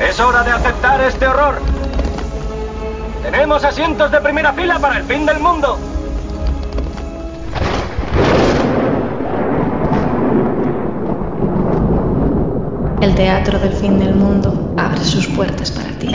Es hora de aceptar este horror. Tenemos asientos de primera fila para el fin del mundo. El teatro del fin del mundo abre sus puertas para ti.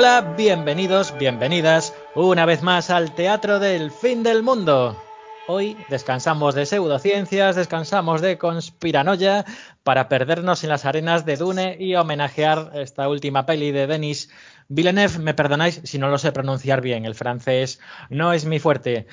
Hola, bienvenidos, bienvenidas una vez más al Teatro del Fin del Mundo. Hoy descansamos de pseudociencias, descansamos de conspiranoia para perdernos en las arenas de Dune y homenajear esta última peli de Denis Villeneuve. Me perdonáis si no lo sé pronunciar bien, el francés no es mi fuerte.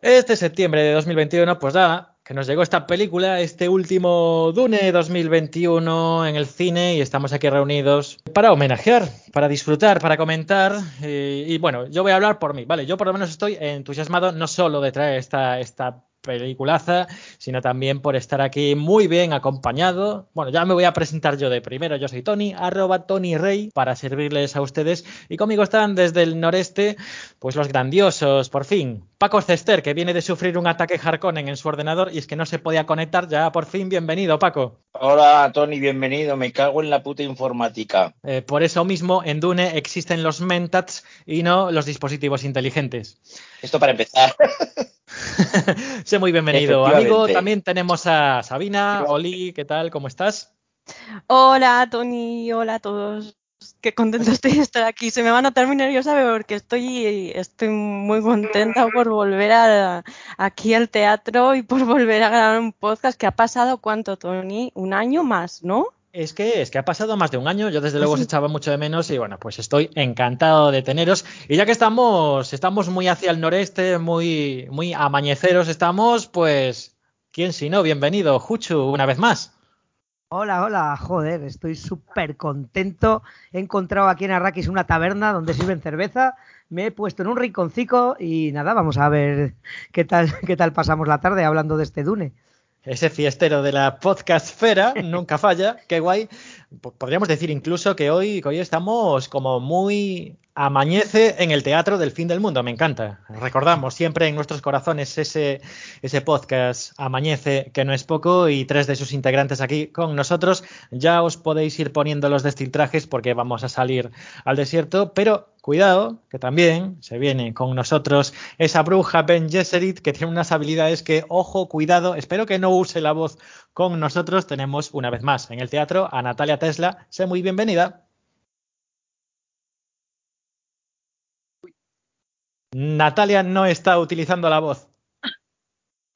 Este septiembre de 2021, pues nada, que nos llegó esta película, este último Dune 2021 en el cine y estamos aquí reunidos para homenajear, para disfrutar, para comentar y, y bueno, yo voy a hablar por mí, ¿vale? Yo por lo menos estoy entusiasmado no solo de traer esta, esta peliculaza, sino también por estar aquí muy bien acompañado. Bueno, ya me voy a presentar yo de primero. Yo soy Tony, arroba Tony Rey, para servirles a ustedes. Y conmigo están desde el noreste, pues los grandiosos, por fin. Paco Cester, que viene de sufrir un ataque Harkonnen en su ordenador y es que no se podía conectar. Ya por fin, bienvenido, Paco. Hola, Tony, bienvenido. Me cago en la puta informática. Eh, por eso mismo, en Dune existen los Mentats y no los dispositivos inteligentes. Esto para empezar. sé muy bienvenido, amigo. También tenemos a Sabina. Oli, ¿qué tal? ¿Cómo estás? Hola, Tony. Hola a todos. Qué contento estoy de estar aquí. Se me va a notar muy nerviosa porque estoy, estoy muy contenta por volver a, aquí al teatro y por volver a grabar un podcast que ha pasado, ¿cuánto, Tony? Un año más, ¿no? Es que, es que ha pasado más de un año, yo desde luego os echaba mucho de menos y bueno, pues estoy encantado de teneros. Y ya que estamos, estamos muy hacia el noreste, muy, muy amañeceros estamos, pues, ¿quién si no? Bienvenido, Juchu, una vez más. Hola, hola, joder, estoy súper contento. He encontrado aquí en Arrakis una taberna donde sirven cerveza, me he puesto en un rinconcico y nada, vamos a ver qué tal, qué tal pasamos la tarde hablando de este Dune ese fiestero de la podcastfera, nunca falla, qué guay. Podríamos decir incluso que hoy, hoy estamos como muy Amañece en el Teatro del Fin del Mundo, me encanta. Recordamos siempre en nuestros corazones ese, ese podcast Amañece, que no es poco, y tres de sus integrantes aquí con nosotros. Ya os podéis ir poniendo los destiltrajes porque vamos a salir al desierto, pero cuidado, que también se viene con nosotros esa bruja Ben Gesserit que tiene unas habilidades que, ojo, cuidado, espero que no use la voz con nosotros. Tenemos una vez más en el teatro a Natalia Tesla. Sé muy bienvenida. Natalia no está utilizando la voz.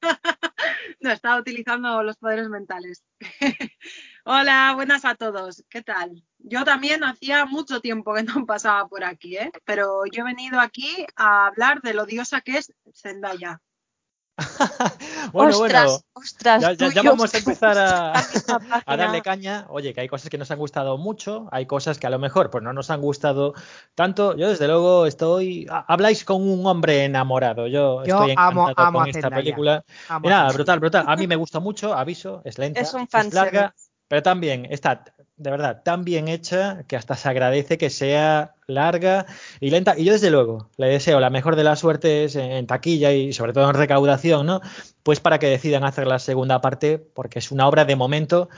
no, está utilizando los poderes mentales. Hola, buenas a todos. ¿Qué tal? Yo también hacía mucho tiempo que no pasaba por aquí, ¿eh? pero yo he venido aquí a hablar de lo diosa que es Zendaya. Bueno, ostras, bueno, ostras, ya, vamos a empezar a, darle caña. Oye, que hay cosas que nos han gustado mucho, hay cosas que a lo mejor pues no nos han gustado tanto. Yo desde luego estoy, ha- habláis con un hombre enamorado. Yo, Yo estoy encantado amo con esta Zendaya. película. Amo brutal, brutal. A mí me gusta mucho, aviso, es lenta, Es un fanservice. larga, pero también está de verdad, tan bien hecha que hasta se agradece que sea larga y lenta. Y yo, desde luego, le deseo la mejor de las suertes en taquilla y sobre todo en recaudación, ¿no? Pues para que decidan hacer la segunda parte, porque es una obra de momento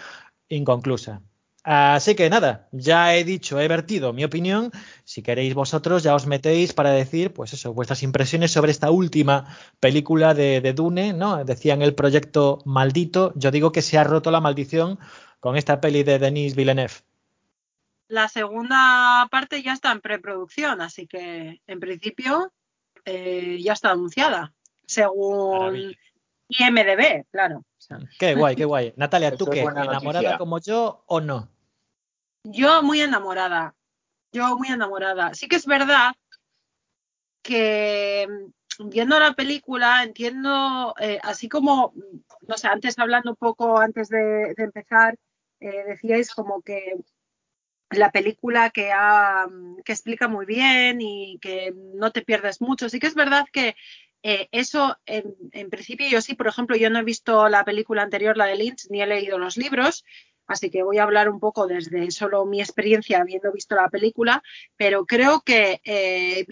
inconclusa. Así que nada, ya he dicho, he vertido mi opinión. Si queréis vosotros, ya os metéis para decir, pues eso, vuestras impresiones sobre esta última película de, de Dune, ¿no? Decían el proyecto maldito. Yo digo que se ha roto la maldición con esta peli de Denis Villeneuve. La segunda parte ya está en preproducción, así que en principio eh, ya está anunciada, según Maravilla. IMDB, claro. O sea, Qué guay, qué guay. Natalia, ¿tú qué? ¿Enamorada noticia. como yo o no? Yo muy enamorada, yo muy enamorada. Sí que es verdad que mm, viendo la película entiendo, eh, así como, mm, no sé, antes hablando un poco antes de, de empezar, eh, decíais como que la película que, ha, que explica muy bien y que no te pierdes mucho. Sí que es verdad que eh, eso, en, principio, yo sí, por ejemplo, yo no he visto la película anterior, la de Lynch, ni he leído los libros, así que voy a hablar un poco desde solo mi experiencia habiendo visto la película, pero creo que eh,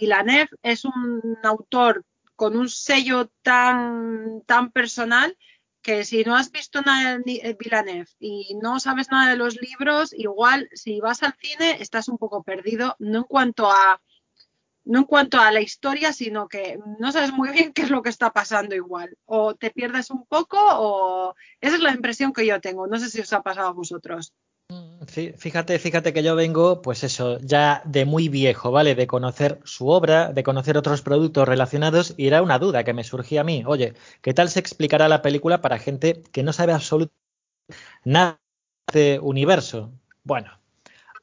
es un autor con un sello tan, tan personal que si no has visto nada de Ni- Villeneuve y no sabes nada de los libros, igual si vas al cine estás un poco perdido, no en cuanto a no en cuanto a la historia, sino que no sabes muy bien qué es lo que está pasando igual. O te pierdes un poco o esa es la impresión que yo tengo. No sé si os ha pasado a vosotros. Fí- Fíjate, fíjate que yo vengo, pues eso, ya de muy viejo, ¿vale? De conocer su obra, de conocer otros productos relacionados, y era una duda que me surgía a mí. Oye, ¿qué tal se explicará la película para gente que no sabe absolutamente nada de universo? Bueno,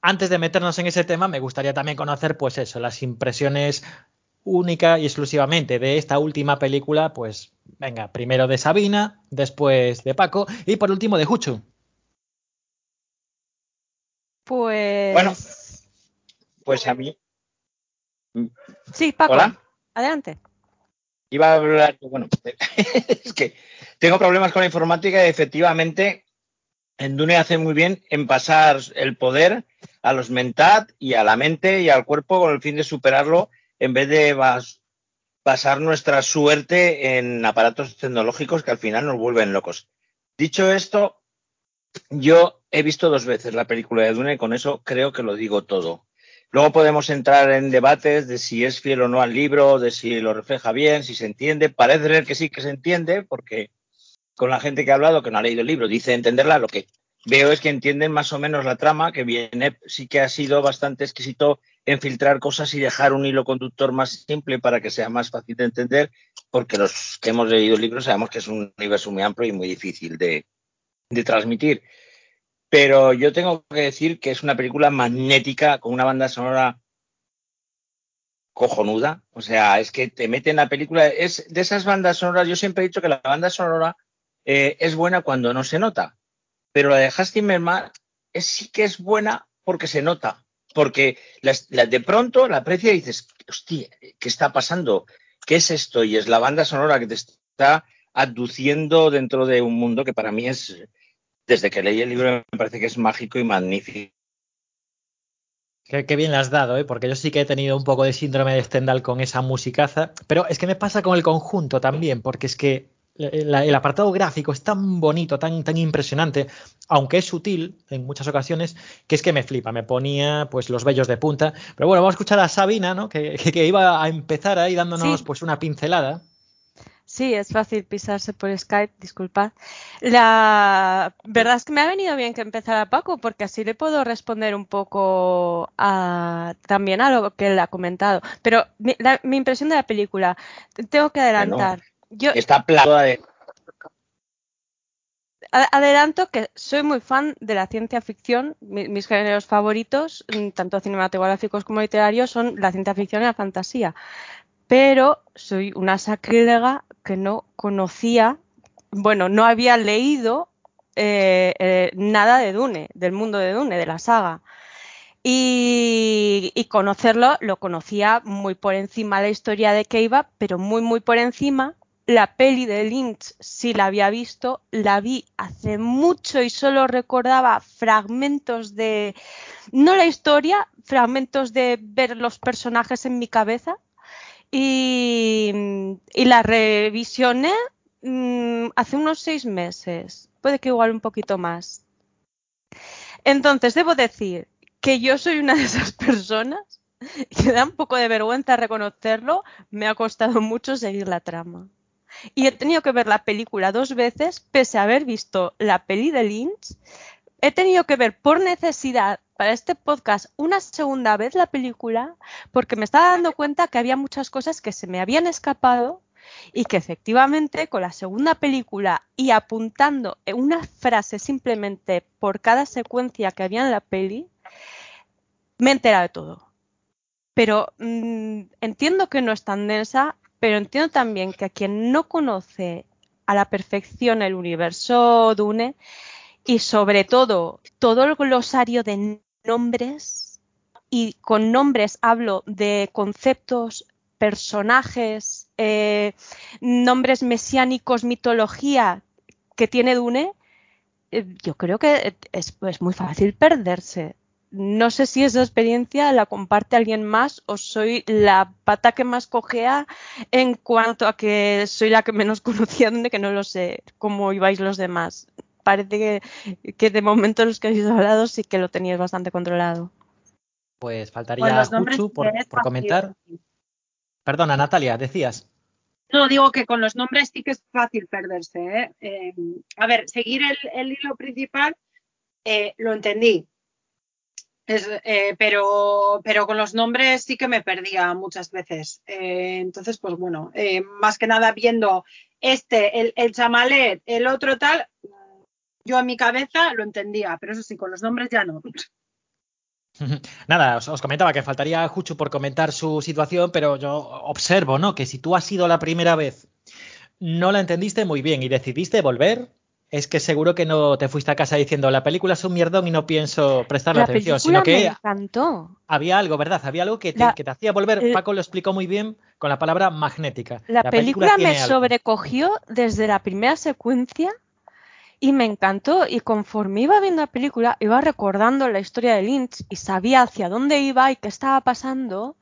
antes de meternos en ese tema, me gustaría también conocer, pues eso, las impresiones única y exclusivamente de esta última película, pues venga, primero de Sabina, después de Paco y por último de Juchu. Pues. Bueno. Pues a mí, Sí, Paco. Hola. Adelante. iba a hablar, bueno, es que tengo problemas con la informática y efectivamente en Dune hace muy bien en pasar el poder a los mentat y a la mente y al cuerpo con el fin de superarlo en vez de bas- basar nuestra suerte en aparatos tecnológicos que al final nos vuelven locos. Dicho esto, yo he visto dos veces la película de Dune y con eso creo que lo digo todo. Luego podemos entrar en debates de si es fiel o no al libro, de si lo refleja bien, si se entiende. Parece ser que sí que se entiende, porque con la gente que ha hablado, que no ha leído el libro, dice entenderla. Lo que veo es que entienden más o menos la trama, que viene, sí que ha sido bastante exquisito en filtrar cosas y dejar un hilo conductor más simple para que sea más fácil de entender, porque los que hemos leído el libro sabemos que es un universo muy amplio y muy difícil de, de transmitir. Pero yo tengo que decir que es una película magnética con una banda sonora cojonuda. O sea, es que te mete en la película. Es de esas bandas sonoras. Yo siempre he dicho que la banda sonora eh, es buena cuando no se nota. Pero la de Hans Zimmerman es, sí que es buena porque se nota. Porque de pronto la aprecia y dices, hostia, ¿qué está pasando? ¿Qué es esto? Y es la banda sonora que te está aduciendo dentro de un mundo que para mí es, desde que leí el libro, me parece que es mágico y magnífico. Qué, qué bien le has dado, ¿eh? porque yo sí que he tenido un poco de síndrome de Stendhal con esa musicaza, pero es que me pasa con el conjunto también, porque es que la- el apartado gráfico es tan bonito, tan, tan impresionante, aunque es sutil en muchas ocasiones, que es que me flipa, me ponía pues los vellos de punta. Pero bueno, vamos a escuchar a Sabina, ¿no? que, que- que iba a empezar ahí dándonos Sí. pues una pincelada. Sí, es fácil pisarse por Skype, disculpad. La verdad es que me ha venido bien que empezara Paco, porque así le puedo responder un poco a, también a lo que él ha comentado. Pero mi, la- mi impresión de la película, tengo que adelantar. Yo Está plagada de adelanto que soy muy fan de la ciencia ficción. Mi- mis géneros favoritos, mm, tanto cinematográficos como literarios, son la ciencia ficción y la fantasía. Pero soy una sacrílega que no conocía, bueno, no había leído eh, eh, nada de Dune, del mundo de Dune, de la saga. Y, y conocerlo, lo conocía muy por encima la historia de Keiva, pero muy, muy por encima La peli de Lynch sí la había visto, la vi hace mucho y solo recordaba fragmentos de, no la historia, fragmentos de ver los personajes en mi cabeza y, la revisioné mm, hace unos seis meses, puede que igual un poquito más. Entonces, debo decir que yo soy una de esas personas que da un poco de vergüenza reconocerlo, me ha costado mucho seguir la trama. Y he tenido que ver la película dos veces, pese a haber visto la peli de Lynch. He tenido que ver por necesidad para este podcast una segunda vez la película, porque me estaba dando cuenta que había muchas cosas que se me habían escapado y que efectivamente con la segunda película y apuntando una frase simplemente por cada secuencia que había en la peli, me he enterado de todo. Pero mmm, entiendo que no es tan densa, pero entiendo también que a quien no conoce a la perfección el universo Dune y sobre todo todo el glosario de nombres, y con nombres hablo de conceptos, personajes, eh, nombres mesiánicos, mitología que tiene Dune, eh, yo creo que es, muy fácil perderse. No sé si esa experiencia la comparte alguien más o soy la pata que más cojea en cuanto a que soy la que menos conocía Dune, que no lo sé cómo ibais los demás. Parece que, que de momento los que habéis hablado sí que lo teníais bastante controlado. Pues faltaría mucho por, por comentar. Perdona, Natalia, decías. No, digo que con los nombres sí que es fácil perderse. ¿eh? Eh, a ver, seguir el, el hilo principal eh, lo entendí, es, eh, pero, pero con los nombres sí que me perdía muchas veces. entonces, pues bueno, más que nada viendo este, el, el chamalet, el otro tal, yo en mi cabeza lo entendía, pero eso sí, con los nombres ya no. Nada, os, os, comentaba que faltaría Juchu por comentar su situación, pero yo observo, ¿no? Que si tú has sido la primera vez, no la entendiste muy bien y decidiste volver, es que seguro que no te fuiste a casa diciendo la película es un mierdón y no pienso prestarle la atención, sino que me encantó. había algo, ¿verdad? Había algo que te, La- que te hacía volver. el- Paco lo explicó muy bien con la palabra magnética. La, película, me algo. sobrecogió desde la primera secuencia y me encantó. Y conforme iba viendo la película, iba recordando la historia de Lynch y sabía hacia dónde iba y qué estaba pasando.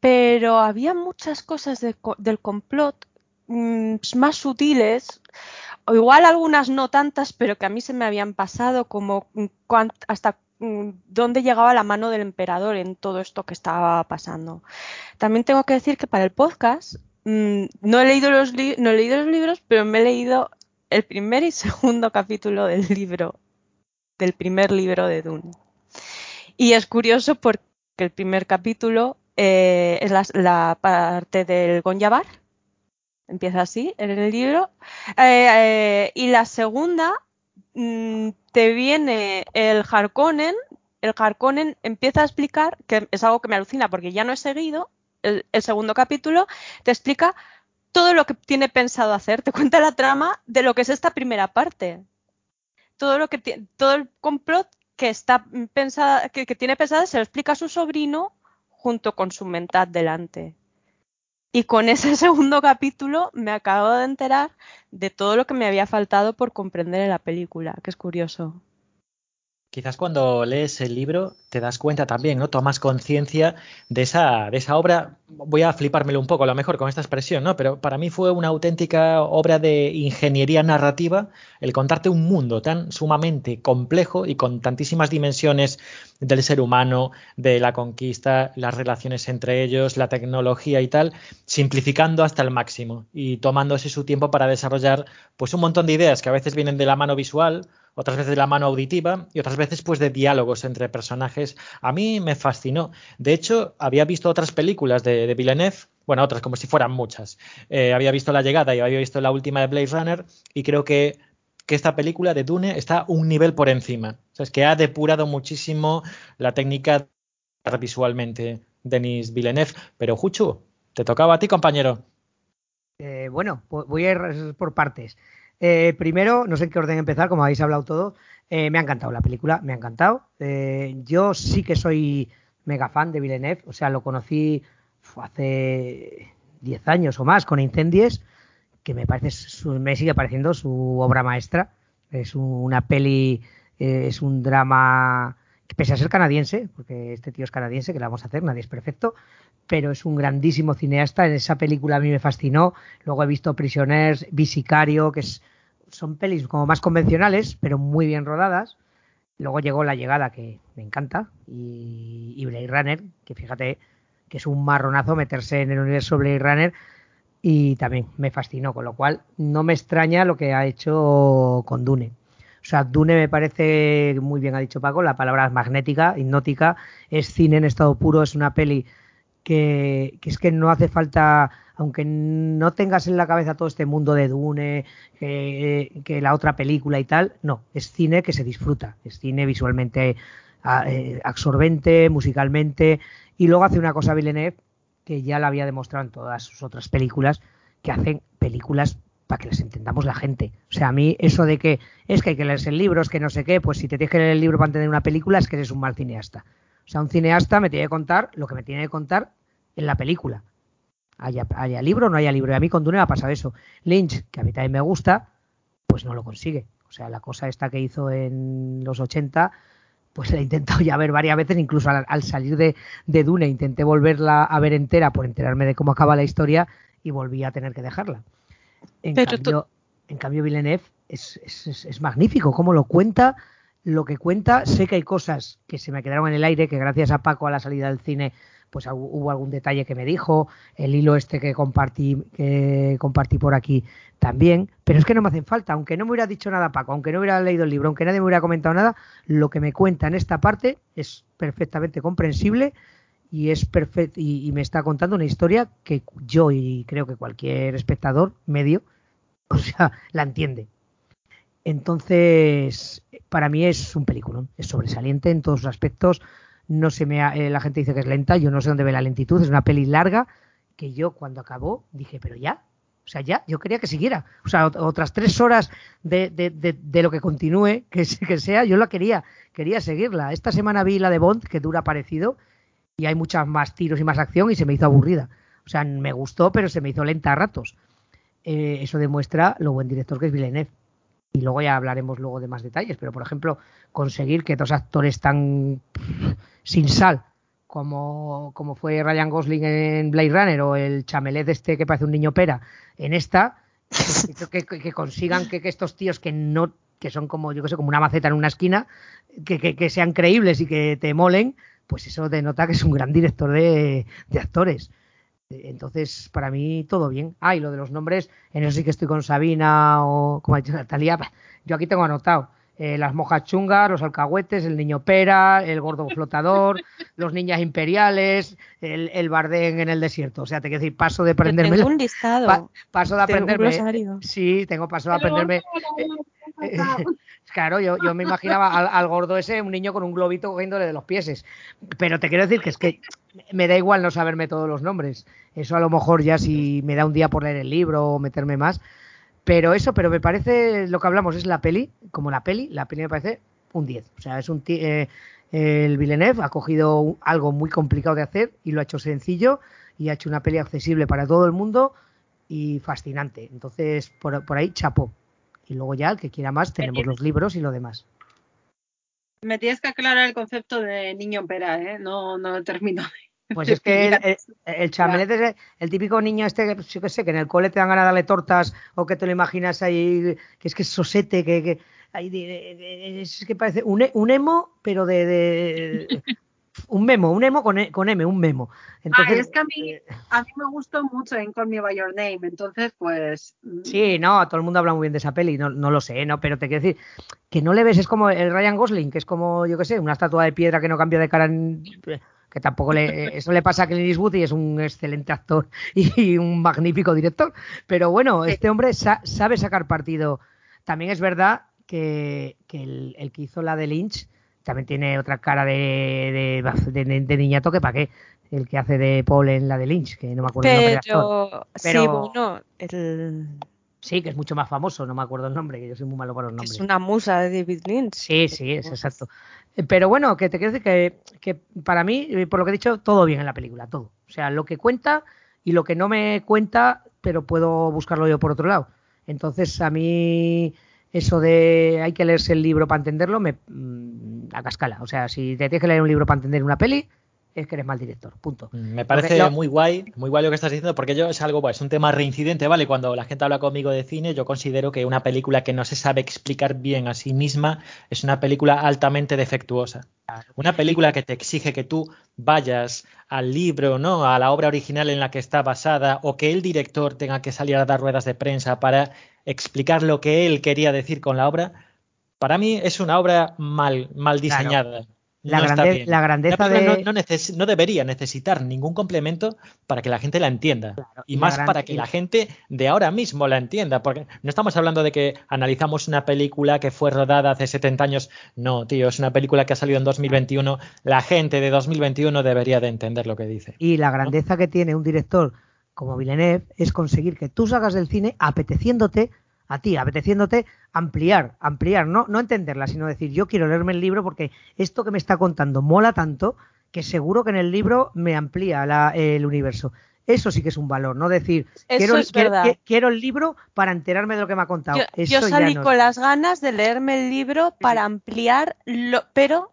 Pero había muchas cosas de co- del complot mm, más sutiles, o igual algunas no tantas, pero que a mí se me habían pasado, como mm, hasta mm, dónde llegaba la mano del emperador en todo esto que estaba pasando. También tengo que decir que para el podcast no, he leído los no he leído los libros, pero me he leído el primer y segundo capítulo del libro, del primer libro de Dune. Y es curioso porque el primer capítulo eh, es la, parte del Gonjabar, empieza así en el libro, eh, eh, y la segunda mm, te viene el Harkonnen, el Harkonnen empieza a explicar, que es algo que me alucina porque ya no he seguido, el segundo capítulo te explica todo lo que tiene pensado hacer, te cuenta la trama de lo que es esta primera parte. Todo lo que ti- todo el complot que está pensada, que, tiene pensado se lo explica a su sobrino junto con su mentad delante. Y con ese segundo capítulo me acabo de enterar de todo lo que me había faltado por comprender en la película, que es curioso. Quizás cuando lees el libro te das cuenta también, ¿no? Tomas conciencia de esa, de esa obra. Voy a flipármelo un poco, a lo mejor con esta expresión, ¿no? Pero para mí fue una auténtica obra de ingeniería narrativa el contarte un mundo tan sumamente complejo y con tantísimas dimensiones del ser humano, de la conquista, las relaciones entre ellos, la tecnología y tal, simplificando hasta el máximo y tomándose su tiempo para desarrollar pues un montón de ideas que a veces vienen de la mano visual, otras veces de la mano auditiva y otras veces pues de diálogos entre personajes. A mí me fascinó. De hecho, había visto otras películas de, de Villeneuve, bueno, otras como si fueran muchas. Eh, había visto La Llegada y había visto la última de Blade Runner y creo que, que esta película de Dune está un nivel por encima. O sea, es que ha depurado muchísimo la técnica visualmente Denis Villeneuve. Pero Juchu, te tocaba a ti, compañero. Eh, bueno, voy a ir por partes. Eh, primero, no sé en qué orden empezar, como habéis hablado todo. Eh, me ha encantado la película, me ha encantado. Eh, yo sí que soy mega fan de Villeneuve, o sea, lo conocí hace 10 años o más con Incendies, que me parece, su- me sigue pareciendo su obra maestra. Es una peli, eh, es un drama pese a ser canadiense, porque este tío es canadiense, que la vamos a hacer, nadie es perfecto, pero es un grandísimo cineasta. En esa película a mí me fascinó. Luego he visto Prisoners, vi Sicario, que es, son pelis como más convencionales, pero muy bien rodadas. Luego llegó La Llegada, que me encanta, y, y Blade Runner, que fíjate que es un marronazo meterse en el universo Blade Runner y también me fascinó, con lo cual no me extraña lo que ha hecho con Dune. Sea, Dune me parece, muy bien ha dicho Paco, la palabra es magnética, hipnótica, es cine en estado puro, es una peli que, es que no hace falta, aunque no tengas en la cabeza todo este mundo de Dune, que, que la otra película y tal, no, es cine que se disfruta, es cine visualmente a- eh, absorbente, musicalmente, y luego hace una cosa Villeneuve que ya la había demostrado en todas sus otras películas, que hacen películas para que las entendamos la gente. O sea, a mí eso de que es que hay que leerse el libro, es que no sé qué, pues si te tienes que leer el libro para entender una película es que eres un mal cineasta. O sea, un cineasta me tiene que contar lo que me tiene que contar en la película. Haya, haya libro o no haya libro. Y a mí con Dune me ha pasado eso. Lynch, que a mí también me gusta, pues no lo consigue. O sea, la cosa esta que hizo en los 80, pues la he intentado ya ver varias veces, incluso al, al salir de, de Dune intenté volverla a ver entera por enterarme de cómo acaba la historia y volví a tener que dejarla. En Pero cambio, en cambio Villeneuve es, es, es- magnífico, cómo lo cuenta, lo que cuenta, sé que hay cosas que se me quedaron en el aire, que gracias a Paco a la salida del cine, pues hu- hubo algún detalle que me dijo, el hilo este que compartí, que compartí por aquí también, pero es que no me hacen falta, aunque no me hubiera dicho nada Paco, aunque no hubiera leído el libro, aunque nadie me hubiera comentado nada, lo que me cuenta en esta parte es perfectamente comprensible y es perfecto y, me está contando una historia que yo y creo que cualquier espectador medio, o sea, la entiende. Entonces, para mí es un peliculón, es sobresaliente en todos los aspectos. No se me ha- eh, la gente dice que es lenta, yo no sé dónde ve la lentitud, es una peli larga que yo cuando acabó dije, pero ya, o sea, ya, yo quería que siguiera. O sea, ot- otras tres horas de, de- de- de lo que continúe, que sea, yo la quería, quería seguirla. Esta semana vi la de Bond, que dura parecido, y hay muchas más tiros y más acción, y se me hizo aburrida. O sea, me gustó, pero se me hizo lenta a ratos. Eh, eso demuestra lo buen director que es Villeneuve. Y luego ya hablaremos luego de más detalles, pero por ejemplo, conseguir que dos actores tan sin sal como, como fue Ryan Gosling en Blade Runner o el chamelet este que parece un niño pera en esta, que, que- que- que consigan que, que estos tíos que no que son como yo que sé como una maceta en una esquina que sean creíbles y que te molen pues eso denota que es un gran director de, de actores. Entonces para mí todo bien. Ah y lo de los nombres en eso sí que estoy con Sabina o como ha dicho Natalia yo aquí tengo anotado eh, las mojas chungas, los alcahuetes, el niño pera, el gordo flotador, los ninjas imperiales, el, el bardén en el desierto. O sea, te quiero decir, paso de aprenderme. tengo un listado. pa- paso de tengo un aprenderme. Sí, tengo paso de aprenderme. eh, Claro, yo, yo me imaginaba al, al gordo ese, un niño con un globito cogiéndole de los pieses. Pero te quiero decir que es que me da igual no saberme todos los nombres. Eso a lo mejor ya si me da un día por leer el libro o meterme más. Pero eso, pero me parece, lo que hablamos es la peli, como la peli, la peli me parece un 10. O sea, es un eh, el Villeneuve ha cogido algo muy complicado de hacer y lo ha hecho sencillo y ha hecho una peli accesible para todo el mundo y fascinante. Entonces, por, por ahí, chapo. Y luego ya, el que quiera más, tenemos los libros y lo demás. Me tienes que aclarar el concepto de niño pera, ¿eh? No, no termino. Pues es que el, el, el chamelet es el, el típico niño este, que, yo qué sé, que en el cole te dan ganas de darle tortas o que te lo imaginas ahí, que es que es sosete, que, que ahí es que parece un, un emo, pero de, de- un memo, un emo con, e- con M, un memo. Entonces, Ah, es que a mí, a mí me gustó mucho en Call Me By Your Name, entonces pues... mm, Sí, no, todo el mundo habla muy bien de esa peli, no, no lo sé, ¿no? Pero te quiero decir que no le ves, es como el Ryan Gosling, que es como, yo qué sé, una estatua de piedra que no cambia de cara, en- que tampoco le, eso le pasa a Clint Eastwood y es un excelente actor y un magnífico director. Pero bueno, este hombre sa- sabe sacar partido. También es verdad que, que el, el que hizo la de Lynch también tiene otra cara de, de, de- de niñato que para qué. El que hace de Paul en la de Lynch, que no me acuerdo el nombre del actor. Pero, sí, Pero- bueno, el- Sí, que es mucho más famoso, no me acuerdo el nombre, que yo soy muy malo para los nombres. es una musa de David Lynch. Sí, sí, es exacto. Eh, Pero bueno, que te quiero decir que, que para mí, eh, por lo que he dicho, todo bien en la película, todo. O sea, lo que cuenta y lo que no me cuenta, pero puedo buscarlo yo por otro lado. Entonces, a mí eso de hay que leerse el libro para entenderlo, me mm, a cascala. O sea, si te tienes que leer un libro para entender una peli, es que eres mal director, punto. Mm, Me parece muy guay, muy guay lo que estás diciendo, porque yo es algo, es un tema reincidente, ¿vale? Cuando la gente habla conmigo de cine, yo considero que una película que no se sabe explicar bien a sí misma es una película altamente defectuosa. Una película que te exige que tú vayas al libro, ¿no? A la obra original en la que está basada, o que el director tenga que salir a dar ruedas de prensa para explicar lo que él quería decir con la obra, para mí es una obra mal, mal Claro. La No está grande- bien. la grandeza de- no, no neces- no debería necesitar ningún complemento para que la gente la entienda. y y la más gran- para que la gente de ahora mismo la entienda. Porque no estamos hablando de que analizamos una película que fue rodada hace 70 años. No, tío, es una película que ha salido en 2021. La gente de 2021 debería de entender lo que dice. Y la grandeza que tiene un director como Villeneuve es conseguir que tú salgas del cine apeteciéndote, a ti, apeteciéndote ampliar, ampliar, no, no entenderla, sino decir, yo quiero leerme el libro porque esto que me está contando mola tanto que seguro que en el libro me amplía la- el universo. Eso sí que es un valor, no decir, quiero, es quiero- verdad. qui- quiero el libro para enterarme de lo que me ha contado. Yo, Eso yo salí no- con las ganas de leerme el libro para ampliar, lo, pero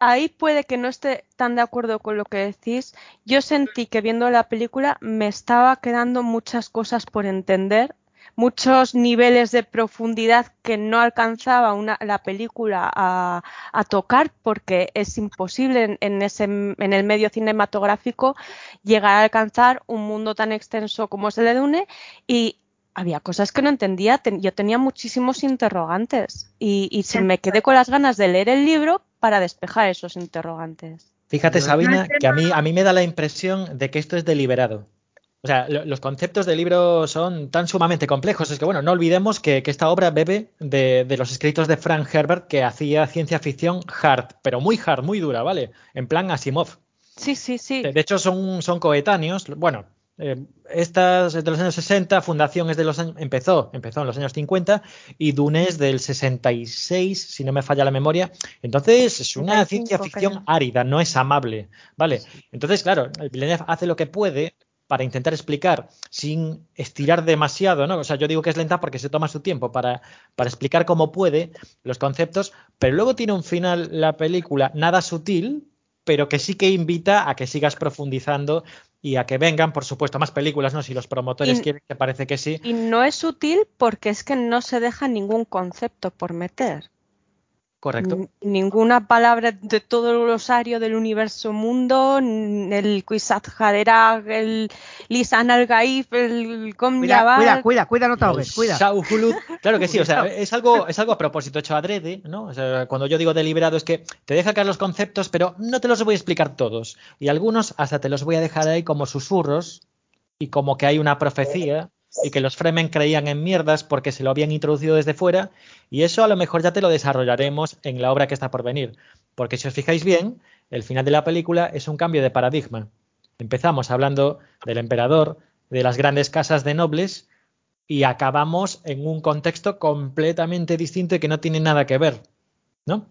ahí puede que no esté tan de acuerdo con lo que decís. Yo sentí que viendo la película me estaba quedando muchas cosas por entender, muchos niveles de profundidad que no alcanzaba una, la película a, a tocar porque es imposible en, en ese, en el medio cinematográfico llegar a alcanzar un mundo tan extenso como es el de Dune y había cosas que no entendía, ten- yo tenía muchísimos interrogantes y, y se me quedé con las ganas de leer el libro para despejar esos interrogantes. Fíjate, Sabina, que a mí, a mí me da la impresión de que esto es deliberado. O sea, lo- los conceptos del libro son tan sumamente complejos. Es que, bueno, no olvidemos que, que esta obra bebe de, de los escritos de Frank Herbert, que hacía ciencia ficción hard, pero muy hard, muy dura, ¿vale? En plan Asimov. Sí, sí, sí. De de hecho, son, son coetáneos. Bueno, eh, estas es de los años 60, Fundación es de los años, empezó, empezó en los años 50 y Dune es del 66, si no me falla la memoria. Entonces, es una 65, ciencia ficción creo. árida, no es amable, ¿vale? Entonces, claro, Villeneuve hace lo que puede para intentar explicar sin estirar demasiado, ¿no? O sea, yo digo que es lenta porque se toma su tiempo para, para explicar como puede los conceptos, pero luego tiene un final la película nada sutil, pero que sí que invita a que sigas profundizando y a que vengan, por supuesto, más películas, ¿no? Si los promotores Y- quieren, que parece que sí. Y no es útil porque es que no se deja ningún concepto por meter. Correcto. Ninguna palabra de todo el glosario del universo mundo, el Kwisatz Haderach, el Lisan al Gaif, el Gom Cuida, cuida, cuida, no te ahogues, cuida. Claro que sí, o sea, es algo, es algo a propósito hecho adrede, ¿no? O sea, cuando yo digo deliberado es que te deja caer los conceptos, pero no te los voy a explicar todos. Y algunos hasta te los voy a dejar ahí como susurros y como que hay una profecía y que los Fremen creían en mierdas porque se lo habían introducido desde fuera y eso a lo mejor ya te lo desarrollaremos en la obra que está por venir. Porque si os fijáis bien, el final de la película es un cambio de paradigma. Empezamos hablando del emperador, de las grandes casas de nobles y acabamos en un contexto completamente distinto y que no tiene nada que ver, ¿no?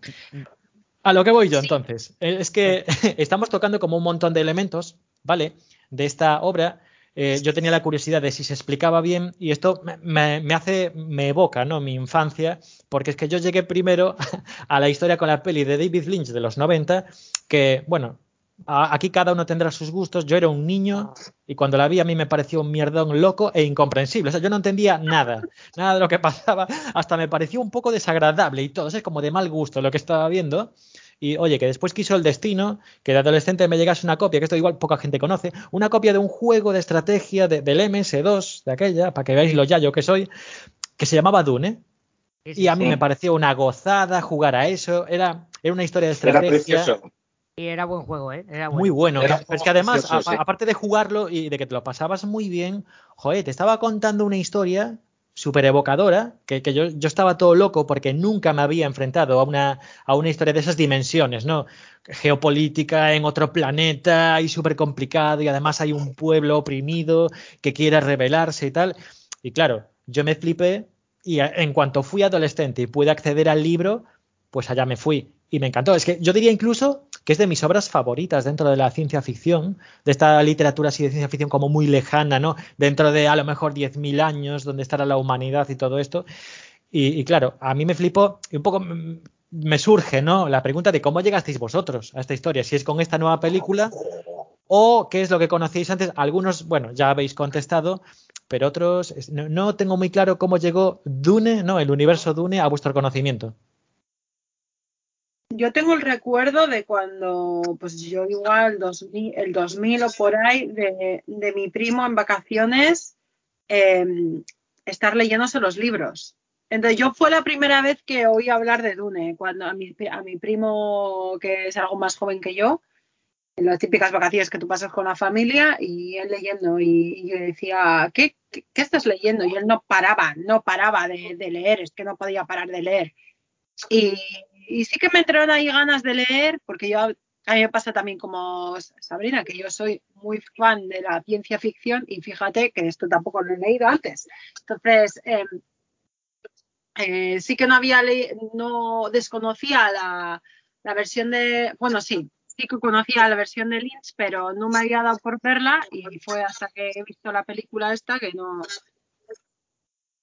A lo que voy yo entonces, es que estamos tocando como un montón de elementos, ¿vale? De esta obra. Eh, yo tenía la curiosidad de si se explicaba bien y esto me, me- hace, me evoca, ¿no? Mi infancia, porque es que yo llegué primero a la historia con la peli de David Lynch de los 90, que, bueno, aquí cada uno tendrá sus gustos. Yo era un niño y cuando la vi a mí me pareció un mierdón loco e incomprensible. O sea, yo no entendía nada, nada de lo que pasaba. Hasta me pareció un poco desagradable y todo. Es como de mal gusto lo que estaba viendo. Y oye, que después quiso el destino que de adolescente me llegase una copia, que esto igual poca gente conoce, una copia de un juego de estrategia de- del MS2, de aquella, para que veáis lo yayo que soy, que se llamaba Dune. Y a mí sí. me pareció una gozada jugar a eso. Era, era una historia de Era estrategia. precioso. Y era buen juego, ¿eh? Era Muy bueno. Era Pero es que además, precioso, a- sí. aparte de jugarlo y de que te lo pasabas muy bien, joder, te estaba contando una historia súper evocadora, que, que yo, yo estaba todo loco porque nunca me había enfrentado a una, a una historia de esas dimensiones, ¿no? Geopolítica en otro planeta y súper complicado y además hay un pueblo oprimido que quiere rebelarse y tal. Y claro, yo me flipé y en cuanto fui adolescente y pude acceder al libro, pues allá me fui y me encantó. Es que yo diría incluso que es de mis obras favoritas dentro de la ciencia ficción, de esta literatura así de ciencia ficción como muy lejana, ¿no? Dentro de a lo mejor 10.000 años, donde estará la humanidad y todo esto. Y, claro, a mí me flipó y un poco me surge, ¿no? La pregunta de cómo llegasteis vosotros a esta historia, si es con esta nueva película o qué es lo que conocíais antes. Algunos, bueno, ya habéis contestado, pero otros no, tengo muy claro cómo llegó Dune, ¿no? El universo Dune a vuestro conocimiento. Yo tengo el recuerdo de cuando, pues yo igual, 2000, el 2000 o por ahí, de, mi primo en vacaciones, em, estar leyéndose los libros. Entonces yo fue la primera vez que oí hablar de Dune, cuando a mi, a mi primo, que es algo más joven que yo, en las típicas vacaciones que tú pasas con la familia y él leyendo y, yo decía, ¿qué, ¿qué, estás leyendo? Y él no paraba, no paraba de, leer, es que no podía parar de leer. Y, sí que me entraron ahí ganas de leer, porque yo, a mí me pasa también como Sabrina, que yo soy muy fan de la ciencia ficción y fíjate que esto tampoco lo he leído antes. Entonces, em, eh, sí que no había leído, no desconocía la, la versión de, bueno, sí, sí que conocía la versión de Lynch, pero no me había dado por verla y fue hasta que he visto la película esta que no,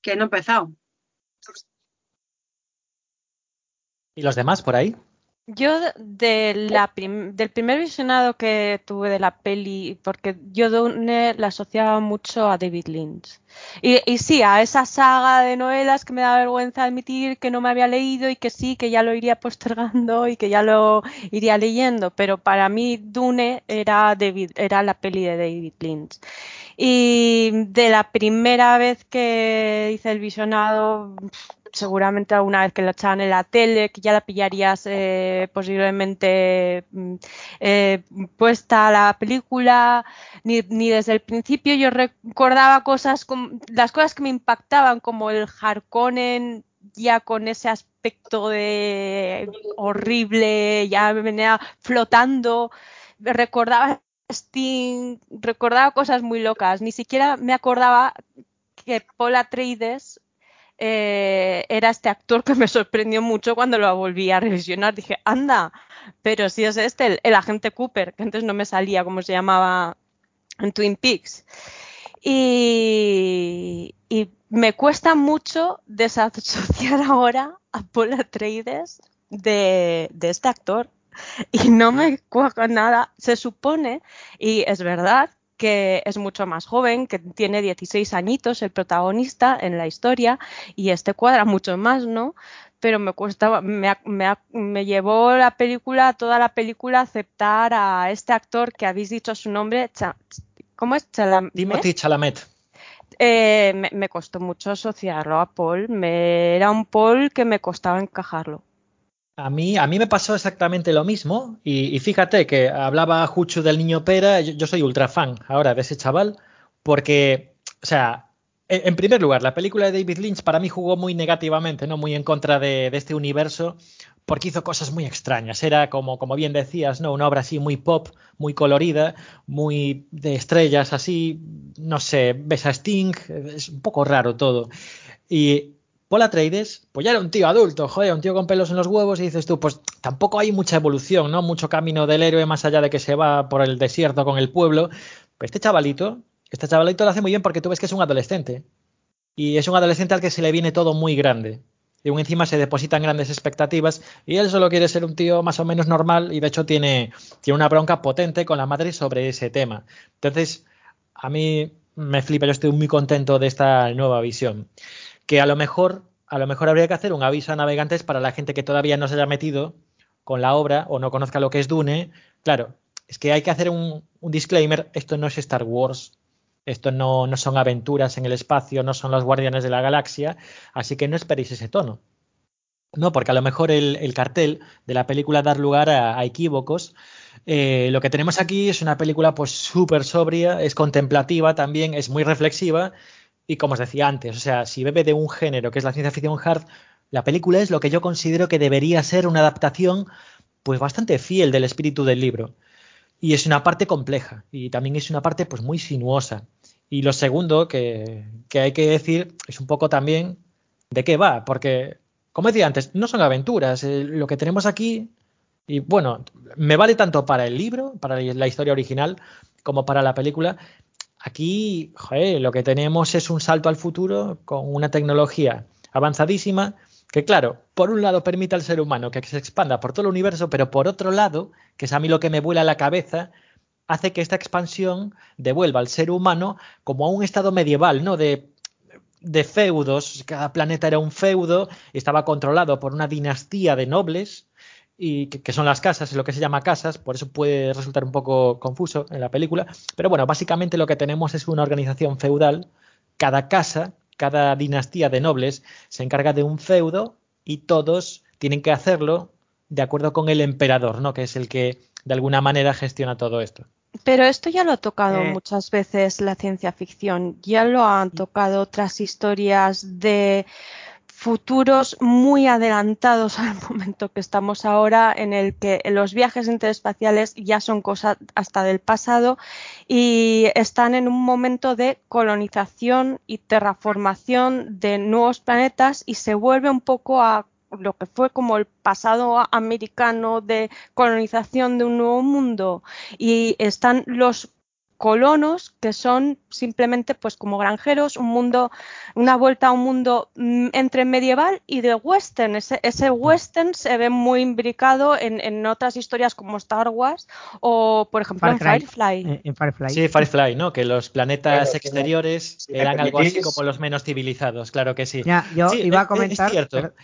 que no he empezado. ¿Y los demás por ahí? Yo de la del primer visionado que tuve de la peli, porque yo la asociaba mucho a David Lynch. Y, y, sí, a esa saga de novelas que me da vergüenza admitir que no me había leído y que sí, que ya lo iría postergando y que ya lo iría leyendo. Pero para mí Dune era, David, era la peli de David Lynch. Y de la primera vez que hice el visionado, seguramente alguna vez que lo echaban en la tele, que ya la pillarías eh, posiblemente mm, eh, puesta la película, ni, ni, desde el principio. Yo recordaba cosas, las cosas que me impactaban, como el Harkonnen ya con ese aspecto de horrible, ya venía flotando, recordaba Sting, recordaba cosas muy locas, ni siquiera me acordaba que Paul Atreides eh, era este actor que me sorprendió mucho cuando lo volví a revisionar. Dije, anda, pero si es este, el, agente Cooper, que antes no me salía como se llamaba en Twin Peaks. Y, me cuesta mucho desasociar ahora a Paul Atreides de, de este actor. Y no me cuaja nada. Se supone, y es verdad, que es mucho más joven, que tiene 16 añitos el protagonista en la historia y este cuadra mucho más, ¿no? Pero me cuesta, me, me, llevó la película, toda la película, aceptar a este actor que habéis dicho su nombre, ¿cómo es? Chalamet. Timothy Chalamet. Eh, me, costó mucho asociarlo a Paul, me, era un Paul que me costaba encajarlo. A mí, a mí me pasó exactamente lo mismo y, fíjate que hablaba Juchu del niño Pera, yo, soy ultra fan ahora de ese chaval porque, o sea, en, primer lugar, la película de David Lynch para mí jugó muy negativamente, no muy en contra de, este universo porque hizo cosas muy extrañas. Era como, como bien decías, ¿no? Una obra así muy pop, muy colorida, muy de estrellas así, no sé, ves a Sting, es un poco raro todo. Y Paul Atreides, pues ya era un tío adulto, joder, un tío con pelos en los huevos y dices tú, pues tampoco hay mucha evolución, ¿no? Mucho camino del héroe más allá de que se va por el desierto con el pueblo. Pero este chavalito, este chavalito lo hace muy bien porque tú ves que es un adolescente. Y es un adolescente al que se le viene todo muy grande. Y aún encima se depositan grandes expectativas y él solo quiere ser un tío más o menos normal y de hecho tiene, tiene una bronca potente con la madre sobre ese tema. Entonces, a mí me flipa, yo estoy muy contento de esta nueva visión que a lo mejor, a lo mejor habría que hacer un aviso a navegantes para la gente que todavía no se haya metido con la obra o no conozca lo que es Dune. Claro, es que hay que hacer un, disclaimer, esto no es Star Wars, esto no, no, son aventuras en el espacio, no son los guardianes de la galaxia, así que no esperéis ese tono. No, porque a lo mejor el, cartel de la película da lugar a, equívocos. Eh, lo que tenemos aquí es una película pues súper sobria, es contemplativa también, es muy reflexiva y como os decía antes, o sea, si bebe de un género que es la ciencia ficción hard, la película es lo que yo considero que debería ser una adaptación pues bastante fiel del espíritu del libro. Y es una parte compleja y también es una parte pues muy sinuosa. Y lo segundo que, hay que decir es un poco también de qué va, porque, como decía antes, no son aventuras. Eh, lo que tenemos aquí Y bueno, me vale tanto para el libro, para la historia original, como para la película. Aquí, lo que tenemos es un salto al futuro con una tecnología avanzadísima que, claro, por un lado permite al ser humano que se expanda por todo el universo, pero por otro lado, que es a mí lo que me vuela la cabeza, hace que esta expansión devuelva al ser humano como a un estado medieval, ¿no? De, de feudos, cada planeta era un feudo, estaba controlado por una dinastía de nobles, y que, son las casas, es lo que se llama casas, por eso puede resultar un poco confuso en la película. Pero bueno, básicamente lo que tenemos es una organización feudal. Cada casa, cada dinastía de nobles se encarga de un feudo y todos tienen que hacerlo de acuerdo con el emperador, ¿no? Que es el que de alguna manera gestiona todo esto. Pero esto ya lo ha tocado Eh. muchas veces la ciencia ficción, ya lo han tocado otras historias de futuros muy adelantados al momento que estamos ahora, en el que los viajes interespaciales ya son cosas hasta del pasado y están en un momento de colonización y terraformación de nuevos planetas y se vuelve un poco a lo que fue como el pasado americano de colonización de un nuevo mundo. Y están los colonos que son simplemente pues como granjeros, un mundo, una vuelta a un mundo mm, entre medieval y de western. Ese, ese western se ve muy imbricado en, en otras historias como Star Wars o por ejemplo Far en Cry. Firefly. Eh, en Firefly. Sí, Firefly, ¿no? Que los planetas Claro, exteriores eran algo así como los menos civilizados, claro que sí. Ya, yo Sí, iba a comentar. Es cierto. pero-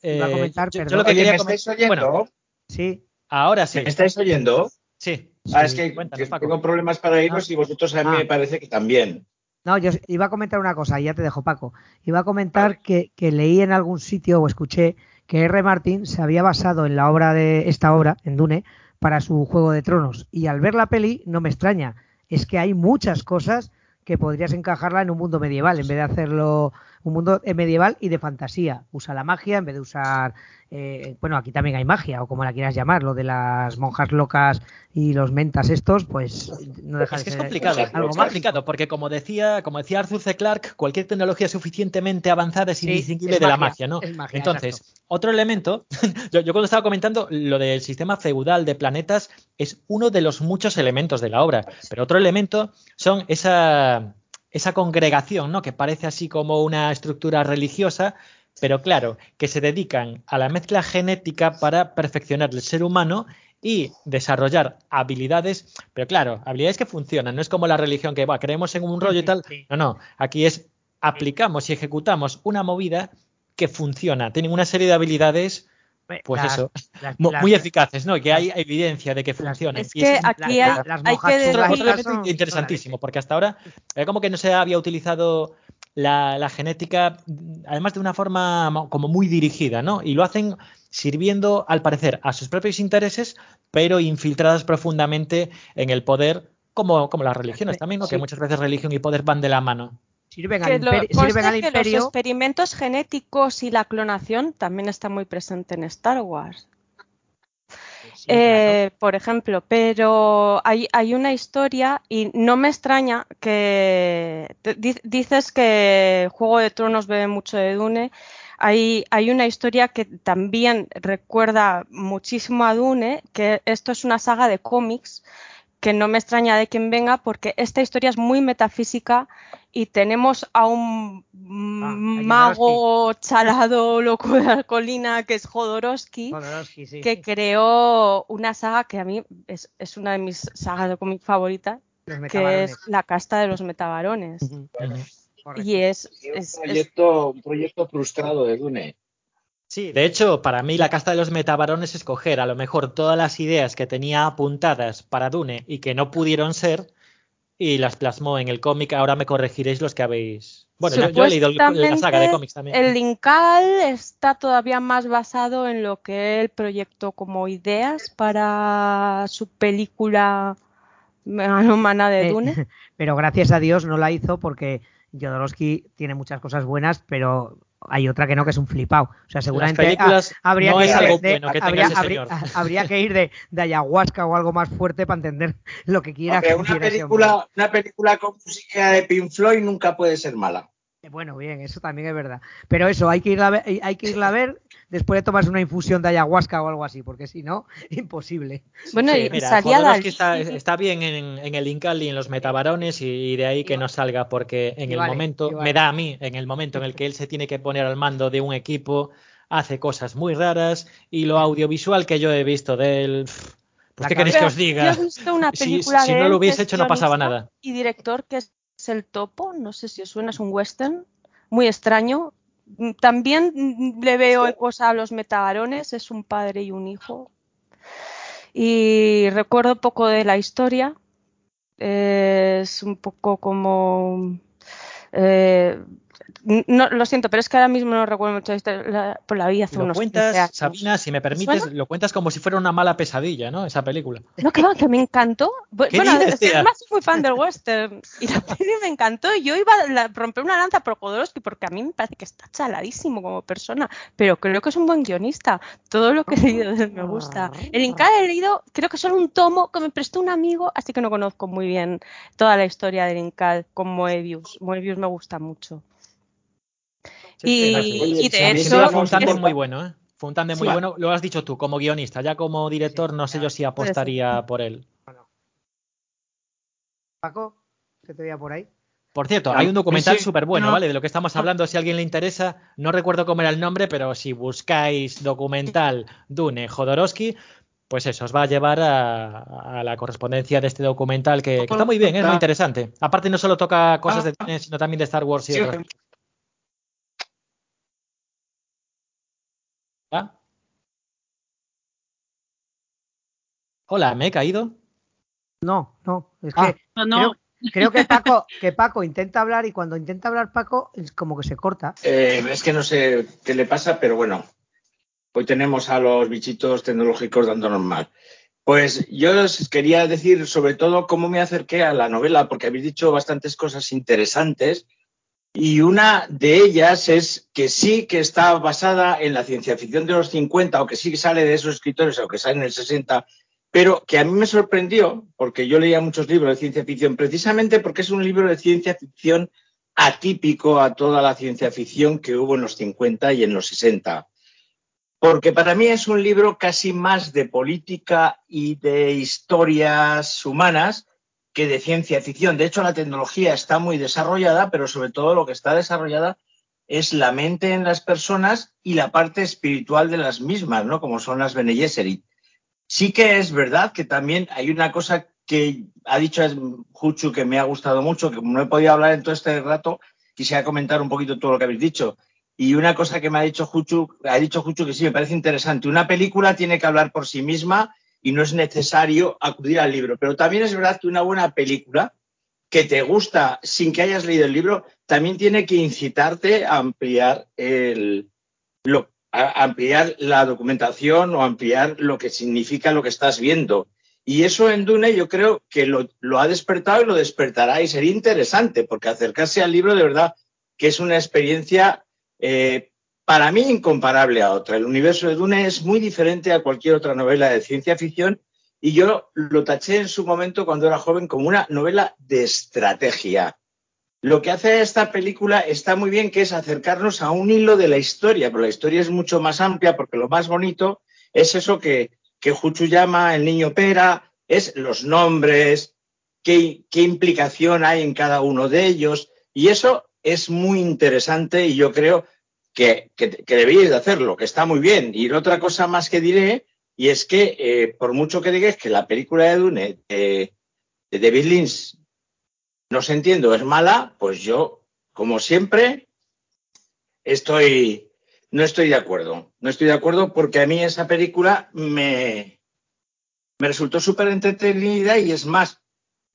iba a Eh, comentar, yo- lo que Oye, quería ¿me comen- estáis oyendo? Bueno, Sí, ahora sí. ¿Me estáis oyendo? Sí. Ah, es que, Cuéntanos, que Paco. tengo problemas para irnos y vosotros a mí Ah. me parece que también. No, yo iba a comentar una cosa, y ya te dejo, Paco. Iba a comentar que, que leí en algún sitio o escuché que R. Martin se había basado en la obra de esta obra, en Dune, para su Juego de Tronos. Y al ver la peli, no me extraña. Es que hay muchas cosas que podrías encajarla en un mundo medieval, en vez de hacerlo un mundo eh, medieval y de fantasía. Usa la magia en vez de usar. eh, bueno, aquí también hay magia, o como la quieras llamar, lo de las monjas locas y los mentas estos, pues no deja Es que de es ser complicado, algo es complicado, porque como decía, como decía Arthur C. Clarke, cualquier tecnología suficientemente avanzada es Sí, indistinguible es de la magia, magia, ¿no? es magia, Entonces, exacto. otro elemento, yo, yo cuando estaba comentando lo del sistema feudal de planetas es uno de los muchos elementos de la obra, pero otro elemento son esa, esa congregación, ¿no? Que parece así como una estructura religiosa, pero claro, que se dedican a la mezcla genética para perfeccionar el ser humano y desarrollar habilidades, pero claro, habilidades que funcionan, no es como la religión que va, creemos en un rollo y tal, no, no, aquí es aplicamos y ejecutamos una movida que funciona, tienen una serie de habilidades, pues Las- eso, las- mu- las- muy eficaces, ¿no? Y que hay evidencia de que funcionan. Es Y que es aquí la- hay, la- las hay que otro elemento interesantísimo, porque hasta ahora era como que no se había utilizado la, la genética, además de una forma mo- como muy dirigida, ¿no? Y lo hacen sirviendo, al parecer, a sus propios intereses, pero infiltradas profundamente en el poder, como, como las religiones también, ¿no? Que muchas veces religión y poder van de la mano. Sirven, al, lo- imperio, conste sirven al que los imperio. experimentos genéticos y la clonación también está muy presente en Star Wars. Sí, Eh, por ejemplo, pero hay, hay una historia y no me extraña que di- dices que Juego de Tronos bebe mucho de Dune. Hay, hay una historia que también recuerda muchísimo a Dune, que esto es una saga de cómics que no me extraña de quién venga porque esta historia es muy metafísica y tenemos a un Jodorowsky. mago chalado loco de la colina que es Jodorowsky Jodorowsky, sí. que creó una saga que a mí es, es una de mis sagas de cómic favoritas, que es La casta de los metabarones. Y es, un, es- es- proyecto, un proyecto frustrado de Dune. Sí, de hecho, para mí la casta de los metabarones es coger a lo mejor todas las ideas que tenía apuntadas para Dune y que no pudieron ser y las plasmó en el cómic. Ahora me corregiréis los que habéis. Bueno, yo, yo he leído la saga de cómics también. El Incal está todavía más basado en lo que él proyectó como ideas para su película humana de Eh, Dune. pero gracias a Dios no la hizo porque Jodorowsky tiene muchas cosas buenas, pero hay otra que no, que es un flipado. O sea, seguramente habría, no que ir de- de- bueno que tenga habría, ese habría- señor. habría que ir de, de ayahuasca o algo más fuerte para entender lo que quiera Hombre, que una película, una película con música de Pink Floyd nunca puede ser mala. Bueno, bien, eso también es verdad. Pero eso, hay que irla a ver, hay que irla a ver después de tomarse una infusión de ayahuasca o algo así, porque si no, imposible. Bueno, Sí, y mira, salía Dalí. está, está bien en, en el Incal y en los metabarones y, y de ahí que no salga, porque en y el vale, momento, vale. me da a mí, en el momento en el que él se tiene que poner al mando de un equipo, hace cosas muy raras y lo audiovisual que yo he visto de él, pues ¿qué queréis que os diga? Yo he visto una Si- película si de no lo que hubiese es hecho no pasaba nada. Y director que es El Topo, no sé si os suena, es un western muy extraño. También le veo ecos a los metabarones, es un padre y un hijo. Y recuerdo poco de la historia. Es un poco como eh, no, lo siento, pero es que ahora mismo no recuerdo mucho. La, pues la vi hace Lo unos 15 cuentas, años. Sabina, si me ¿Te permites, suena? lo cuentas como si fuera una mala pesadilla, ¿no? Esa película. No, que que me encantó. Bu- ¿Qué Bueno, además soy muy fan del western. Y la peli me encantó. Yo iba a romper una lanza por Jodorowsky porque a mí me parece que está chaladísimo como persona. Pero creo que es un buen guionista. Todo lo que he leído de él me gusta. El Inca he leído, creo que solo un tomo que me prestó un amigo, así que no conozco muy bien toda la historia del Incal con Moebius. Moebius me gusta mucho. Y, y de hecho, fue un tándem es- muy bueno, ¿eh? Fue un tándem muy Sí. bueno. Lo has dicho tú, como guionista. Ya como director, no sé yo si apostaría por él. Paco, que te veía por ahí. Por cierto, Ah, hay un documental sí, súper bueno, no. ¿vale? De lo que estamos hablando, si a alguien le interesa, no recuerdo cómo era el nombre, pero si buscáis documental Dune Jodorowsky, pues eso, os va a llevar a, a la correspondencia de este documental que, que está muy bien, es muy interesante. Aparte no solo toca cosas de Dune, sino también de Star Wars y Sí, otras. ¿Ah? Hola, ¿me he caído? No, no, es Ah. que No, creo que Paco, que Paco intenta hablar y cuando intenta hablar Paco es como que se corta. Eh, es que no sé qué le pasa, pero bueno, hoy tenemos a los bichitos tecnológicos dándonos mal. Pues yo os quería decir sobre todo cómo me acerqué a la novela, porque habéis dicho bastantes cosas interesantes y una de ellas es que sí que está basada en la ciencia ficción de los 50 o que sí que sale de esos escritores o que sale en el 60, pero que a mí me sorprendió porque yo leía muchos libros de ciencia ficción precisamente porque es un libro de ciencia ficción atípico a toda la ciencia ficción que hubo en los 50 y en los 60 porque para mí es un libro casi más de política y de historias humanas que de ciencia ficción. De hecho, la tecnología está muy desarrollada, pero sobre todo lo que está desarrollada es la mente en las personas y la parte espiritual de las mismas, ¿no? Como son las Bene Gesserit. Sí que es verdad que también hay una cosa que ha dicho Juchu que me ha gustado mucho, que no he podido hablar en todo este rato, quisiera comentar un poquito todo lo que habéis dicho. Y una cosa que me ha dicho Juchu, ha dicho Juchu que sí me parece interesante. Una película tiene que hablar por sí misma y no es necesario acudir al libro. Pero también es verdad que una buena película que te gusta sin que hayas leído el libro también tiene que incitarte a ampliar el, lo, a ampliar la documentación o ampliar lo que significa lo que estás viendo. Y eso en Dune yo creo que lo, lo ha despertado y lo despertará y sería interesante porque acercarse al libro de verdad que es una experiencia eh, para mí incomparable a otra. El universo de Dune es muy diferente a cualquier otra novela de ciencia ficción y yo lo taché en su momento cuando era joven como una novela de estrategia. Lo que hace esta película está muy bien, que es acercarnos a un hilo de la historia, pero la historia es mucho más amplia porque lo más bonito es eso que, que Juchu llama el niño pera, es los nombres, qué, qué implicación hay en cada uno de ellos y eso es muy interesante y yo creo que, que, debéis de hacerlo, que está muy bien. Y otra cosa más que diré, y es que eh, por mucho que digáis que la película de Dune eh, de David Lynch no se entiendo, es mala, pues yo, como siempre, estoy, no estoy de acuerdo. No estoy de acuerdo porque a mí esa película me, me resultó súper entretenida y es más,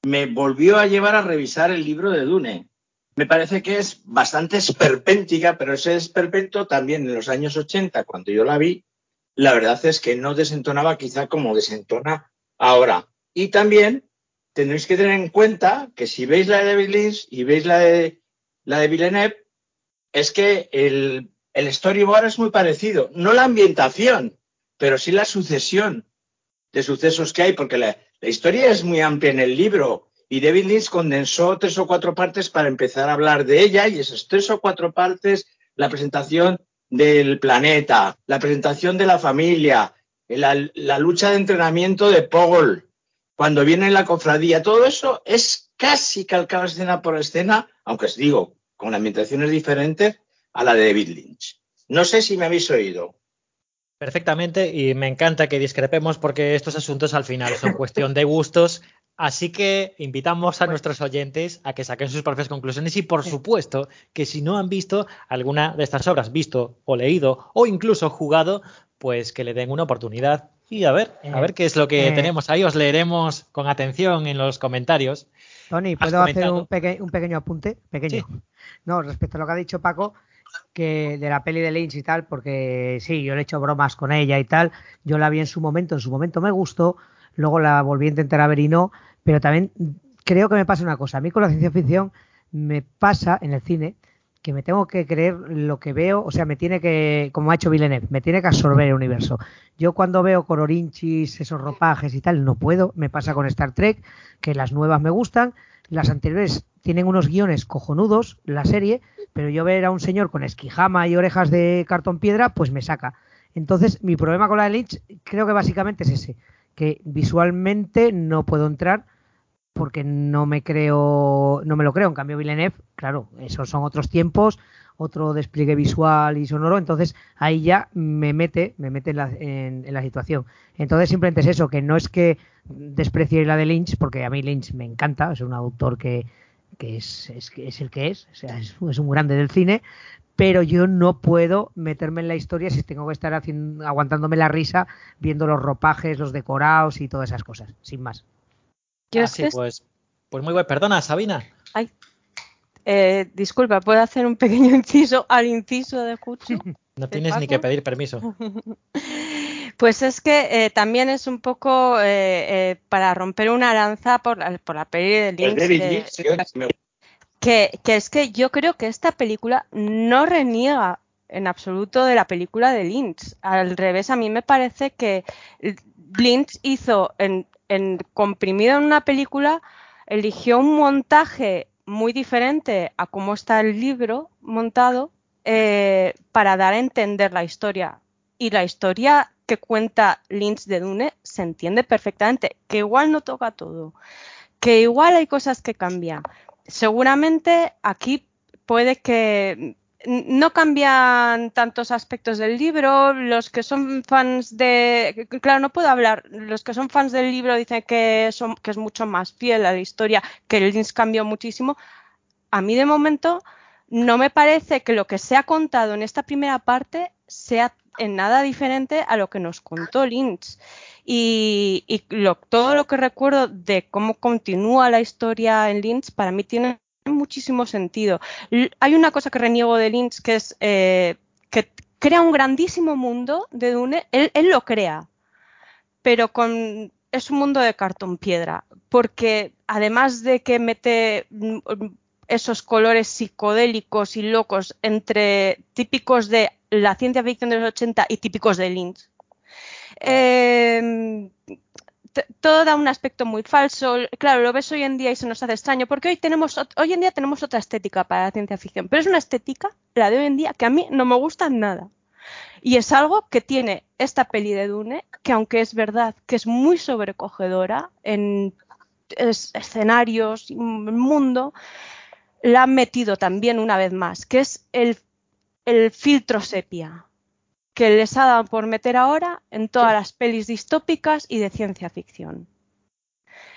me volvió a llevar a revisar el libro de Dune me parece que es bastante esperpéntica, pero ese esperpento también en los años 80, cuando yo la vi, la verdad es que no desentonaba quizá como desentona ahora. Y también tenéis que tener en cuenta que si veis la de Lynch y veis la de, la de Villeneuve, es que el, el storyboard es muy parecido. No la ambientación, pero sí la sucesión de sucesos que hay, porque la, la historia es muy amplia en el libro y David Lynch condensó tres o cuatro partes para empezar a hablar de ella y esas tres o cuatro partes, la presentación del planeta, la presentación de la familia, la, lucha de entrenamiento de Paul, cuando viene la cofradía, todo eso es casi calcado escena por escena, aunque os digo, con ambientaciones diferentes a la de David Lynch. No sé si me habéis oído. Perfectamente, y me encanta que discrepemos porque estos asuntos al final son cuestión de gustos. Así que invitamos a nuestros oyentes a que saquen sus propias conclusiones y, por supuesto, que si no han visto alguna de estas obras, visto o leído o incluso jugado, pues que le den una oportunidad y a ver, a ver qué es lo que Eh, tenemos ahí. Os leeremos con atención en los comentarios. Tony, ¿puedo hacer un, peque- un pequeño apunte? Pequeño. No, respecto a lo que ha dicho Paco, que de la peli de Lynch y tal, porque sí, yo le he hecho bromas con ella y tal. Yo la vi en su momento, en su momento me gustó, luego la volví a intentar a ver y no, pero también creo que me pasa una cosa. A mí con la ciencia ficción me pasa en el cine que me tengo que creer lo que veo, o sea, me tiene que, como ha hecho Villeneuve, me tiene que absorber el universo. Yo cuando veo colorinchis, esos ropajes y tal, no puedo. Me pasa con Star Trek, que las nuevas me gustan, las anteriores tienen unos guiones cojonudos, la serie, pero yo ver a un señor con esquijama y orejas de cartón piedra, pues me saca. Entonces, mi problema con la de Lynch creo que básicamente es ese, que visualmente no puedo entrar porque no me creo, no me lo creo. En cambio, Villeneuve, claro, esos son otros tiempos, otro despliegue visual y sonoro, entonces ahí ya me mete, me mete en la, en- en la situación. Entonces simplemente es eso, que no es que desprecie la de Lynch, porque a mí Lynch me encanta, es un autor que, que es, es, el que es, o sea, es, es un grande del cine, pero yo no puedo meterme en la historia si tengo que estar haciendo, aguantándome la risa viendo los ropajes, los decorados y todas esas cosas, sin más. ¿Quieres Así que es- pues, pues muy bueno. Perdona, Sabina. Ay, eh, disculpa, ¿puedo hacer un pequeño inciso al inciso de Jutsu? No ¿De tienes ni que pedir permiso. Pues es que eh, también es un poco eh, eh, para romper una lanza por la, por la peli de Lynch. Que, es que yo creo que esta película no reniega en absoluto de la película de Lynch. Al revés, a mí me parece que Lynch hizo en comprimido en una película, eligió un montaje muy diferente a cómo está el libro montado eh, para dar a entender la historia. Y la historia que cuenta Lynch de Dune se entiende perfectamente, que igual no toca todo, que igual hay cosas que cambian. Seguramente aquí puede que no cambian tantos aspectos del libro. Los que son fans de. Claro, no puedo hablar. Los que son fans del libro dicen que, son, que es mucho más fiel a la historia, que el Lynch cambió muchísimo. A mí, de momento, no me parece que lo que se ha contado en esta primera parte sea en nada diferente a lo que nos contó Lynch. Y, lo- todo lo que recuerdo de cómo continúa la historia en Lynch, para mí tiene muchísimo sentido. Hay una cosa que reniego de Lynch, que es eh, que crea un grandísimo mundo de Dune. Él, él lo crea, pero con es un mundo de cartón piedra, porque además de que mete mm, esos colores psicodélicos y locos entre típicos de la ciencia ficción de los 80 y típicos de Lynch. T- todo da un aspecto muy falso. Claro, lo ves hoy en día y se nos hace extraño, porque hoy tenemos hoy en día tenemos otra estética para la ciencia ficción, pero es una estética, la de hoy en día, que a mí no me gusta nada. Y es algo que tiene esta peli de Dune, que aunque es verdad que es muy sobrecogedora en es- escenarios, mundo, la han metido también una vez más, que es el filtro sepia, que les ha dado por meter ahora en todas las pelis distópicas y de ciencia ficción.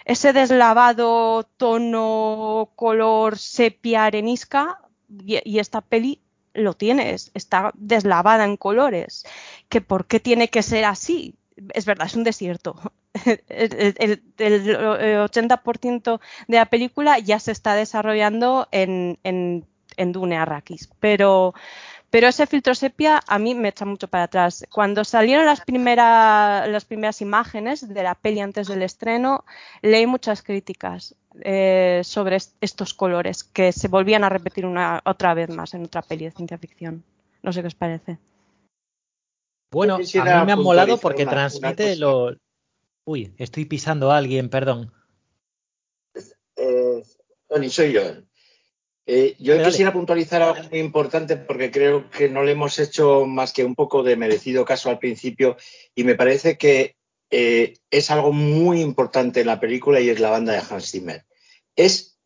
Ese deslavado tono color sepia arenisca y, y esta peli lo tiene, es- está deslavada en colores. ¿Que ¿Por qué tiene que ser así? Es verdad, es un desierto. El- el 80% de la película ya se está desarrollando en, en, en Dune Arrakis, pero, pero ese filtro sepia a mí me echa mucho para atrás. Cuando salieron las, primeras las primeras imágenes de la peli antes del estreno, leí muchas críticas eh, sobre est- estos colores que se volvían a repetir una otra vez más en otra peli de ciencia ficción. No sé qué os parece. Bueno, a mí me ha molado porque una- transmite lo. Uy, estoy pisando a alguien, perdón. Eh, Tony, soy yo. Eh, yo Dale, dale. quisiera puntualizar algo muy importante porque creo que no le hemos hecho más que un poco de merecido caso al principio y me parece que eh, es algo muy importante en la película y es la banda de Hans Zimmer. Es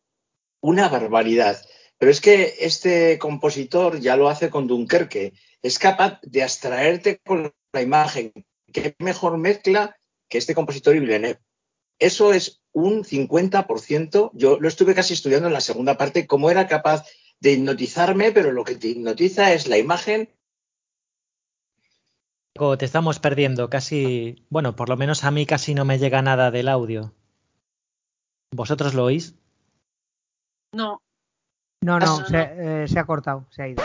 una barbaridad. Pero es que este compositor ya lo hace con Dunkerque. Es capaz de abstraerte con la imagen. Qué mejor mezcla que este compositor y Villeneuve. Eso es un 50%. Yo lo estuve casi estudiando en la segunda parte, cómo era capaz de hipnotizarme, pero lo que te hipnotiza es la imagen. Te estamos perdiendo casi, bueno, por lo menos a mí casi no me llega nada del audio. ¿Vosotros lo oís? No, No, no, se, eh, se ha cortado, se ha ido.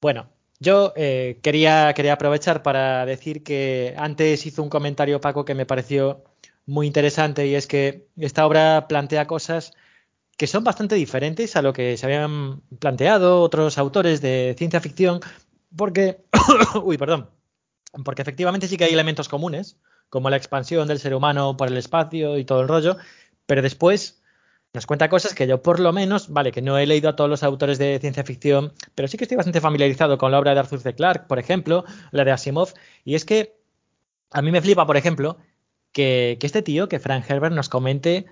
Bueno, yo eh, quería, quería aprovechar para decir que antes hizo un comentario Paco que me pareció muy interesante y es que esta obra plantea cosas que son bastante diferentes a lo que se habían planteado otros autores de ciencia ficción, porque, uy, perdón, porque efectivamente sí que hay elementos comunes, como la expansión del ser humano por el espacio y todo el rollo, pero después nos cuenta cosas que yo por lo menos, vale, que no he leído a todos los autores de ciencia ficción, pero sí que estoy bastante familiarizado con la obra de Arthur C. Clarke, por ejemplo, la de Asimov, y es que a mí me flipa, por ejemplo, que, este tío, que Frank Herbert, nos comente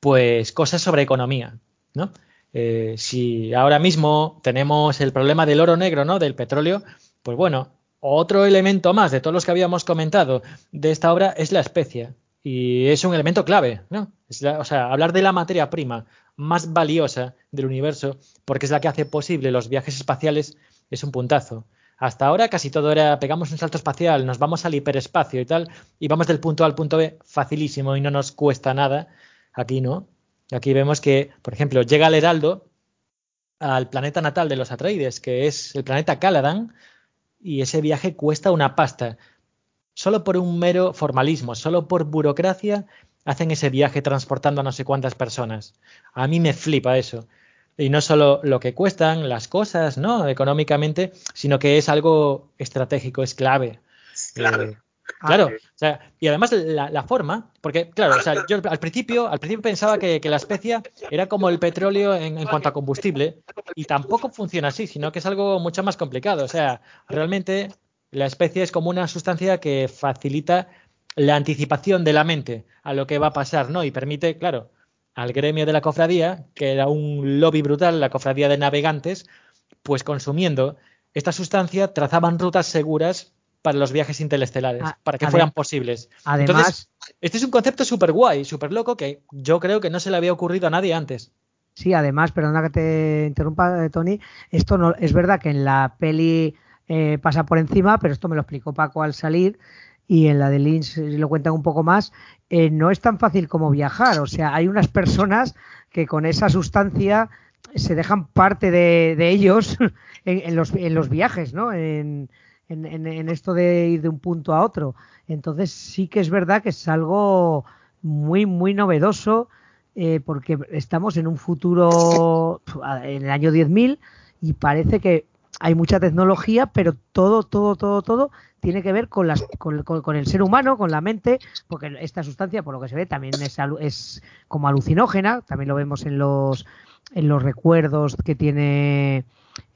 pues cosas sobre economía, ¿no? Eh, si ahora mismo tenemos el problema del oro negro, ¿no? Del petróleo, pues bueno, otro elemento más de todos los que habíamos comentado de esta obra es la especia. Y es un elemento clave, ¿no? Es la- o sea, hablar de la materia prima más valiosa del universo, porque es la que hace posible los viajes espaciales, es un puntazo. Hasta ahora casi todo era, pegamos un salto espacial, nos vamos al hiperespacio y tal, y vamos del punto A al punto B facilísimo y no nos cuesta nada. Aquí no. Aquí vemos que, por ejemplo, llega el Heraldo al planeta natal de los Atreides, que es el planeta Caladan, y ese viaje cuesta una pasta. Solo por un mero formalismo, solo por burocracia, hacen ese viaje transportando a no sé cuántas personas. A mí me flipa eso. Y no solo lo que cuestan las cosas, ¿no? Económicamente, sino que es algo estratégico, es clave. Eh, Claro, o sea, y además la, la forma, porque claro, o sea, yo al principio, al principio pensaba que, que la especia era como el petróleo en, en cuanto a combustible, y tampoco funciona así, sino que es algo mucho más complicado. O sea, realmente la especia es como una sustancia que facilita la anticipación de la mente a lo que va a pasar, ¿no? Y permite, claro, al gremio de la cofradía, que era un lobby brutal, la cofradía de navegantes, pues consumiendo esta sustancia trazaban rutas seguras para los viajes interestelares, A- para que fueran posibles. Además, Entonces, este es un concepto súper guay, súper loco, que yo creo que no se le había ocurrido a nadie antes. Sí, además, perdona que te interrumpa, eh, Tony, esto no es verdad que en la peli eh, pasa por encima, pero esto me lo explicó Paco al salir y en la de Lynch lo cuentan un poco más. eh, no es tan fácil como viajar, o sea, hay unas personas que con esa sustancia se dejan parte de, ellos en, los, en los viajes, ¿no? En, en, en- esto de ir de un punto a otro. Entonces sí que es verdad que es algo muy, muy novedoso eh, porque estamos en un futuro, en el año 10.000 y parece que hay mucha tecnología, pero todo, todo, todo, todo tiene que ver con, las, con, con- con el ser humano, con la mente, porque esta sustancia, por lo que se ve, también es, es como alucinógena, también lo vemos en los, en los recuerdos que tiene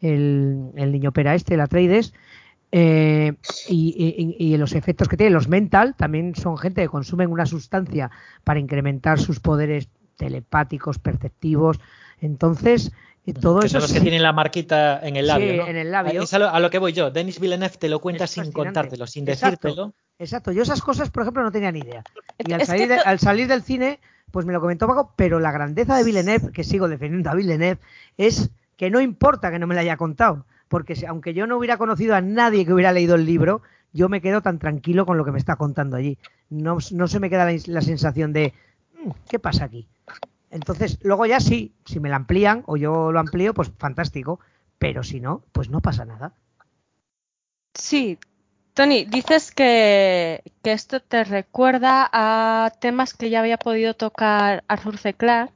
el, el niño pera este, el Atreides, eh, y, y- y los efectos que tiene, los mental, también son gente que consumen una sustancia para incrementar sus poderes telepáticos, perceptivos. Entonces, todo que eso son los que tienen la marquita en el labio. Sí, ¿no? en el labio. Es a lo, a lo que voy yo. Denis Villeneuve te lo cuenta Es sin fascinante. contártelo, sin Exacto. decírtelo. Exacto, yo esas cosas, por ejemplo, no tenía ni idea. Y al salir, de- to- al salir del cine, pues me lo comentó Paco, pero la grandeza de Villeneuve, que sigo defendiendo a Villeneuve, es que no importa que no me lo haya contado, porque aunque yo no hubiera conocido a nadie que hubiera leído el libro, yo me quedo tan tranquilo con lo que me está contando allí. No, no se me queda la, la sensación de, "Mm, ¿qué pasa aquí? Entonces, luego ya sí, si me la amplían o yo lo amplío, pues fantástico, pero si no, pues no pasa nada. Sí, Tony, dices que, que esto te recuerda a temas que ya había podido tocar Arthur C. Clarke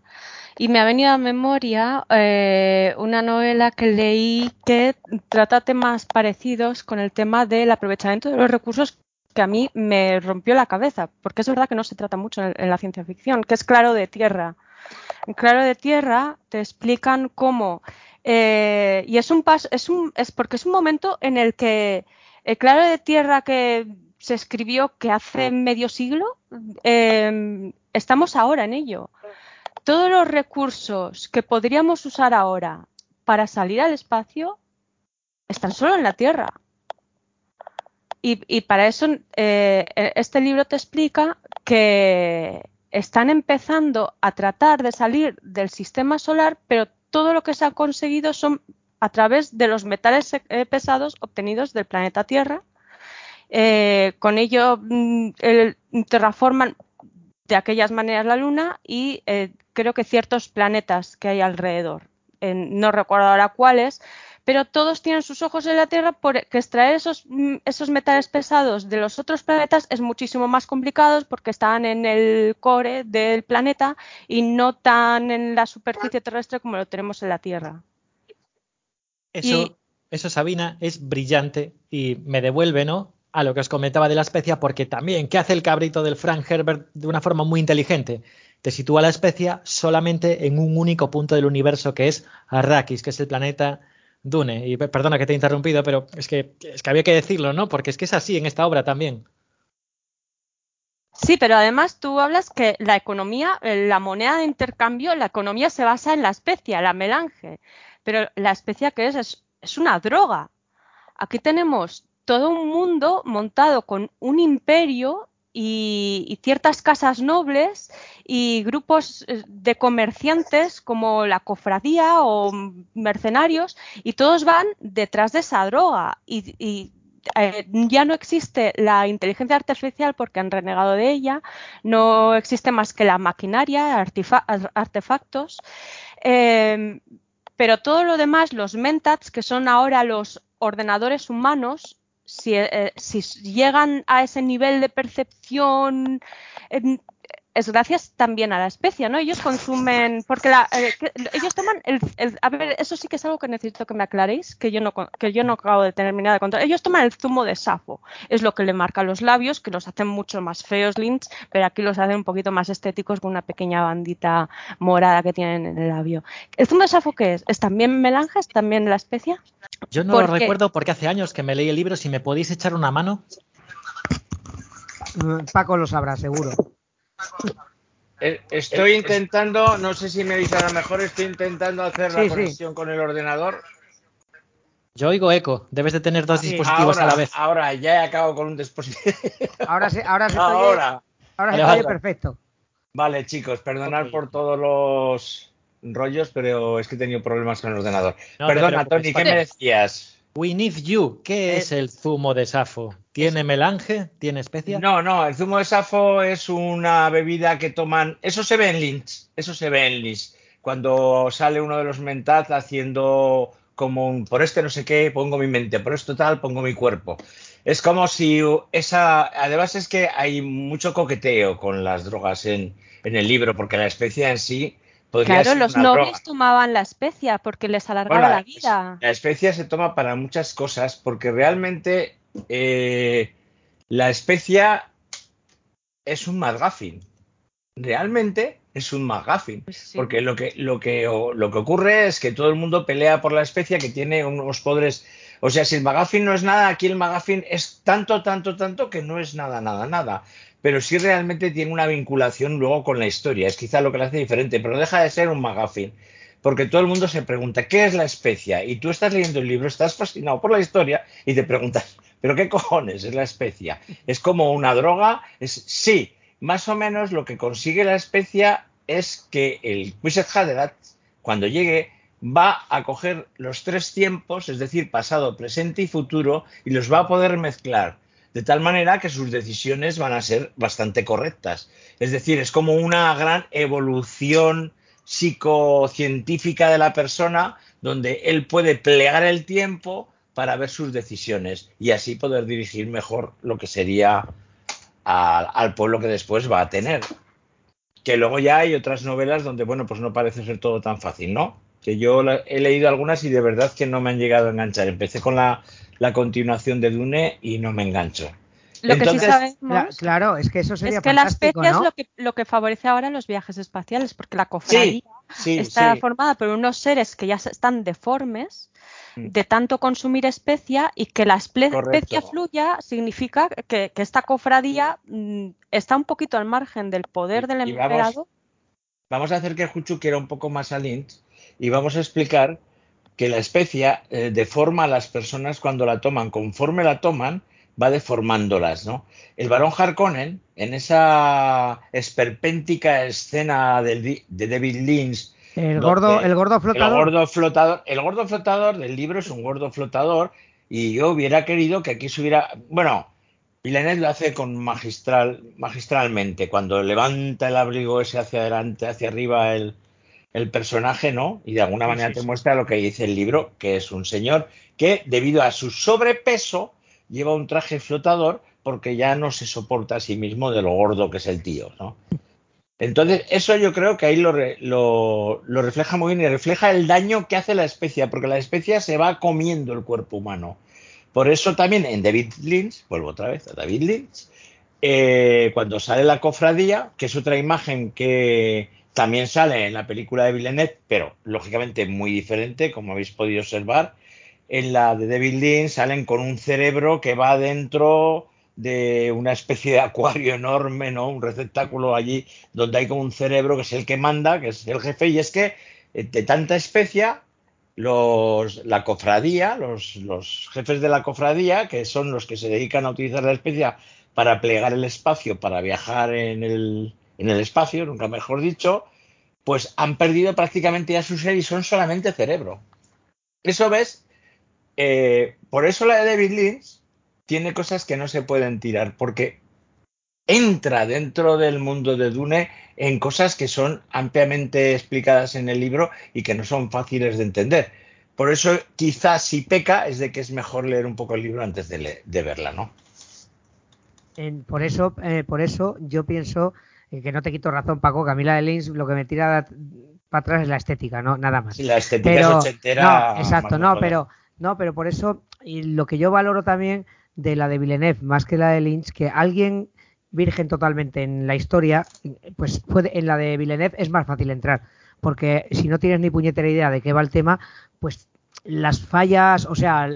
y me ha venido a memoria eh, una novela que leí que trata temas parecidos con el tema del aprovechamiento de los recursos que a mí me rompió la cabeza, porque es verdad que no se trata mucho en, en la ciencia ficción, que es claro de tierra. En Claro de Tierra te explican cómo eh, y es un paso, es un, es porque es un momento en el que el Claro de Tierra que se escribió que hace medio siglo, eh, estamos ahora en ello. Todos los recursos que podríamos usar ahora para salir al espacio están solo en la Tierra. Y, y para eso eh, este libro te explica que están empezando a tratar de salir del sistema solar, pero todo lo que se ha conseguido son a través de los metales eh, pesados obtenidos del planeta Tierra. Eh, con ello mm, terraforman de aquellas maneras la Luna y eh, creo que ciertos planetas que hay alrededor. no recuerdo ahora cuáles, pero todos tienen sus ojos en la Tierra porque extraer esos, mm, esos metales pesados de los otros planetas es muchísimo más complicado porque están en el core del planeta y no tan en la superficie terrestre como lo tenemos en la Tierra. Eso, eso Sabina, es brillante y me devuelve, ¿no? A lo que os comentaba de la especia, porque también, ¿qué hace el cabrito del Frank Herbert de una forma muy inteligente? Te sitúa la especia solamente en un único punto del universo que es Arrakis, que es el planeta Dune. Y perdona que te he interrumpido, pero es que, es que había que decirlo, ¿no? Porque es que es así en esta obra también. Sí, pero además tú hablas que la economía, eh, la moneda de intercambio, la economía se basa en la especia, la melange. Pero la especia que es, es, es una droga. Aquí tenemos todo un mundo montado con un imperio y, ciertas casas nobles y grupos eh, de comerciantes como la cofradía o mercenarios y todos van detrás de esa droga. Y, eh, ya no existe la inteligencia artificial porque han renegado de ella, no existe más que la maquinaria, artefactos, eh, pero todo lo demás, los mentats, que son ahora los ordenadores humanos, si, eh, si, llegan a ese nivel de percepción es gracias también a la especie, ¿no? Ellos consumen, porque la, eh, ellos toman el, a ver, eso sí que es algo que necesito que me aclaréis, que yo no, que yo no acabo de terminar de contar. Ellos toman el zumo de safo, es lo que le marca los labios, que los hacen mucho más feos, Lynch, pero aquí los hacen un poquito más estéticos con una pequeña bandita morada que tienen en el labio. ¿El zumo de safo qué es? ¿Es también melange? ¿Es también la especie? Yo no lo recuerdo porque hace años que me leí el libro, si me podéis echar una mano. Paco lo sabrá, seguro. Eh, estoy intentando, no sé si me dice a lo mejor, estoy intentando hacer la conexión con el ordenador. Yo oigo eco, debes de tener dos dispositivos a la vez. Ahora, ya he acabado con un dispositivo. Ahora sí, ahora se ahora, ahora perfecto. Vale, chicos, perdonad por todos los rollos, pero es que he tenido problemas con el ordenador. Perdona, Tony, ¿qué me decías? We Need You, ¿qué es el zumo de Safo? ¿Tiene melange? ¿Tiene especias? No, no, el zumo de Safo es una bebida que toman. Eso se ve en Lynch, eso se ve en Lynch. Cuando sale uno de los mentats haciendo como un por este no sé qué, pongo mi mente, por esto tal, pongo mi cuerpo. Es como si esa. Además, es que hay mucho coqueteo con las drogas en, en el libro, porque la especie en sí claro, los nobles tomaban la especia porque les alargaba la vida. La especia se toma para muchas cosas porque realmente eh, la especia es un McGuffin. Realmente es un McGuffin. Pues porque lo que, lo, que, lo que ocurre es que todo el mundo pelea por la especia que tiene unos poderes. O sea, si el McGuffin no es nada, aquí el McGuffin es tanto, tanto, tanto que no es nada, nada, nada pero sí realmente tiene una vinculación luego con la historia. Es quizá lo que le hace diferente, pero deja de ser un magazine. Porque todo el mundo se pregunta, ¿qué es la especia? Y tú estás leyendo el libro, estás fascinado por la historia y te preguntas, ¿pero qué cojones es la especia? ¿Es como una droga? Es, sí, más o menos lo que consigue la especia es que el Quishet Haderach, cuando llegue, va a coger los tres tiempos, es decir, pasado, presente y futuro, y los va a poder mezclar de tal manera que sus decisiones van a ser bastante correctas. Es decir, es como una gran evolución psicocientífica de la persona donde él puede plegar el tiempo para ver sus decisiones y así poder dirigir mejor lo que sería al pueblo que después va a tener. Que luego ya hay otras novelas donde, bueno, pues no parece ser todo tan fácil, ¿no? Que yo he leído algunas y de verdad que no me han llegado a enganchar. Empecé con la la continuación de Dune y no me engancho. Lo que sí sabemos, claro, es que eso sería es que la especie es lo que, lo que favorece ahora los viajes espaciales, porque la cofradía Sí, está sí. formada por unos seres que ya están deformes Mm. de tanto consumir especia y que la esple- Correcto. especia fluya significa que, que esta cofradía mm, está un poquito al margen del poder Y- del y vamos- emperador. Vamos a hacer que Juchu quiera un poco más a Lynch y vamos a explicar que la especia eh, deforma a las personas cuando la toman. Conforme la toman, va deformándolas, ¿no? El barón Harkonnen, en esa esperpéntica escena del de David Lynch, El gordo, el gordo flotador. El gordo flotador, el gordo flotador del libro es un gordo flotador y yo hubiera querido que aquí se hubiera, bueno, Villeneuve lo hace con magistral, magistralmente, cuando levanta el abrigo ese hacia adelante, hacia arriba el, el personaje, ¿no? Y de alguna Sí, manera sí, te muestra lo que dice el libro, que es un señor que debido a su sobrepeso lleva un traje flotador porque ya no se soporta a sí mismo de lo gordo que es el tío, ¿no? Entonces, eso yo creo que ahí lo, re- lo, lo refleja muy bien y refleja el daño que hace la especia, porque la especia se va comiendo el cuerpo humano. Por eso también en David Lynch, vuelvo otra vez a David Lynch, eh, cuando sale la cofradía, que es otra imagen que también sale en la película de Villeneuve, pero lógicamente muy diferente, como habéis podido observar, en la de David Lynch salen con un cerebro que va dentro de una especie de acuario enorme, ¿no? Un receptáculo allí donde hay como un cerebro que es el que manda, que es el jefe, y es que eh, de tanta especia, los, la cofradía, los, los jefes de la cofradía, que son los que se dedican a utilizar la especia para plegar el espacio, para viajar en el, en el espacio, nunca mejor dicho, pues han perdido prácticamente ya su ser y son solamente cerebro. Eso ves, eh, por eso la de David Lynch tiene cosas que no se pueden tirar, porque entra dentro del mundo de Dune en cosas que son ampliamente explicadas en el libro y que no son fáciles de entender. Por eso, quizás si peca, es de que es mejor leer un poco el libro antes de, le- de verla, ¿no? En- por eso, eh, por eso yo pienso eh, que no te quito razón, Paco, que a mí la de Lynch lo que me tira para atrás es la estética, no nada más. Si la estética Pero- es ochentera. no, exacto, no, pero no, pero por eso y lo que yo valoro también de la de Villeneuve más que la de Lynch, que alguien virgen totalmente en la historia, pues puede en la de Villeneuve es más fácil entrar, porque si no tienes ni puñetera idea de qué va el tema, pues las fallas, o sea,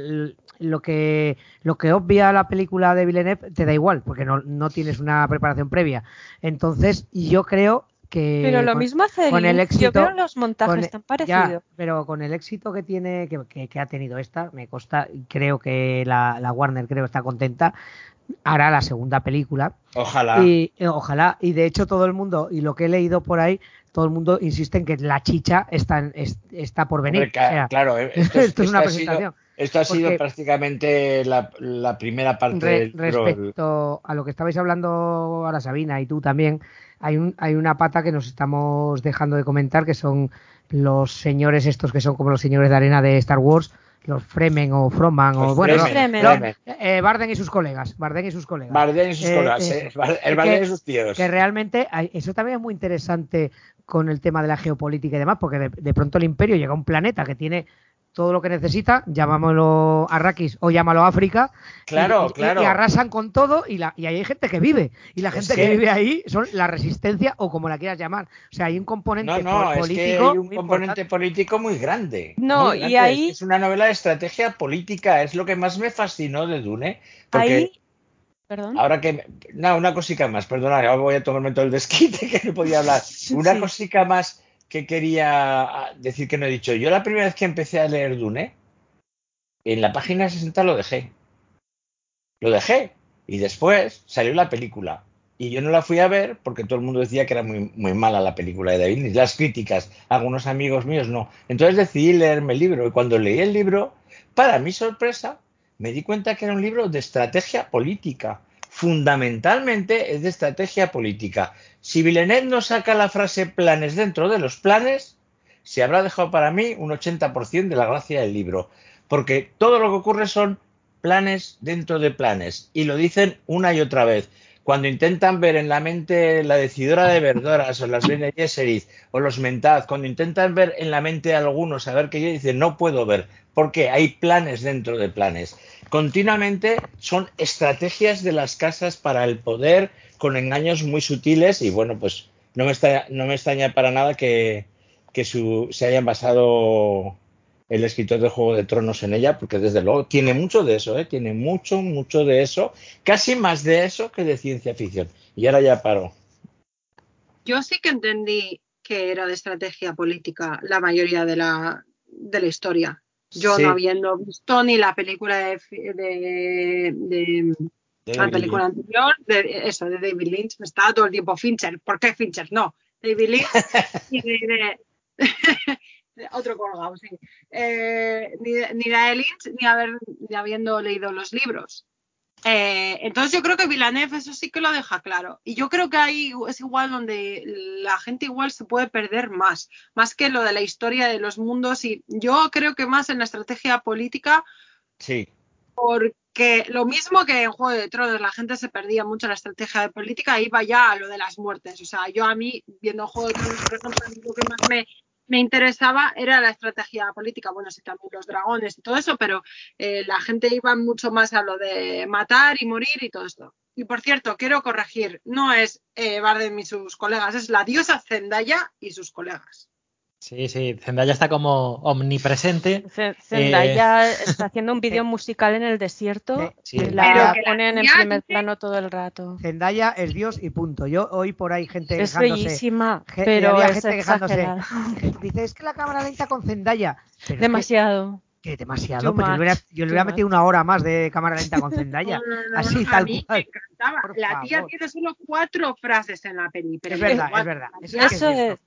lo que lo que obvia la película de Villeneuve te da igual, porque no, no tienes una preparación previa. Entonces, yo creo que Pero lo con- mismo hace con el Lynch. Yo éxito- veo los montajes con- e- tan parecidos. pero con el éxito que tiene, que, que- que ha tenido esta, me consta, creo que la, la Warner creo está contenta, hará la segunda película. Ojalá. Y eh, ojalá, y de hecho todo el mundo, y lo que he leído por ahí, todo el mundo insiste en que la chicha está, en- es- está por venir. O sea, claro, eh, esto, es- esto es una esto ha sido- presentación. esto ha sido Porque- prácticamente la, la primera parte Re- del respecto a lo que estabais hablando ahora Sabina y tú también, hay, un, hay una pata que nos estamos dejando de comentar que son los señores estos que son como los señores de arena de Star Wars, los Fremen o Froman o bueno, Fremen, no, Fremen. eh, Barden y sus colegas, Barden y sus colegas. Bardem y sus Eh, colegas, eh, el que- Bardem y sus tíos. que realmente eso también es muy interesante con el tema de la geopolítica y demás, porque de, de pronto el imperio llega a un planeta que tiene todo lo que necesita, llamámoslo Arrakis o llámalo África, Claro, y, claro. y arrasan con todo y, la, y ahí hay gente que vive, y la Es gente que- que vive ahí son la resistencia o como la quieras llamar. O sea, hay un componente No, no, po- es que político hay un muy componente importante. político muy grande. No, muy y ahí- Es una novela de estrategia política, es lo que más me fascinó de Dune. Porque Ahí, perdón. ahora que. No, una cosica más, perdona, ahora voy a tomarme todo el desquite que no podía hablar. Una Sí. cosica más que quería ah, decir que no he dicho. Yo la primera vez que empecé a leer Dune, en la página 60 lo dejé. Lo dejé. Y después salió la película. Y yo no la fui a ver porque todo el mundo decía que era muy, muy mala la película de David. Las críticas, algunos amigos míos no. Entonces decidí leerme el libro. Y cuando leí el libro, para mi sorpresa, me di cuenta que era un libro de estrategia política. Fundamentalmente es de estrategia política. Si Villeneuve no saca la frase planes dentro de los planes, se habrá dejado para mí un 80% de la gracia del libro. Porque todo lo que ocurre son planes dentro de planes. Y lo dicen una y otra vez. Cuando intentan ver en la mente la decidora de Verdoras o las Bene Gesserit o los Mentad, cuando intentan ver en la mente de algunos a ver qué dicen, no puedo ver. porque Hay planes dentro de planes. Continuamente son estrategias de las casas para el poder con engaños muy sutiles y bueno, pues no me, está, no me extraña para nada que, que su, se hayan basado el escritor de Juego de Tronos en ella, porque desde luego tiene mucho de eso, ¿eh? tiene mucho, mucho de eso, casi más de eso que de ciencia ficción. Y ahora ya paro. Yo sí que entendí que era de estrategia política la mayoría de la, de la historia. Yo Sí. no habiendo visto ni la película de, de, de- De la David película anterior, de eso, de David Lynch, me estaba todo el tiempo Fincher. ¿Por qué Fincher? No, David Lynch y de, de- de otro colgado, sí. Eh, ni, ni la de Lynch ni, haber, ni habiendo leído los libros. Eh, entonces yo creo que Villeneuve eso sí que lo deja claro. Y yo creo que ahí es igual donde la gente igual se puede perder más, más que lo de la historia de los mundos. Y yo creo que más en la estrategia política Sí, porque lo mismo que en Juego de Tronos la gente se perdía mucho la estrategia de política, iba ya a lo de las muertes. O sea, yo a mí, viendo Juego de Tronos, por ejemplo, lo que más me, me interesaba era la estrategia política, bueno, sí, también los dragones y todo eso, pero eh, la gente iba mucho más a lo de matar y morir y todo esto. Y por cierto, quiero corregir, no es eh, Bardem y sus colegas, es la diosa Zendaya y sus colegas. Sí, sí, Zendaya está como omnipresente. Zendaya está haciendo un vídeo musical en el desierto Eh, sí. y Pero la la ponen en tía primer dice- plano todo el rato. Zendaya es Dios y punto. Yo hoy por ahí gente Es quejándose. bellísima, pero había es gente quejándose. Dice, es que la cámara lenta con Zendaya. Pero es Demasiado. Que, que demasiado. Pues yo le hubiera, yo le hubiera metido una hora más de cámara lenta con Zendaya. No, no, no, Así, a tal mí cual. me encantaba. Por la tía favor. tiene solo cuatro frases en la peli. Pero Es da verdad, es verdad. La Eso es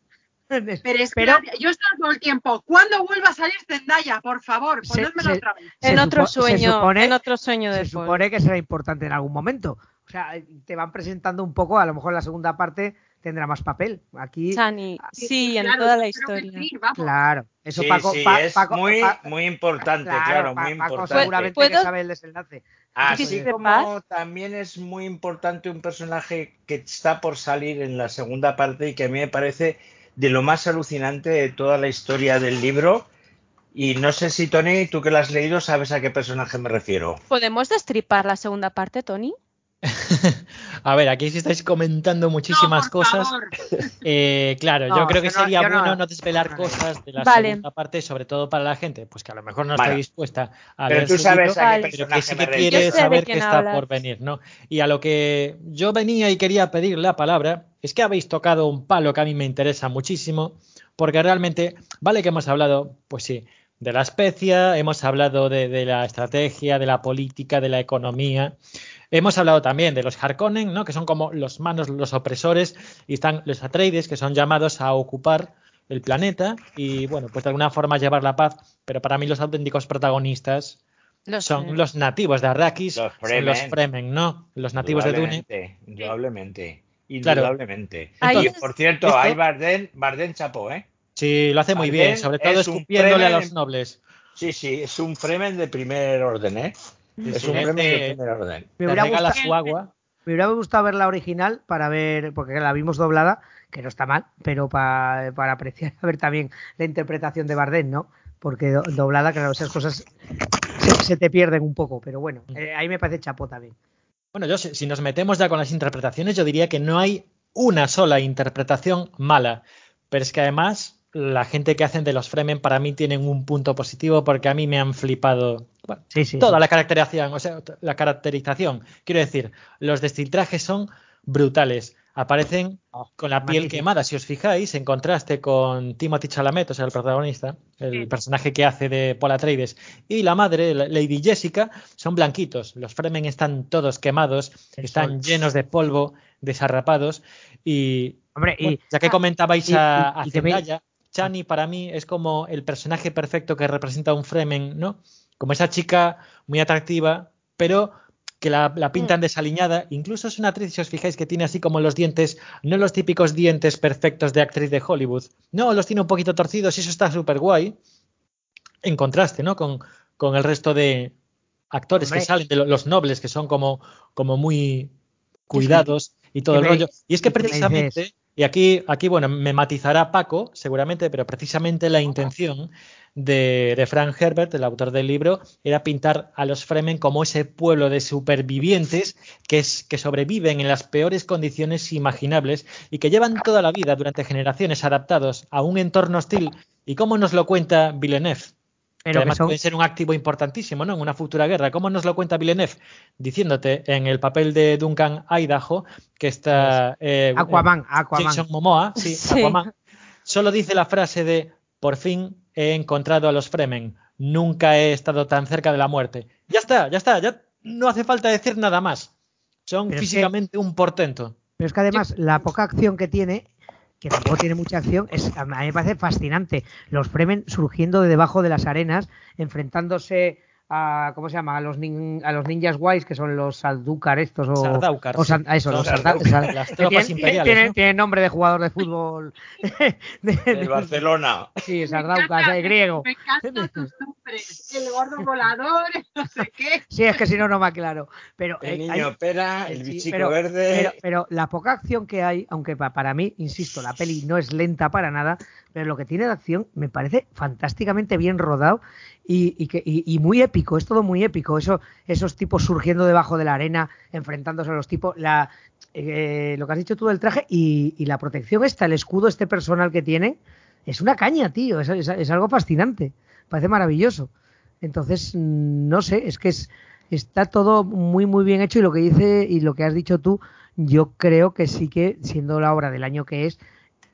Pero es que Pero- yo estaba todo el tiempo. ¿Cuándo vuelva a salir Zendaya? Por favor, se- otra vez. Se En otro se sueño, supone- en otro sueño de se Paul. supone que será importante en algún momento. O sea, te van presentando un poco, a lo mejor la segunda parte tendrá más papel. Aquí, Chani, sí, en claro, toda la historia. sí, claro, eso sí, Paco, sí, Pa- es Paco- muy, Pa- muy importante, claro, muy Paco importante. seguramente ¿Puedo- que sabe el desenlace. Así discrepar? como también es muy importante un personaje que está por salir en la segunda parte y que a mí me parece de lo más alucinante de toda la historia del libro. Y no sé si, Tony, tú que lo has leído, sabes a qué personaje me refiero. ¿Podemos destripar la segunda parte, Tony? A ver, aquí sí estáis comentando muchísimas No, cosas. Eh, claro, No, yo creo que sería no- bueno no desvelar cosas de la Vale. segunda parte, sobre todo para la gente, pues que a lo mejor no Vale. está dispuesta a Pero leer tú su sabes libro, a qué pero que sí que quiere saber qué está hablas. por venir, ¿no? Y a lo que yo venía y quería pedir la palabra es que habéis tocado un palo que a mí me interesa muchísimo, porque realmente, vale que hemos hablado, pues sí, de la especia, hemos hablado de, de la estrategia, de la política, de la economía. Hemos hablado también de los Harkonnen, ¿no? que son como los manos, los opresores, y están los Atreides, que son llamados a ocupar el planeta y, bueno, pues de alguna forma llevar la paz. Pero para mí los auténticos protagonistas Los, son eh, los nativos de Arrakis, Los son los Fremen. Fremen, ¿no? Los nativos de Dune. Indudablemente, Indudablemente. Claro. Y por cierto, esto- hay Bardem, Bardem chapó, ¿eh? Sí, lo hace muy Bardem bien, sobre todo es un escupiéndole a Fremen los nobles. Sí, sí, es un Fremen de primer orden, ¿eh? Es un de primer orden. Me hubiera, gustado, su agua. me hubiera gustado ver la original para ver, porque la vimos doblada, que no está mal, pero pa- para apreciar, a ver también la interpretación de Bardem, ¿no? Porque do- doblada, claro, esas cosas se, se te pierden un poco, pero bueno, eh, ahí me parece chapo también. Bueno, yo si si nos metemos ya con las interpretaciones, yo diría que no hay una sola interpretación mala. Pero es que además la gente que hacen de los Fremen para mí tienen un punto positivo porque a mí me han flipado bueno, Sí, sí. toda la caracterización, o sea, la caracterización. Quiero decir, los destiltrajes son brutales. Aparecen con la piel magnífico. quemada, si os fijáis, en contraste con Timothy Chalamet, o sea, el protagonista, el Sí. personaje que hace de Paul Atreides, y la madre, la- Lady Jessica, son blanquitos. Los Fremen están todos quemados, El están sol. llenos de polvo, desarrapados, y Hombre, y, bueno, ya que comentabais y- a, a y Zendaya, Chani para mí es como el personaje perfecto que representa a un Fremen, ¿no? Como esa chica muy atractiva, pero que la, la Mm. pintan desaliñada. Incluso es una actriz, si os fijáis, que tiene así como los dientes, no los típicos dientes perfectos de actriz de Hollywood. No, los tiene un poquito torcidos y eso está súper guay. En contraste, ¿no? Con, con el resto de actores Hombre. que salen, de lo- los nobles, que son como, como muy cuidados y todo el rollo. Y es que precisamente Y aquí, aquí, bueno, me matizará Paco, seguramente, pero precisamente la intención de, de, Frank Herbert, el autor del libro, era pintar a los Fremen como ese pueblo de supervivientes que, es, que sobreviven en las peores condiciones imaginables y que llevan toda la vida durante generaciones adaptados a un entorno hostil. ¿Y cómo nos lo cuenta Villeneuve? Pero que además son... ser un activo importantísimo ¿no? en una futura guerra. ¿Cómo nos lo cuenta Villeneuve? Diciéndote en el papel de Duncan Idaho que está eh, Aquaman, Aquaman. Jason Momoa, sí, sí. Aquaman, solo dice la frase de por fin he encontrado a los Fremen, nunca he estado tan cerca de la muerte. Ya está, ya está, ya no hace falta decir nada más. Son pero físicamente que, un portento. Pero es que además la poca acción que tiene que tampoco tiene mucha acción, es, a mí me parece fascinante. Los Fremen surgiendo de debajo de las arenas, enfrentándose a ¿cómo se llama? a los nin, a los ninjas guays que son los Saldúcar estos o Sardaukar, o san, eso, los Sardaukar, las tropas tienen, imperiales tienen, ¿no? tienen, nombre de jugador de fútbol. De, de, de Barcelona. Sí Sardaukar es griego. me encantan tus nombres. El gordo volador no sé qué. Sí es que si no no me aclaro. Pero el eh, niño hay, pera el sí, bichico pero, verde. pero, pero, la poca acción que hay aunque para mí insisto la peli no es lenta para nada pero lo que tiene de acción me parece fantásticamente bien rodado y, y, que, y, muy épico, es todo muy épico. Eso, esos tipos surgiendo debajo de la arena, enfrentándose a los tipos, la, eh, lo que has dicho tú del traje y, la protección esta, el escudo este personal que tiene, es una caña, tío, es, es, es, algo fascinante, parece maravilloso. Entonces, no sé, es que es, está todo muy, muy bien hecho y lo que dice y lo que has dicho tú, yo creo que sí que, siendo la obra del año que es,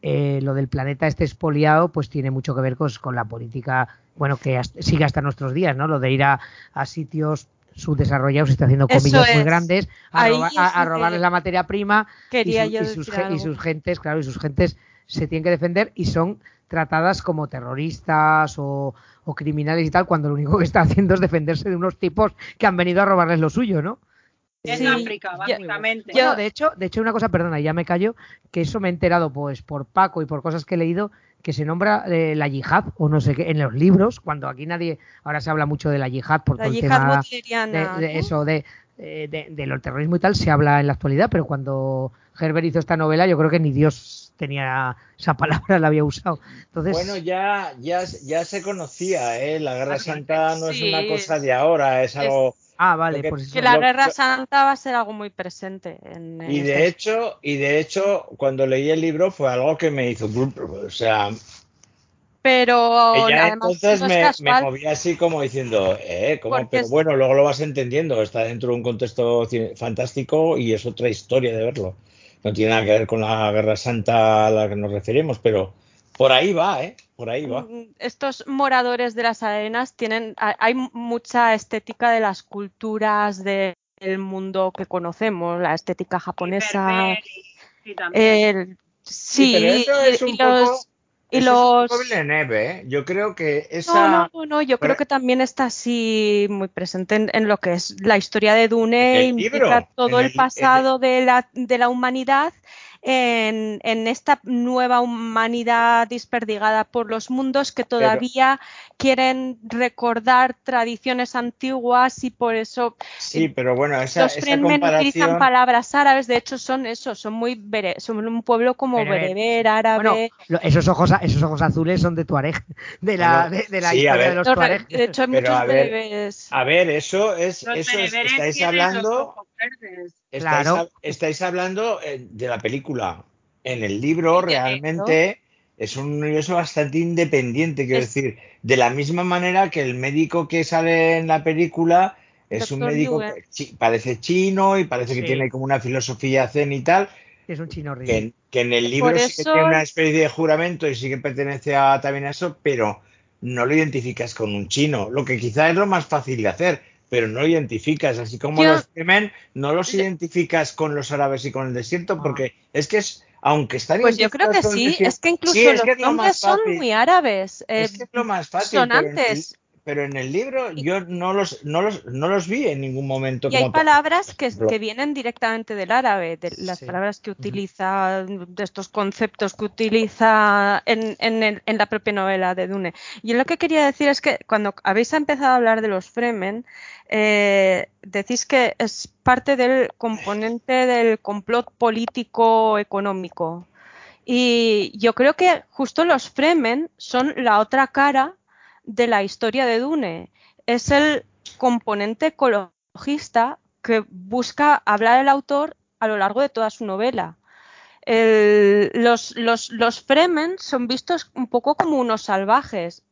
eh, lo del planeta este expoliado, pues tiene mucho que ver con, con la política, bueno, que hasta, sigue hasta nuestros días, ¿no? Lo de ir a, a sitios subdesarrollados, está haciendo comillas muy grandes, a, roba, a, a robarles la materia prima y, su, y, sus, y, sus, gentes, claro, y sus gentes se tienen que defender y son tratadas como terroristas o, o criminales y tal, cuando lo único que está haciendo es defenderse de unos tipos que han venido a robarles lo suyo, ¿no? En sí, África, básicamente. Yo, bueno, de hecho, de hecho, una cosa, perdona, ya me callo, que eso me he enterado pues por Paco y por cosas que he leído, que se nombra eh, la yihad o no sé qué en los libros, cuando aquí nadie, ahora se habla mucho de la yihad por la todo el yihad tema de, de, eso, de, de, de, del terrorismo y tal, se habla en la actualidad, pero cuando Herbert hizo esta novela, yo creo que ni Dios tenía esa palabra, la había usado. Entonces, bueno, ya, ya, ya se conocía, ¿eh? La Guerra Santa no sí, es una cosa de ahora, es algo... Es Ah, vale, que, pues eso. que la Guerra Santa va a ser algo muy presente. En, en y de este... hecho, y de hecho, cuando leí el libro fue algo que me hizo, o sea, pero ya además, entonces no me, me, movía así como diciendo, eh, ¿cómo? pero bueno, luego lo vas entendiendo, está dentro de un contexto fantástico y es otra historia de verlo. No tiene nada que ver con la Guerra Santa a la que nos referimos, pero por ahí va, ¿eh? Por ahí va. Estos moradores de las arenas tienen, hay mucha estética de las culturas del mundo que conocemos, la estética japonesa. Sí, el, sí, sí, pero eso es un y poco... y los... Es Villeneuve, ¿eh? Yo creo que esa... No, no, no, yo pero... creo que también está así muy presente en, en lo que es la historia de Dune, implica todo el, el, pasado el... De, la, de la humanidad en, en, esta nueva humanidad desperdigada por los mundos que todavía pero, quieren recordar tradiciones antiguas y por eso sí, pero bueno, esa, los esa Fremen comparación... utilizan palabras árabes, de hecho son eso, son muy bere, son un pueblo como bereber, árabe. Bueno, esos ojos, esos ojos azules son de Tuareg, de la, de, de la sí, historia ver, de los Tuareg. De hecho, hay muchos a ver, bereberes. A ver, eso es, los eso es, estáis hablando. Estáis, claro. estáis hablando eh, de la película. En el libro realmente es un universo bastante independiente, quiero es... decir, de la misma manera que el médico que sale en la película es Doctor un médico que parece chino y parece sí. que tiene como una filosofía zen y tal. Es un chino que, que, en el libro eso... sí que tiene una especie de juramento y sí que pertenece a, también a eso, pero no lo identificas con un chino, lo que quizá es lo más fácil de hacer pero no lo identificas, así como Yo... los Yemen no los identificas con los árabes y con el desierto, porque es que es, aunque están Pues yo creo que sí, es que incluso sí, es los que nombres son muy árabes. Eh, es que es lo más fácil. Sonantes. Pero en el libro yo no los, no los, no los vi en ningún momento. Y hay palabras que, que, vienen directamente del árabe, de las sí. palabras que utiliza, de estos conceptos que utiliza en, en, el, en, la propia novela de Dune. Y lo que quería decir es que cuando habéis empezado a hablar de los Fremen, eh, decís que es parte del componente del complot político económico. Y yo creo que justo los Fremen son la otra cara de la historia de Dune. Es el componente ecologista que busca hablar el autor a lo largo de toda su novela. El- los, los, los Fremen son vistos un poco como unos salvajes.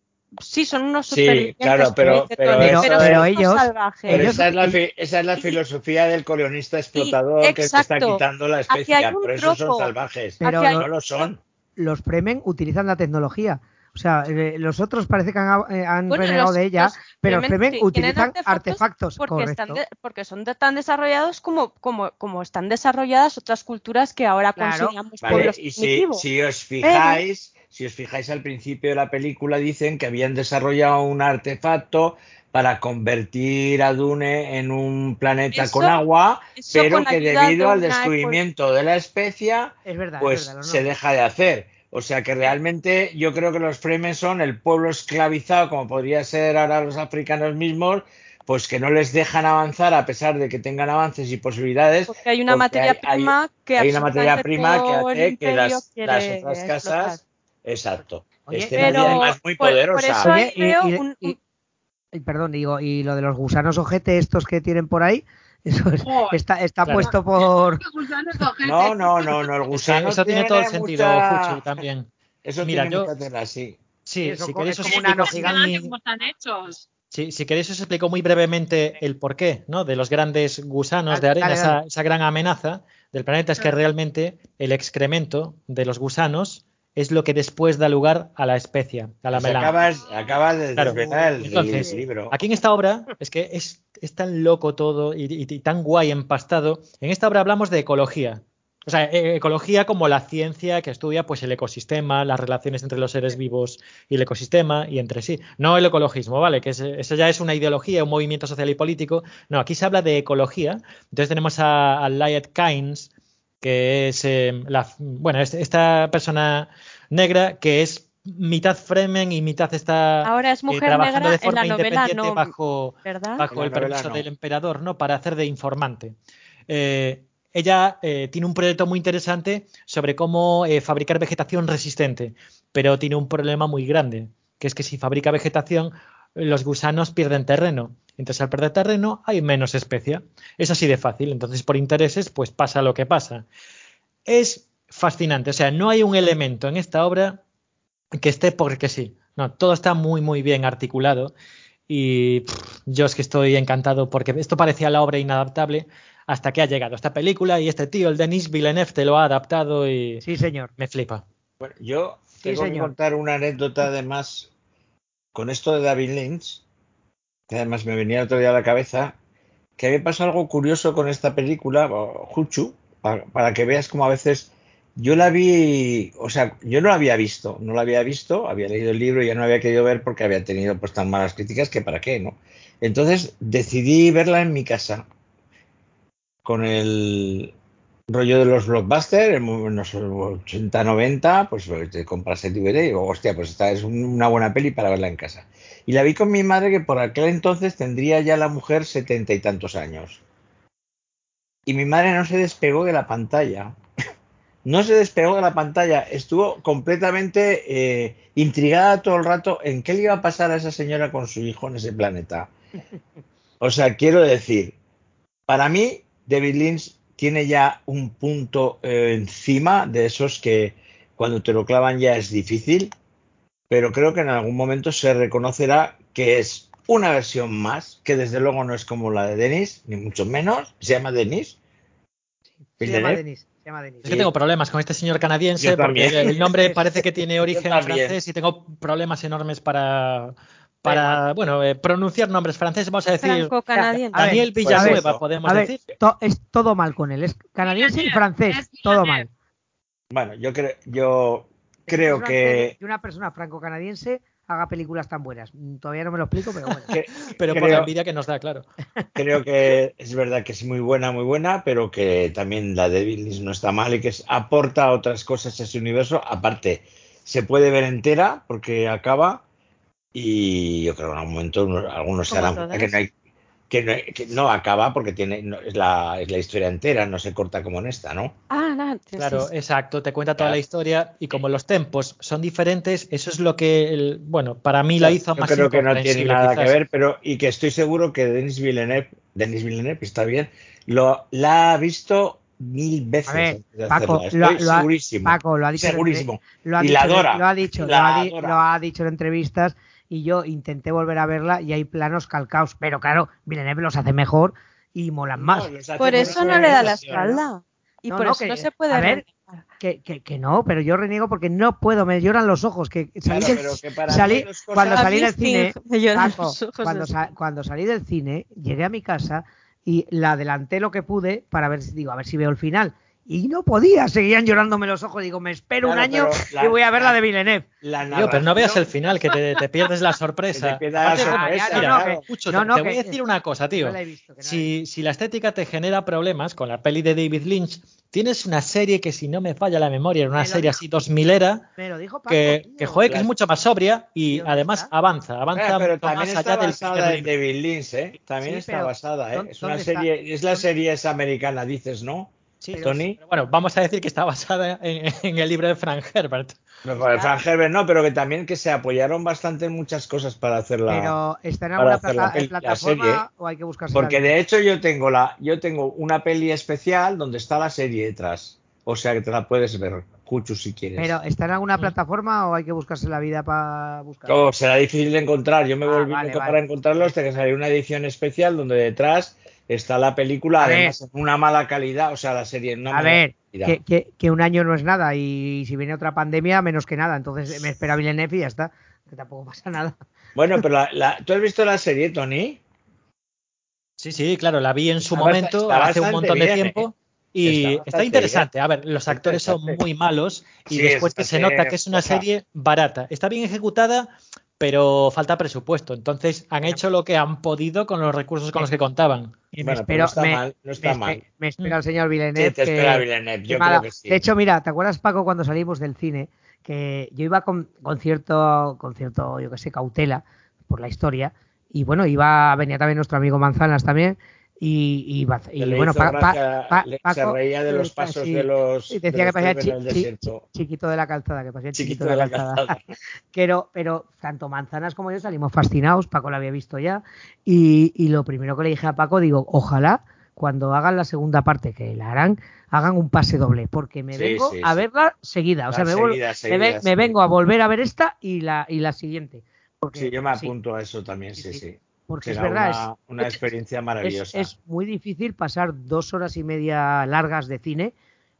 Sí, son unos Sí, claro, pero- pero Tony, eso- pero pero ellos-. Pero esa, es la, fi- esa es la filosofía del colonista explotador que está quitando la especie. Por eso son salvajes. Pero no lo son. Los Fremen utilizan la tecnología. O sea, eh, los otros parece que han, eh, han Bueno, renegado los- de ella, los pero Fremen Fremen ti- utilizan tienen artefactos, porque correcto. están, de- porque son de- tan desarrollados como, como, como están desarrolladas otras culturas que ahora Claro. consideramos Vale, pueblos y si, os fijáis, si os fijáis al principio de la película dicen que habían desarrollado un artefacto para convertir a Dune en un planeta Eso- con agua, pero con que debido de al descubrimiento de la especie, Es verdad, pues es verdad. no, no. se deja de hacer. O sea que realmente yo creo que los Fremen son el pueblo esclavizado, como podría ser ahora los africanos mismos, pues que no les dejan avanzar a pesar de que tengan avances y posibilidades. Porque hay una porque materia hay- hay- prima que hay una materia prima que hace que las, las otras explotar. casas, exacto, Oye, estén Pero además muy por- por poderosas. eso hay- Oye, y- veo y- un- y- y perdón, digo, y lo de los gusanos ojete estos que tienen por ahí, eso es- está, está Claro. puesto por... No, no, no, no, el Es que gusano eso tiene todo el tiene sentido, mucha- Fuchu, también. Eso Mira, tiene yo- mucha tela, sí. Sí, eso si queréis es os explico. Sí, si queréis os explico muy brevemente el porqué, ¿no? De los grandes gusanos de arena, dale, esa, dale. esa gran amenaza del planeta es que realmente el excremento de los gusanos es lo que después da lugar a la especia, a la Pues acabas, acabas de Claro. desvelar el, Entonces, el libro. Aquí en esta obra es que es, es tan loco todo y, y- y tan guay empastado. En esta obra hablamos de ecología. O sea, e- ecología como la ciencia que estudia pues el ecosistema, las relaciones entre los seres vivos y el ecosistema y entre sí. No el ecologismo, ¿vale? Que es- eso ya es una ideología, un movimiento social y político. No, aquí se habla de ecología. Entonces tenemos a, a Lyot Kynes, que es eh, la, bueno, es- esta persona negra que es mitad Fremen y mitad está Ahora es eh, mujer trabajando negra de en la novela, independiente no, bajo, ¿verdad? bajo En la el novela permiso no. del emperador, ¿no? Para hacer de informante. Eh, ella eh, tiene un proyecto muy interesante sobre cómo eh, fabricar vegetación resistente, pero tiene un problema muy grande, que es que si fabrica vegetación, los gusanos pierden terreno. Entonces, al perder terreno, hay menos especia. Es así de fácil. Entonces, por intereses, pues pasa lo que pasa. Es fascinante. O sea, no hay un elemento en esta obra que esté porque sí. No, todo está muy, muy bien articulado. Y pff, yo es que estoy encantado porque esto parecía la obra inadaptable hasta que ha llegado esta película y este tío, el Denis Villeneuve, te lo ha adaptado y Sí, señor. me flipa. Bueno, yo Sí, tengo que señor. contar una anécdota además con esto de David Lynch, además me venía otro día a la cabeza, que había pasado algo curioso con esta película, Juchu, para, que veas cómo a veces yo la vi, o sea, yo no la había visto, no la había visto, había leído el libro y ya no había querido ver porque había tenido pues tan malas críticas que para qué, ¿no? Entonces decidí verla en mi casa con el rollo de los blockbusters, en los 80, 90, pues te compras el DVD y digo, hostia, pues esta es un- una buena peli para verla en casa. Y la vi con mi madre que por aquel entonces tendría ya la mujer setenta y tantos años. Y mi madre no se despegó de la pantalla. No se despegó de la pantalla, estuvo completamente eh, intrigada todo el rato en qué le iba a pasar a esa señora con su hijo en ese planeta. O sea, quiero decir, para mí, David Lynch tiene ya un punto eh, encima de esos que cuando te lo clavan ya es difícil, pero creo que en algún momento se reconocerá que es una versión más, que desde luego no es como la de Denis, ni mucho menos, se llama Denis. Se llama. Denis. Se llama Denis. Es que tengo problemas con este señor canadiense porque el nombre parece que tiene origen francés y tengo problemas enormes para, para bueno, eh, pronunciar nombres franceses. Vamos a decir Daniel pues Villanueva, podemos A ver, decir. to- es todo mal con él. Es canadiense y francés. Todo mal. Bueno, yo creo, yo creo que, que una persona franco-canadiense haga películas tan buenas. Mm, Todavía no me lo explico, pero bueno. que- Pero por la envidia que nos da, claro. creo que es verdad que es muy buena, muy buena, pero que también la de Lynch no está mal y que es- aporta otras cosas a ese universo. Aparte, se puede ver entera porque acaba y yo creo que en algún momento uno- algunos se darán cuenta que no hay que no, que no acaba porque tiene no, es, la, es la historia entera, no se corta como en esta, ¿no? Ah, no, Claro, sí. exacto, te cuenta toda Claro. la historia y como los tempos son diferentes, eso es lo que, el- bueno, para mí la hizo Yo más creo que no tiene nada quizás. que ver, pero y que estoy seguro que Denis Villeneuve, Denis Villeneuve está bien, lo la ha visto mil veces A ver, antes de Paco, lo, lo ha- segurísimo. Paco, lo ha dicho segurísimo. Lo ha Y dicho, la adora. Lo ha dicho, La lo ha, di- adora. lo ha dicho en entrevistas y yo intenté volver a verla y hay planos calcaos, pero claro, Villeneuve los hace mejor y molan más. No, Por eso no le da la espalda. Y No, por no, eso que- no se puede a ver. Que, que, que no, pero yo reniego porque no puedo, me lloran los ojos. Que salí Claro, del- pero que para salí- cosas- cuando salí del cine, Paco, cuando, cuando salí del cine, llegué a mi casa y la adelanté lo que pude para ver si digo, a ver si veo el final. Y no podía, seguían llorándome los ojos. Digo, me espero un año pero la- y voy a ver la, la- de Villeneuve. La Tío, pero no veas el final, que te, te pierdes la sorpresa. Te pierdas la Aparte, sorpresa, mira, no, no, Pucho, no, te- no, te que- voy a decir una cosa, tío. No la he visto, que no la he Si, la estética te genera problemas con la peli de David Lynch, tienes una serie que, si no me falla la memoria, era una Me serie dijo. así dos milera, Me lo dijo Paco. que, que joder, que es mucho más sobria y ¿Y dónde además está? avanza, avanza Ah, pero también más está allá del basada en. David Lynch, ¿eh? También Sí, está pero basada, ¿eh? ¿dónde- Es una serie, es la serie esa americana, dices, ¿no? Sí, Pero- Tony. pero bueno, vamos a decir que está basada en, en el libro de Frank Herbert. No, Frank Herbert no, pero que también que se apoyaron bastante en muchas cosas para hacerla. Pero está en alguna hacer la plata- peli- en la plataforma serie. o hay que buscarse Porque de hecho yo tengo la, yo tengo una peli especial donde está la serie detrás. O sea que te la puedes ver, Cuchu, si quieres. Pero está en Mm. alguna plataforma o hay que buscarse la vida para buscar. Oh, será difícil de encontrar. Yo me Ah, volví vale. para encontrarlo hasta que salió una edición especial donde detrás está la película, A ver. además en una mala calidad, o sea, la serie en una A mala ver, calidad. que, que- que un año no es nada y si viene otra pandemia, menos que nada. Entonces me espera Villeneuve y ya está. Que tampoco pasa nada. Bueno, pero la, la- ¿tú has visto la serie, Tony? Sí, sí, claro, la vi en su Está momento, está hace un montón de tiempo. ¿eh? Y Está interesante. A ver, los actores son muy malos y Sí, después es que se nota que es una serie barata. Está bien ejecutada, pero falta presupuesto. Entonces han hecho lo que han podido con los recursos con los que contaban. Y Bueno, me pero espero, no está me, mal, no está me mal. me espera el señor Sí, Villeneuve. te que- espera Villeneuve, yo que mala- creo que sí. De hecho, mira, ¿te acuerdas, Paco, cuando salimos del cine? Que yo iba con, con cierto, con cierto, yo que sé, cautela por la historia. Y bueno, iba, venía también nuestro amigo Manzanas también. Y, y, y bueno, hizo Pa- Pa- gracia, Pa- le- se Paco, reía de los pasos sí, de los, y de que parecía chi- chi- chi- chiquito de la calzada, que parecía el Chiquito de la calzada. Pero, pero tanto Manzanas como yo salimos fascinados, Paco lo había visto ya, y, lo primero que le dije a Paco, digo, ojalá cuando hagan la segunda parte, que la harán, hagan un pase doble, porque me Sí, vengo sí, a sí. verla seguida, o sea, me, seguida, me seguida, me vengo a volver a ver esta y la, y la siguiente. Porque, Sí, yo me apunto a eso también, sí, Sí, porque es verdad, una, es- una es- experiencia es, maravillosa. es muy difícil pasar dos horas y media largas de cine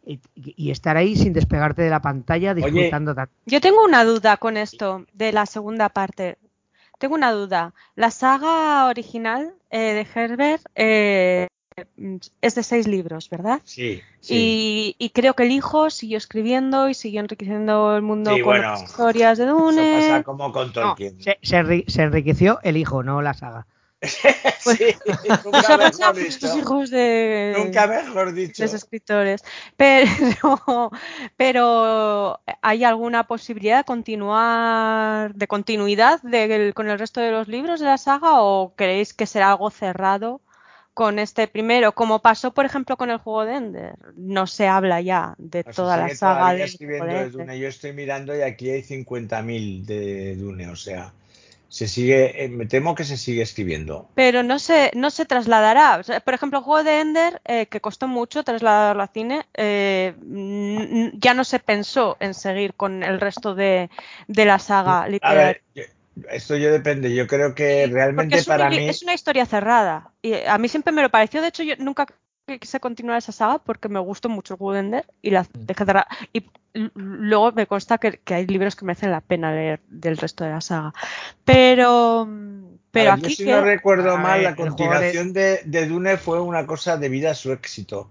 y, y estar ahí sin despegarte de la pantalla disfrutando tanto. Yo tengo una duda con esto de la segunda parte. Tengo una duda. La saga original eh, de Herbert eh, es de seis libros, ¿verdad? Sí, sí. Y, y creo que el hijo siguió escribiendo y siguió enriqueciendo el mundo Sí, con bueno, las historias de Eso Dune. pasa como con No, Tolkien. se, se enri- se enriqueció el hijo, no la saga. sí, Eso nunca mejor dicho. hijos de, Nunca mejor dicho. de los escritores. Pero, pero ¿hay alguna posibilidad de continuar, de continuidad con el resto de los libros de la saga o creéis que será algo cerrado con este primero? Como pasó, por ejemplo, con el juego de Ender. No se habla ya de toda la saga del escribiendo juego de de. Dune. Yo estoy mirando y aquí hay 50.000 de Dune, o sea, se sigue, eh, me temo que se sigue escribiendo. Pero no se, no se trasladará. O sea, por ejemplo, el juego de Ender, eh, que costó mucho trasladarlo a cine, eh, ya no se pensó en seguir con el resto de, de la saga A literaria. ver, esto yo depende. Yo creo que realmente es, para mí, es una historia cerrada. Y a mí siempre me lo pareció. De hecho, yo nunca quise continuar esa saga porque me gustó mucho el juego de Ender y la dejé cerrada. Y luego me consta que, que hay libros que merecen la pena leer del resto de la saga. Pero, pero a ver, yo aquí si que- no recuerdo A mal, ver, la juego de- continuación de, de Dune fue una cosa debida a su éxito,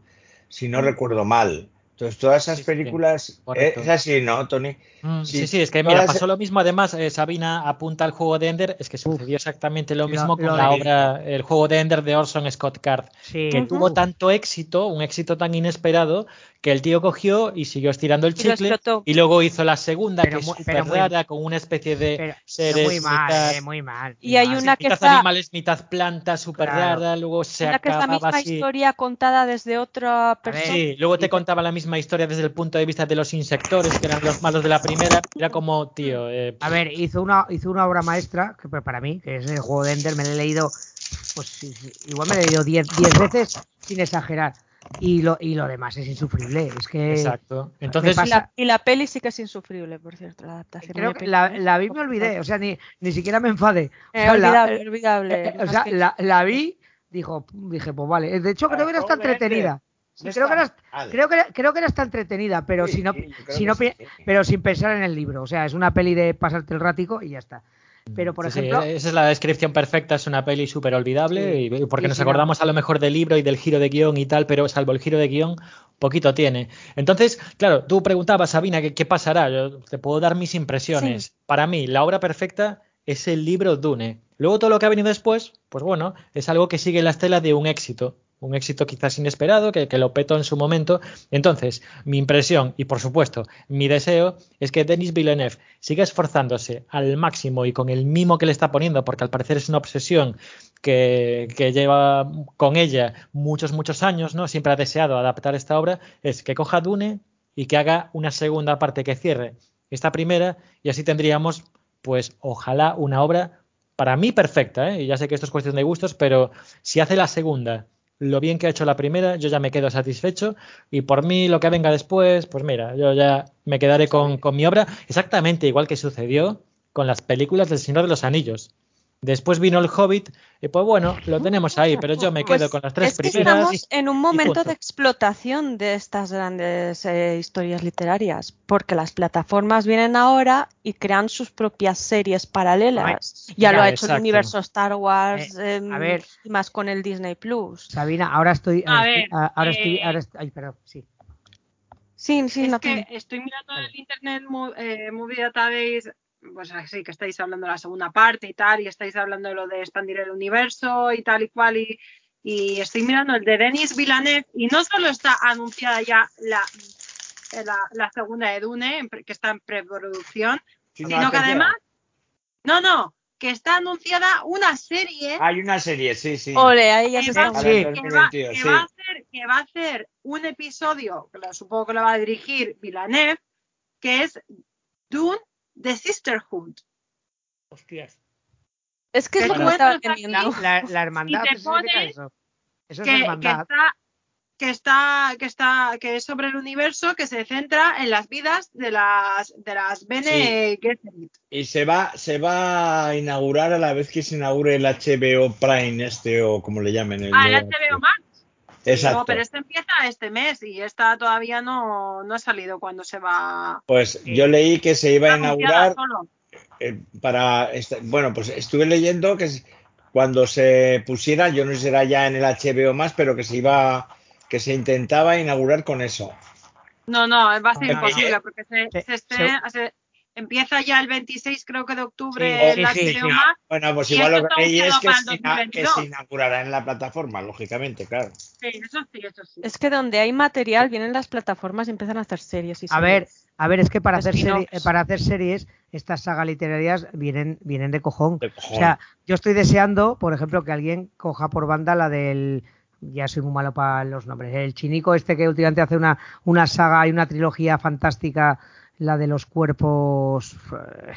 si no recuerdo mal. Entonces, todas esas Sí, sí, películas, eh, correcto. es así, ¿no, Tony? Mm, Sí, Sí, sí, es que mira, pasó lo mismo. Además, eh, Sabina apunta al juego de Ender. Es que sucedió exactamente lo Lo- mismo con lo la obra, el juego de Ender de Orson Scott Card, Sí. que tuvo tanto éxito, un éxito tan inesperado, que el tío cogió y siguió estirando el chicle y luego hizo la segunda, Pero que es muy- súper muy- rara, con una especie de Pero, seres muy mal, mitad, eh, muy mal. Y hay una que mitad está- animales, mitad plantas, súper Claro. rara, luego se Una que es la acababa misma así. historia contada desde otra persona. Sí, luego te contaba la misma historia desde el punto de vista de los insectores, que eran los malos de la primera. Era como, tío, eh, A ver, hizo una, hizo una obra maestra, que para mí, que es el juego de Ender, me lo he leído, pues igual me lo he leído 10 10 veces, sin exagerar. Y lo, y lo demás es insufrible. Es que exacto. Entonces, pasa- Y la, y la peli sí que es insufrible, por cierto, la adaptación. creo que la, la vi me olvidé, o sea, ni, ni siquiera me enfadé. O Eh, sea, la- olvidable, eh, olvidable. eh, o sea, que- la, la vi, dijo, dije, pues vale. De hecho, creo que era hasta entretenida. Sí, creo, que era, creo, que era, creo que era hasta entretenida, pero, si no, si no pero sin pensar en el libro. O sea, es una peli de pasarte el ratico y ya está. Pero, por sí, sí, ejemplo, esa es la descripción perfecta, es una peli súper olvidable, Sí. y, porque nos acordamos a lo mejor del libro y del giro de guion y tal, pero salvo el giro de guion, poquito tiene. Entonces, claro, tú preguntabas, Sabina, ¿qué, qué pasará? Yo te puedo dar mis impresiones. Para mí, la obra perfecta es el libro Dune. Luego todo lo que ha venido después, pues bueno, es algo que sigue la estela de un éxito. Un éxito quizás inesperado, que, lo petó en su momento. Entonces, mi impresión y por supuesto mi deseo es que Denis Villeneuve siga esforzándose al máximo y con el mimo que le está poniendo, porque al parecer es una obsesión que, que lleva con ella muchos, muchos años, ¿no? Siempre ha deseado adaptar esta obra, es que coja Dune y que haga una segunda parte que cierre esta primera y así tendríamos, pues, ojalá una obra para mí perfecta, ¿eh? Y ya sé que esto es cuestión de gustos, pero si hace la segunda lo bien que ha hecho la primera, yo ya me quedo satisfecho y por mí lo que venga después, pues mira, yo ya me quedaré con, con mi obra exactamente igual que sucedió con las películas del Señor de los Anillos. Después vino el Hobbit y pues bueno, lo tenemos ahí, pero yo me quedo Pues con las tres es que primeras. estamos en un momento de explotación de estas grandes eh, historias literarias, porque las plataformas vienen ahora y crean sus propias series paralelas. Ya ya, lo ha hecho exacto. el universo Star Wars, Eh, em, a ver. y más con el Disney Plus. Sabina, ahora estoy. A ahora ver, estoy, ahora estoy, eh, ahora estoy- ay, perdón, sí. Sí, sí, es no que estoy mirando el Internet Mo- eh, Movie Database, pues así que estáis hablando de la segunda parte y tal, y estáis hablando de lo de expandir el universo y tal y cual, y, y estoy mirando el de Denis Villeneuve, y no solo está anunciada ya la, la, la segunda de Dune, que está en preproducción, Sí, sino que además, no, no, que está anunciada una serie Hay una serie, sí, sí. Ole, ahí ya se está Sí. que va- 2022, que sí. va a hacer, que va a hacer un episodio, que lo- supongo que lo va a dirigir Villeneuve, que es Dune The Sisterhood. Hostias. Es que es lo que estaba teniendo. La, la hermandad, te ¿qué significa pone eso? Eso es Que, que hermandad. está que está que está que es sobre el universo que se centra en las vidas de las de las Bene Gesserit. Y se va, se va a inaugurar a la vez que se inaugure el HBO Prime este o como le llamen. El Ah, el HBO Max. Exacto. No, pero este empieza este mes y esta todavía no, no ha salido cuando se va Pues yo leí que se iba a inaugurar solo. eh, para esta- bueno, pues estuve leyendo que cuando se pusiera, yo no sé si será ya en el HBO más, pero que se iba que se intentaba inaugurar con eso. No, no, va a ser imposible porque se, Se- se- empieza ya el 26, creo que de octubre, Sí, el sí. Bueno, pues Y igual lo que leí es que se, para ina- el que 2022. se inaugurará en la plataforma, lógicamente, claro. Sí, eso sí, eso sí. Es que donde hay material vienen las plataformas y empiezan a hacer series y A ver, series. a ver, es que para hacer, Spin-offs. serie- eh, para hacer series, estas sagas literarias vienen, vienen de cojón. De cojón. O sea, yo estoy deseando, por ejemplo, que alguien coja por banda la del. Ya soy muy malo para los nombres. El chinico este que últimamente hace una, una saga y una trilogía fantástica, la de los cuerpos. eh,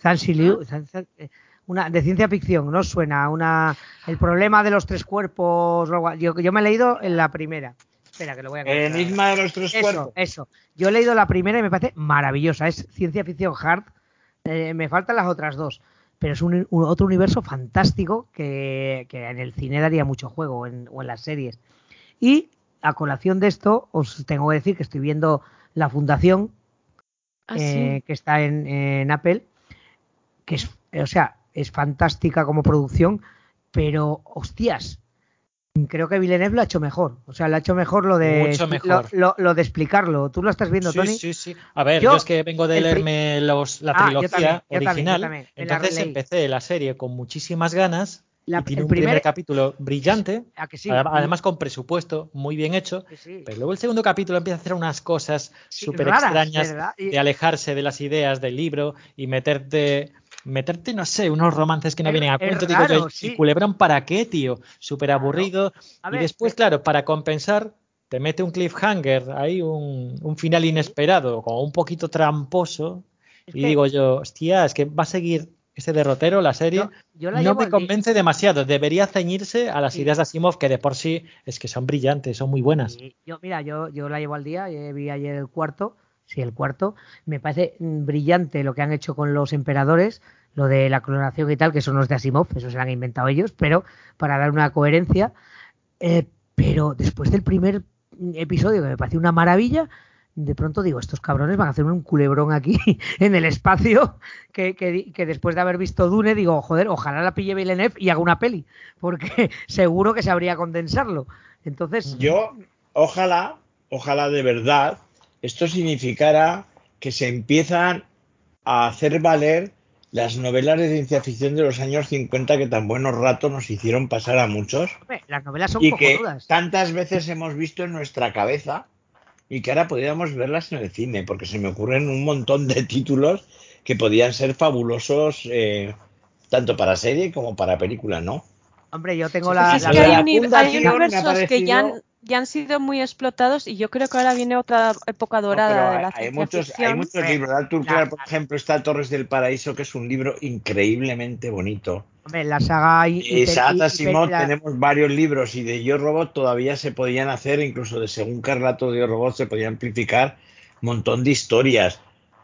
Zanzi Liu- Zan- Zan- eh, una de ciencia ficción, ¿no? Suena una el problema de los tres cuerpos. Yo, yo me he leído en la primera. Espera, que lo voy a El enigma de los tres Eso, cuerpos. eso. Yo he leído la primera y me parece maravillosa. Es ciencia ficción hard. Eh, me faltan las otras dos. Pero es un, un- otro universo fantástico que, que en el cine daría mucho juego en- o en las series. Y a colación de esto, os tengo que decir que estoy viendo La Fundación, Ah, eh, que está en, en Apple, que es, o sea, es fantástica como producción, pero hostias, creo que Villeneuve lo ha hecho mejor. O sea, lo ha hecho mejor lo de, Mucho expli- mejor. Lo, lo- lo de explicarlo. ¿Tú lo estás viendo, Sí, Tony? sí, sí. A ver, Yo- yo, es que vengo de leerme los, la Ah, trilogía también, yo también, yo original. también, entonces empecé la serie con muchísimas ganas La- y tiene el un primer, primer- capítulo brillante, ¿A que sí? adem- además con presupuesto muy bien hecho, Sí, pero luego el segundo capítulo empieza a hacer unas cosas súper extrañas. Y- de alejarse de las ideas del libro y meterte, meterte, no sé, unos romances que no Es- vienen a cuento. Digo ¿y culebrón para qué, tío? Súper aburrido. Y después, eh, claro, para compensar, te mete un cliffhanger, ahí un, un final inesperado, como un poquito tramposo. Es y que- digo yo, hostia, es que va a seguir ese derrotero, la serie. Yo- yo la no me al convence demasiado. Debería ceñirse a las Sí. ideas de Asimov, que de por sí es que son brillantes, son muy buenas. Yo, mira, yo, yo la llevo al día, eh, vi ayer el cuarto, sí, el cuarto. Me parece mm, brillante lo que han hecho con los emperadores, lo de la clonación y tal, que son los de Asimov, eso se lo han inventado ellos, pero para dar una coherencia. Eh, pero después del primer mm, episodio, que me pareció una maravilla, de pronto digo, estos cabrones van a hacer un culebrón aquí en el espacio, que, que di- que después de haber visto Dune, digo, joder, ojalá la pille Villeneuve y haga una peli, porque seguro que sabría condensarlo. Entonces, Yo, ojalá, ojalá de verdad, esto significara que se empiezan a hacer valer las novelas de ciencia ficción de los años 50 que tan buenos ratos nos hicieron pasar a muchos las novelas son y que tantas veces hemos visto en nuestra cabeza y que ahora podríamos verlas en el cine, porque se me ocurren un montón de títulos que podían ser fabulosos eh, tanto para serie como para película, ¿no? Hombre, yo tengo la, es la que hay, uni- universos que ya ya han sido muy explotados y yo creo que ahora viene otra época dorada de la hay muchos, hay muchos libros. Arthur la- Clarke, por ejemplo, está Torres del Paraíso, que es un libro increíblemente bonito. hombre, la saga y, y- Isaac la- tenemos varios libros y de Yo Robot todavía se podían hacer, incluso de según qué relato de Yo Robot se podía amplificar un montón de historias.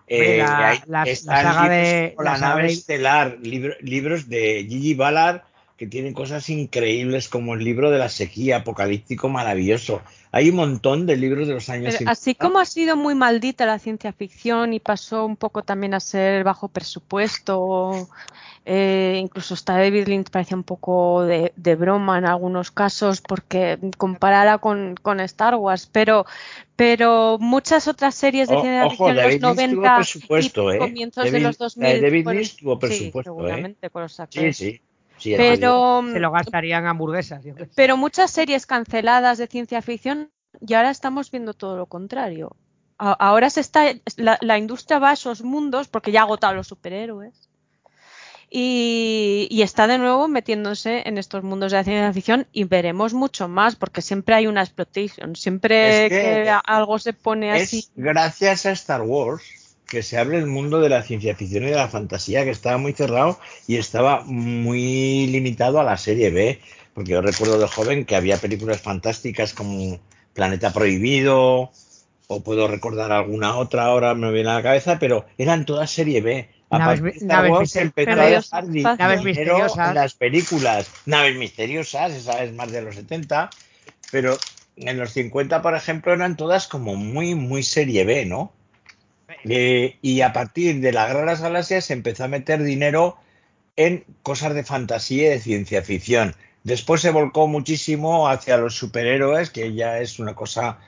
Hombre, Eh, la- la- saga libros de- la nave de- estelar, libro- libros de Gigi Ballard que tienen cosas increíbles como el libro de la sequía, apocalíptico maravilloso. Hay un montón de libros de los años Pero 50. así como ha sido muy maldita la ciencia ficción y pasó un poco también a ser bajo presupuesto, eh, incluso hasta David Lynch parecía un poco de, de broma en algunos casos porque comparada con, con Star Wars, pero, pero muchas otras series de ciencia ficción en David los Lynch tuvo 90 presupuesto, y ¿eh? comienzos de David- los la 2000 de David Lynch tuvo sí, presupuesto, ¿eh? seguramente con los Sí, actores. sí. sí Pero, se lo gastarían hamburguesas. pero muchas series canceladas de ciencia ficción y ahora estamos viendo todo lo contrario. Ahora se está la, la industria va a esos mundos porque ya ha agotado los superhéroes y, y está de nuevo metiéndose en estos mundos de la ciencia ficción y veremos mucho más porque siempre hay una explotación, siempre Es que algo se pone así. Es gracias a Star Wars que se abre el mundo de la ciencia ficción y de la fantasía, que estaba muy cerrado y estaba muy limitado a la serie B. Porque yo recuerdo de joven que había películas fantásticas como Planeta Prohibido, o puedo recordar alguna otra ahora, me viene a la cabeza, pero eran todas serie B. Naves de Star naves Wars Perdidos. Naves misteriosas. las películas. Naves misteriosas, esa es más de los 70, pero en los 50, por ejemplo, eran todas como muy, muy serie B, ¿no? Eh, y a partir de la Guerra de las Galaxias se empezó a meter dinero en cosas de fantasía y de ciencia ficción. Después se volcó muchísimo hacia los superhéroes, que ya es una cosa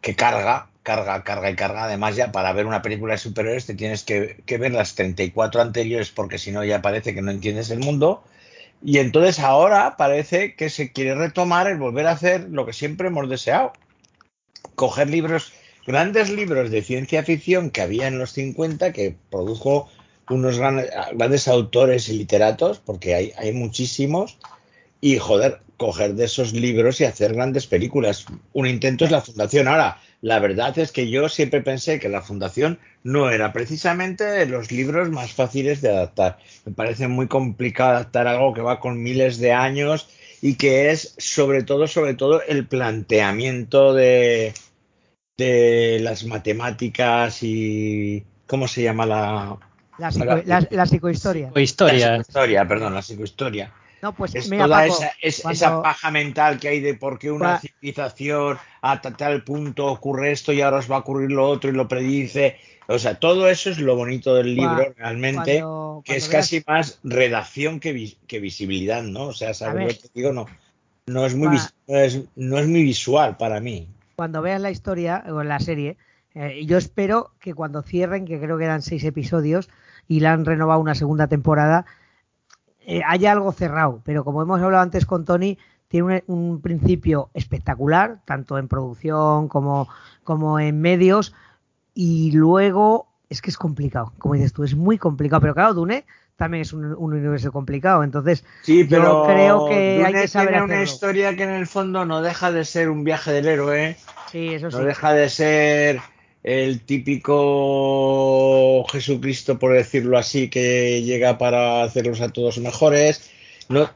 que carga, carga, carga y carga. Además, ya para ver una película de superhéroes te tienes que, que ver las 34 anteriores porque si no ya parece que no entiendes el mundo. Y entonces ahora parece que se quiere retomar el volver a hacer lo que siempre hemos deseado. Coger libros, grandes libros de ciencia ficción que había en los 50 que produjo unos grandes, autores y literatos, porque hay, hay muchísimos, y joder, coger de esos libros y hacer grandes películas. Un intento es la fundación. Ahora, la verdad es que yo siempre pensé que la fundación no era precisamente los libros más fáciles de adaptar. Me parece muy complicado adaptar algo que va con miles de años y que es sobre todo, sobre todo, el planteamiento de, de las matemáticas y ¿cómo se llama la, La, psico- Ahora- la- la psicohistoria. O historia. la psicohistoria? Perdón, la psicohistoria. No, pues Es mira, toda Paco, esa, es- cuando- esa paja mental que hay de por qué una civilización a ta- tal punto ocurre esto y ahora os va a ocurrir lo otro y lo predice. O sea, todo eso es lo bonito del libro realmente, cuando- que es casi más redacción que, vis- que visibilidad, ¿no? O sea, ¿sabes lo que digo? No, no, es muy vis- no, es, no es muy visual para mí. Cuando veas la historia o la serie, eh, yo espero que cuando cierren, que creo que eran seis episodios y la han renovado una segunda temporada, eh, haya algo cerrado, pero como hemos hablado antes con Tony, tiene un, un principio espectacular, tanto en producción como, como en medios, y luego es que es complicado, como dices tú, es muy complicado, pero claro, Dune también es un, un universo complicado, entonces Sí, yo pero creo que hay que saber tiene una historia que en el fondo no deja de ser un viaje del héroe, Sí, eso sí. no deja de ser el típico Jesucristo, por decirlo así, que llega para hacerlos a todos mejores. No,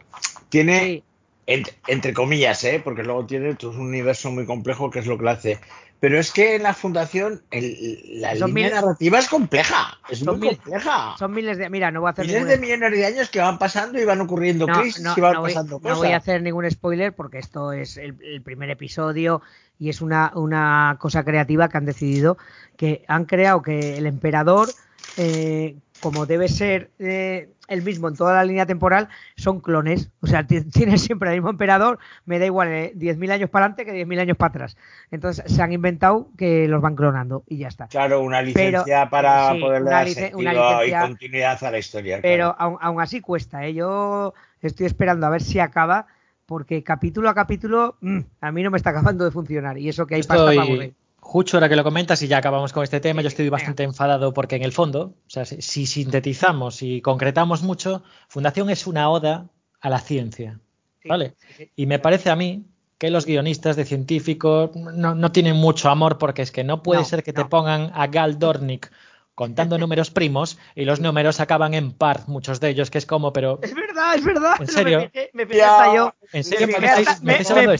tiene, Sí. entre, entre comillas, ¿eh? porque luego tiene un universo muy complejo que es lo que lo hace. Pero es que en la fundación el- la Son línea narrativa es compleja, es muy mil- compleja. Son miles de. Mira, no voy a hacer Miles ningún- de millones de años que van pasando y van ocurriendo no, crisis no, y van no voy, pasando no cosas. voy a hacer ningún spoiler porque esto es el, el primer episodio y es una, una cosa creativa que han decidido que han creado que el emperador, eh, como debe ser eh, el mismo en toda la línea temporal, son clones. O sea, ti- tienes siempre el mismo emperador, me da igual eh, 10.000 años para adelante que 10.000 años para atrás. Entonces se han inventado que los van clonando y ya está. Claro, una licencia Pero, para sí, poderle una dar sentido una licencia- y continuidad a la historia. Pero claro. aún, aún así cuesta, ¿eh? Yo estoy esperando a ver si acaba, porque capítulo a capítulo mm, a mí no me está acabando de funcionar. Y eso que hay pasta para aburrir. Jucho, ahora que lo comentas y ya acabamos con este tema, yo estoy bastante enfadado porque en el fondo, o sea, si, si sintetizamos y concretamos mucho, Fundación es una oda a la ciencia, ¿vale? Y me parece a mí que los guionistas de científicos no, no tienen mucho amor porque es que no puede No, ser que te pongan a Gal Dornick contando números primos y los números acaban en par, muchos de ellos, que es como, pero Es verdad, es verdad. ¿En Me serio? fijé- Me fijé hasta yo. ¿en serio Me me, fijé estáis, hasta- me me- me-?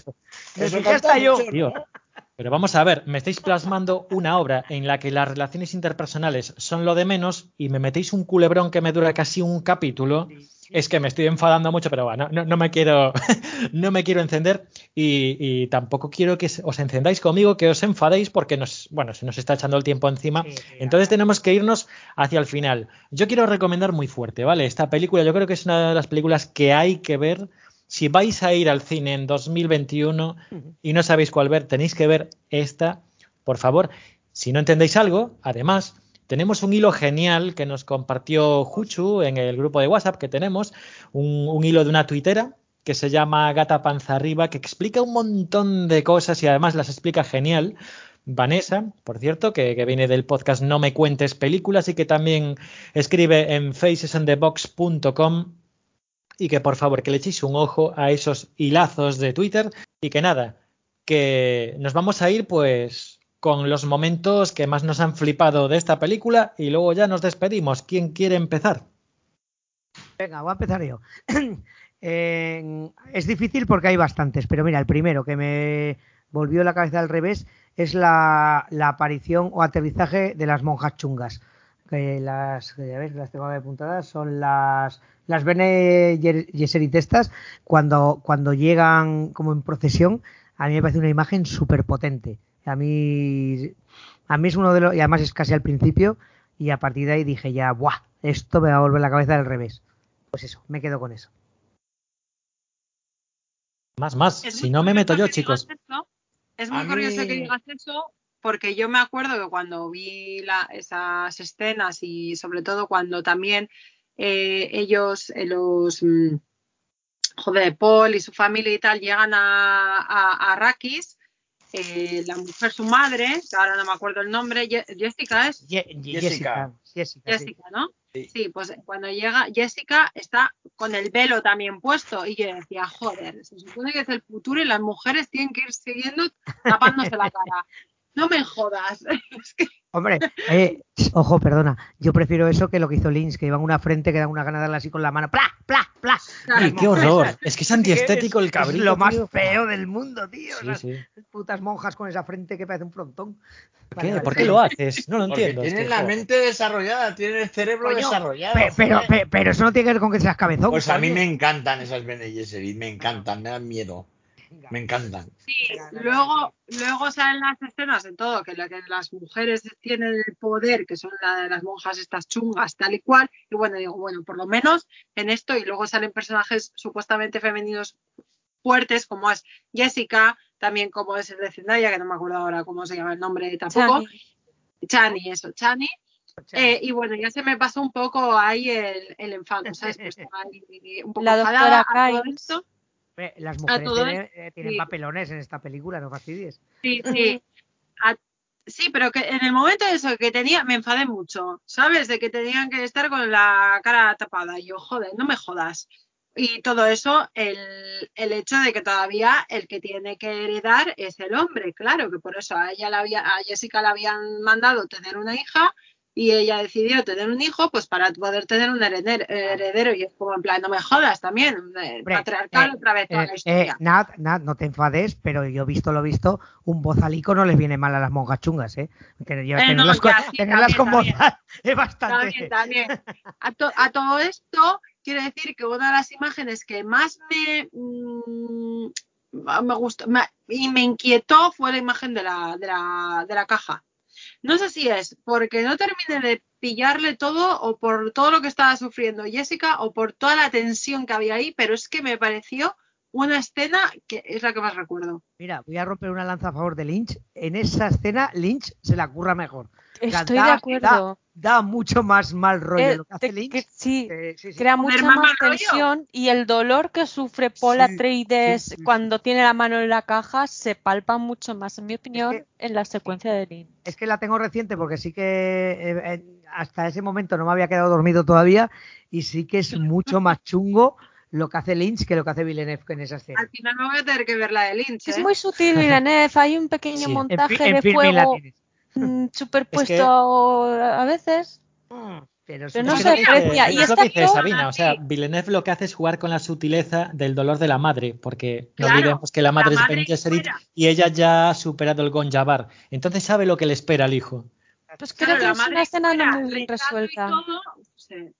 Me fijé hasta yo. mucho, ¿no? Tío, pero vamos a ver, me estáis plasmando una obra en la que las relaciones interpersonales son lo de menos y me metéis un culebrón que me dura casi un capítulo. Es que me estoy enfadando mucho, pero bueno, no, no me quiero, no me quiero encender y, y tampoco quiero que os encendáis conmigo, que os enfadéis porque nos, bueno, se nos está echando el tiempo encima. Entonces tenemos que irnos hacia el final. Yo quiero recomendar muy fuerte, ¿vale? Esta película, yo creo que es una de las películas que hay que ver. Si vais a ir al cine en 2021 y no sabéis cuál ver, tenéis que ver esta, por favor. Si no entendéis algo, además, tenemos un hilo genial que nos compartió Juchu en el grupo de WhatsApp que tenemos, un, un hilo de una tuitera que se llama Gata Panza Arriba, que explica un montón de cosas y además las explica genial. Vanessa, por cierto, que, que viene del podcast No me cuentes películas y que también escribe en facesandthebox.com y que por favor que le echéis un ojo a esos hilazos de Twitter y que nada, que nos vamos a ir pues con los momentos que más nos han flipado de esta película y luego ya nos despedimos. ¿Quién quiere empezar? Venga, voy a empezar yo. Es difícil porque hay bastantes, pero mira, el primero que me volvió la cabeza al revés es la, la aparición o aterrizaje de las monjas chungas. Que las, que ya ves, las tengo apuntadas, son las, las Bene Gesserit estas, cuando, cuando llegan como en procesión, a mí me parece una imagen súper potente. A mí, a mí es uno de los, y además es casi al principio, y a partir de ahí dije ya, ¡buah! Esto me va a volver la cabeza al revés. Pues eso, me quedo con eso. Más, más. Es Si no me meto curioso yo, que chicos. digas eso, Es A muy curioso que digas eso porque yo me acuerdo que cuando vi la- esas escenas y sobre todo cuando también eh, ellos, eh, los, mm, joder, Paul y su familia y tal llegan a, a, a Arrakis, eh, la mujer, su madre, que ahora no me acuerdo el nombre, Jessica es, Ye- Jessica. Jessica. Jessica, sí. Jessica, ¿no? Sí. Sí, pues cuando llega Jessica está con el velo también puesto y yo decía, joder, se supone que es el futuro y las mujeres tienen que ir siguiendo tapándose la cara. No me jodas. Es que Hombre, eh, ojo, perdona. Yo prefiero eso que lo que hizo Lynch, que iban una frente que da una gana de darle así con la mano. ¡Pla! ¡Pla! ¡Pla! Qué horror. Es que es antiestético el Es cabrito. lo más tío. feo del mundo, tío. Sí, Las sí. putas monjas con esa frente que parece un frontón. ¿Por qué? ¿Por qué lo haces? No lo Porque entiendo. tienen este la juego. mente desarrollada, tienen el cerebro Coño, desarrollado. Pe- Pero, pe- pero eso no tiene que ver con que seas cabezón. Pues a mí me encantan esas Bene Gesserit, me encantan, me dan miedo. Me encantan. sí, luego, luego salen las escenas en todo, que, la- que las mujeres tienen el poder, que son la de las monjas estas chungas, tal y cual. Y bueno, digo, bueno, por lo menos en esto, y luego salen personajes supuestamente femeninos fuertes, como es Jessica, también como es el de Zendaya, que no me acuerdo ahora cómo se llama el nombre tampoco. Chani. Chani, eso, Chani. Eh, y bueno, ya se me pasó un poco ahí el, el enfado, ¿sabes? Pues estaba ahí un poco La doctora a Las mujeres tienen, eh, tienen sí. papelones en esta película, no fastidies. Sí, sí. A- sí, pero que en el momento de eso que tenía, me enfadé mucho, ¿sabes? De que tenían que estar con la cara tapada. Y yo, joder, no me jodas. Y todo eso, el, el hecho de que todavía el que tiene que heredar es el hombre, claro, que por eso a ella la había, a Jessica le habían mandado tener una hija y ella decidió tener un hijo, pues para poder tener un heredero, heredero. Y es como en plan, no me jodas también, eh, Hombre, patriarcal eh, otra vez toda Eh, la eh, historia. Nat, Nat, no te enfades, pero yo visto lo visto, un bozalico no les viene mal a las monjas chungas, ¿eh? Que yo- Eh, no, tenerlas, con, ya, sí, tenerlas también, con también. bozal es bastante. También, también. A, to- a todo esto, quiero decir que una de las imágenes que más me, mm, me gustó me- y me inquietó fue la imagen de la, de la, de la caja. No sé si es porque no terminé de pillarle todo o por todo lo que estaba sufriendo Jessica o por toda la tensión que había ahí, pero es que me pareció una escena que es la que más recuerdo. Mira, voy a romper una lanza a favor de Lynch. En esa escena, Lynch se la curra mejor. Estoy da- de acuerdo. Da, da mucho más mal rollo Eh, lo que hace te- Lynch. que sí, que- sí, sí. crea mucha más más mal rollo. tensión y el dolor que sufre Paul Sí, Atreides sí, sí, sí. cuando tiene la mano en la caja se palpa mucho más, en mi opinión, que- en la secuencia de Lynch. Es que la tengo reciente porque sí que eh, eh, hasta ese momento no me había quedado dormido todavía y sí que es mucho más chungo lo que hace Lynch que lo que hace Villeneuve en esa escena. Al final me voy a tener que ver la de Lynch. Es ¿eh? muy sutil, Villeneuve, hay un pequeño Sí. Montaje en de fuego mm, superpuesto a veces. Pero, no se aprecia. Y es lo esta que dice Sabina, o sea, Villeneuve lo que hace es jugar con la sutileza del dolor de la madre, porque no olvidemos que la madre la es madre Ben Gesserit fuera. y ella ya ha superado el Gonjabar, entonces sabe lo que le espera al hijo. Pues Claro, creo que es una escena no muy bien resuelta. todo, sí.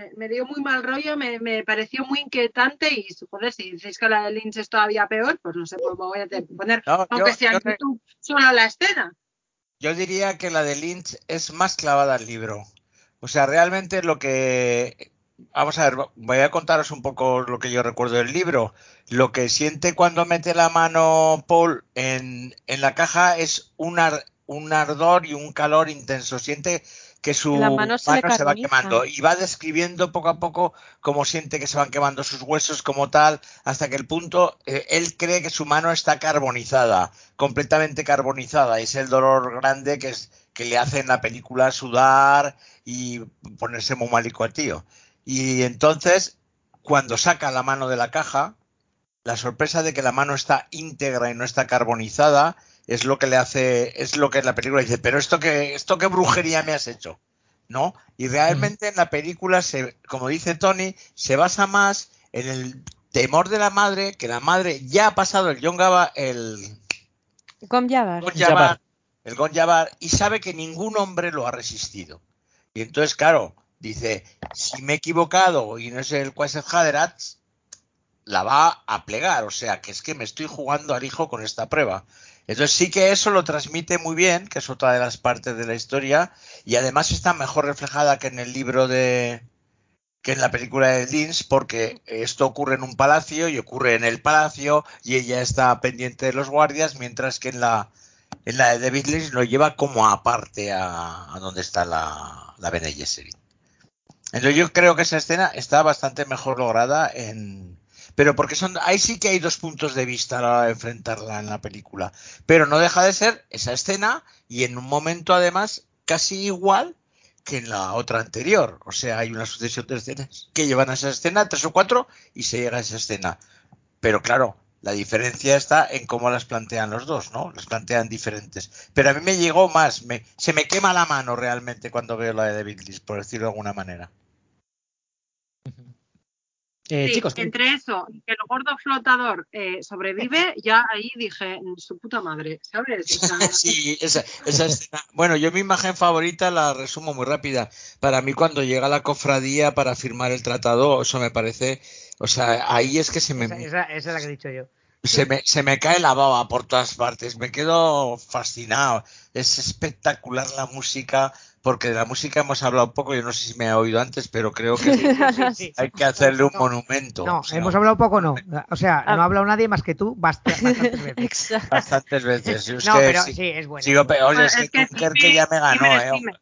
Me, me dio muy mal rollo, me, me pareció muy inquietante y joder, si decís que la de Lynch es todavía peor, pues no sé, me voy a poner, No, aunque yo- sea yo en YouTube, solo la escena. Yo diría que la de Lynch es más clavada al libro. O sea, realmente lo que... Vamos a ver, voy a contaros un poco lo que yo recuerdo del libro. Lo que siente cuando mete la mano Paul en, en la caja es un, ar- un ardor y un calor intenso. Siente que su mano se va quemando. Y va describiendo poco a poco cómo siente que se van quemando sus huesos como tal, hasta que el punto, eh, él cree que su mano está carbonizada, completamente carbonizada, y es el dolor grande que, es, que le hace en la película sudar y ponerse muy malico al tío. Y entonces, cuando saca la mano de la caja, la sorpresa de que la mano está íntegra y no está carbonizada es lo que le hace, es lo que en la película dice, pero esto que, esto qué brujería me has hecho, ¿no? Y realmente en la película se, como dice Tony, se basa más en el temor de la madre, que la madre ya ha pasado el Yongaba, el. Gonjabar, el y sabe que ningún hombre lo ha resistido. Y entonces, claro, dice, si me he equivocado y no es el Quasar Haderach, la va a plegar. O sea, que es que me estoy jugando al hijo con esta prueba. Entonces sí que eso lo transmite muy bien, que es otra de las partes de la historia, y además está mejor reflejada que en el libro de que en la película de Lynch, porque esto ocurre en un palacio y ocurre en el palacio y ella está pendiente de los guardias, mientras que en la en la de David Lynch lo lleva como aparte a, a donde está la, la Bene Gesserit. Entonces yo creo que esa escena está bastante mejor lograda en, pero porque son ahí sí que hay dos puntos de vista a la hora de enfrentarla en la película pero no deja de ser esa escena y en un momento además casi igual que en la otra anterior o sea hay una sucesión de escenas que llevan a esa escena tres o cuatro y se llega a esa escena pero claro la diferencia está en cómo las plantean los dos, ¿no? Las plantean diferentes. Pero a mí me llegó más, me, se me quema la mano realmente cuando veo la de David Lynch, por decirlo de alguna manera. Eh, Sí, chicos, ¿qué- entre eso y que el gordo flotador eh, sobrevive, ya ahí dije, su puta madre, ¿sabes? O sea, Sí, esa, esa escena. Bueno, yo mi imagen favorita la resumo muy rápida. Para mí cuando llega la cofradía para firmar el tratado, eso me parece, o sea, ahí es que se me, Esa, esa- esa es la que he dicho yo. se me, se me cae la baba por todas partes. Me quedo fascinado. Es espectacular la música, porque de la música hemos hablado poco. Yo no sé si me ha oído antes, pero creo que Sí, sí. hay que hacerle un No, monumento. No, O sea, hemos hablado poco, no. O sea, Ah. no ha hablado nadie más que tú bast- bastantes veces. Bastantes veces. Es No, que pero sí- sí, es bueno. sigo oye, es es que que ya me ganó, dime, eh. dime.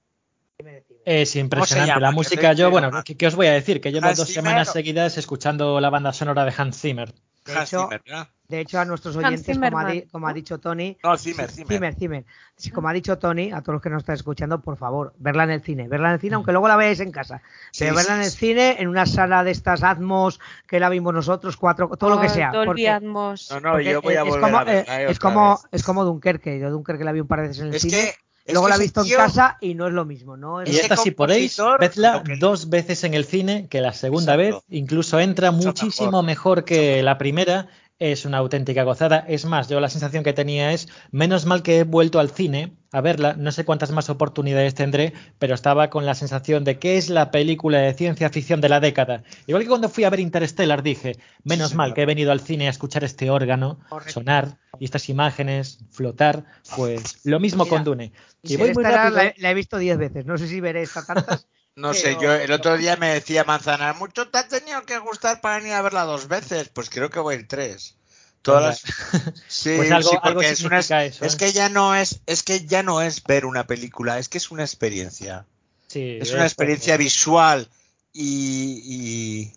Es impresionante llama? la ¿Qué música. Yo, bueno, ¿qué, qué os voy a decir? Que llevo Hans dos Zimmer semanas seguidas escuchando la banda sonora de Hans Zimmer. De Hans hecho, Zimmer, ¿verdad? De hecho, a nuestros oyentes, como ha, como ha dicho Tony, No, Zimmer, Sí, Zimmer. Zimmer, Zimmer. Sí, como ha dicho Tony, a todos los que nos están escuchando, por favor, verla en el cine. Verla en el cine, aunque luego la veáis en casa. Sí, Pero verla sí, en el sí. cine, en una sala de estas Atmos que la vimos nosotros, cuatro, todo lo que Oh, sea. Porque- Atmos. No, no, yo voy a es volver como, a verla, eh, es como es como Dunkerque. Yo Dunkerque la vi un par de veces en el Es cine. que- es luego la he visto en casa y no es lo mismo, ¿no? Es- Y esta, si podéis, vedla dos veces en el cine, que la segunda Exacto. vez incluso entra Mucho muchísimo mejor. mejor, que la primera. Es una auténtica gozada. Es más, yo la sensación que tenía es, menos mal que he vuelto al cine a verla, no sé cuántas más oportunidades tendré, pero estaba con la sensación de que es la película de ciencia ficción de la década. Igual que cuando fui a ver Interstellar dije, menos Sí, mal que he venido al cine a escuchar este órgano sonar y estas imágenes flotar, pues lo mismo Mira, con Dune. Y voy muy rápido. la, he- la he visto diez veces. No sé si veré esta tantas. No sé, yo el otro día me decía Manzana, mucho te ha tenido que gustar para venir a verla dos veces. Pues creo que voy a ir tres. Todas Venga. las... Sí, Pues algo- sí, algo porque es, una- ¿eh? que ya no es, es que ya no es ver una película, es que es una experiencia. Sí, Es una experiencia visual y, y,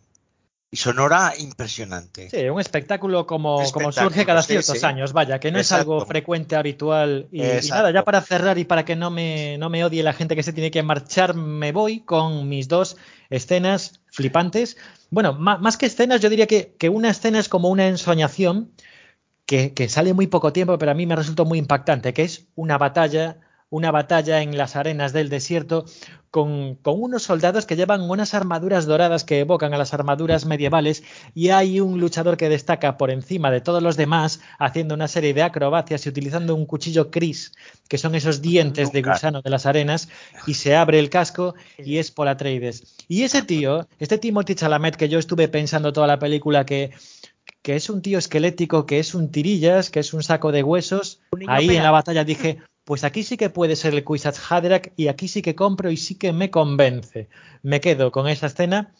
y sonora impresionante. Sí, un espectáculo como, Un como surge cada ciertos sí. años, vaya, que no es algo frecuente, habitual. Y, nada, ya para cerrar y para que no me, no me odie la gente que se tiene que marchar, me voy con mis dos escenas flipantes. Bueno, más que escenas, yo diría que, que una escena es como una ensoñación que, que sale muy poco tiempo, pero a mí me resultó muy impactante, que es una batalla, una batalla en las arenas del desierto con, con unos soldados que llevan unas armaduras doradas que evocan a las armaduras medievales y hay un luchador que destaca por encima de todos los demás haciendo una serie de acrobacias y utilizando un cuchillo Chris, que son esos dientes de gusano de las arenas, y se abre el casco y es Paul Atreides. Y ese tío, este Timothy Chalamet que yo estuve pensando toda la película que que es un tío esquelético, que es un tirillas, que es un saco de huesos. Un Ahí en la batalla dije, pues aquí sí que puede ser el Kwisatz Haderach y aquí sí que compro y sí que me convence. Me quedo con esa escena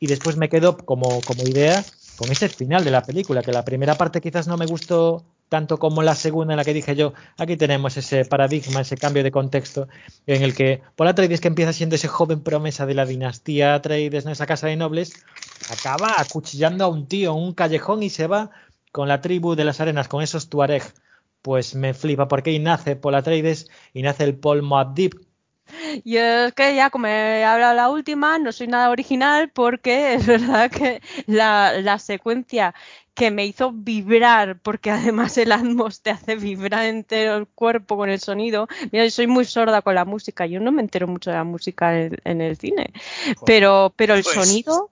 y después me quedo como, como idea con ese final de la película, que la primera parte quizás no me gustó tanto como la segunda en la que dije yo, aquí tenemos ese paradigma, ese cambio de contexto en el que Paul Atreides que empieza siendo ese joven promesa de la dinastía Atreides, ¿no? esa casa de nobles, acaba acuchillando a un tío en un callejón y se va con la tribu de las arenas, con esos tuareg. Pues me flipa porque ahí nace Paul Atreides y nace el Paul Moabdib, Y es que ya como he hablado la última, no soy nada original porque es verdad que la, la secuencia que me hizo vibrar, porque además el Atmos te hace vibrar entero el cuerpo con el sonido. Mira, yo soy muy sorda con la música, yo no me entero mucho de la música en, en el cine, pero, pero el Pues- sonido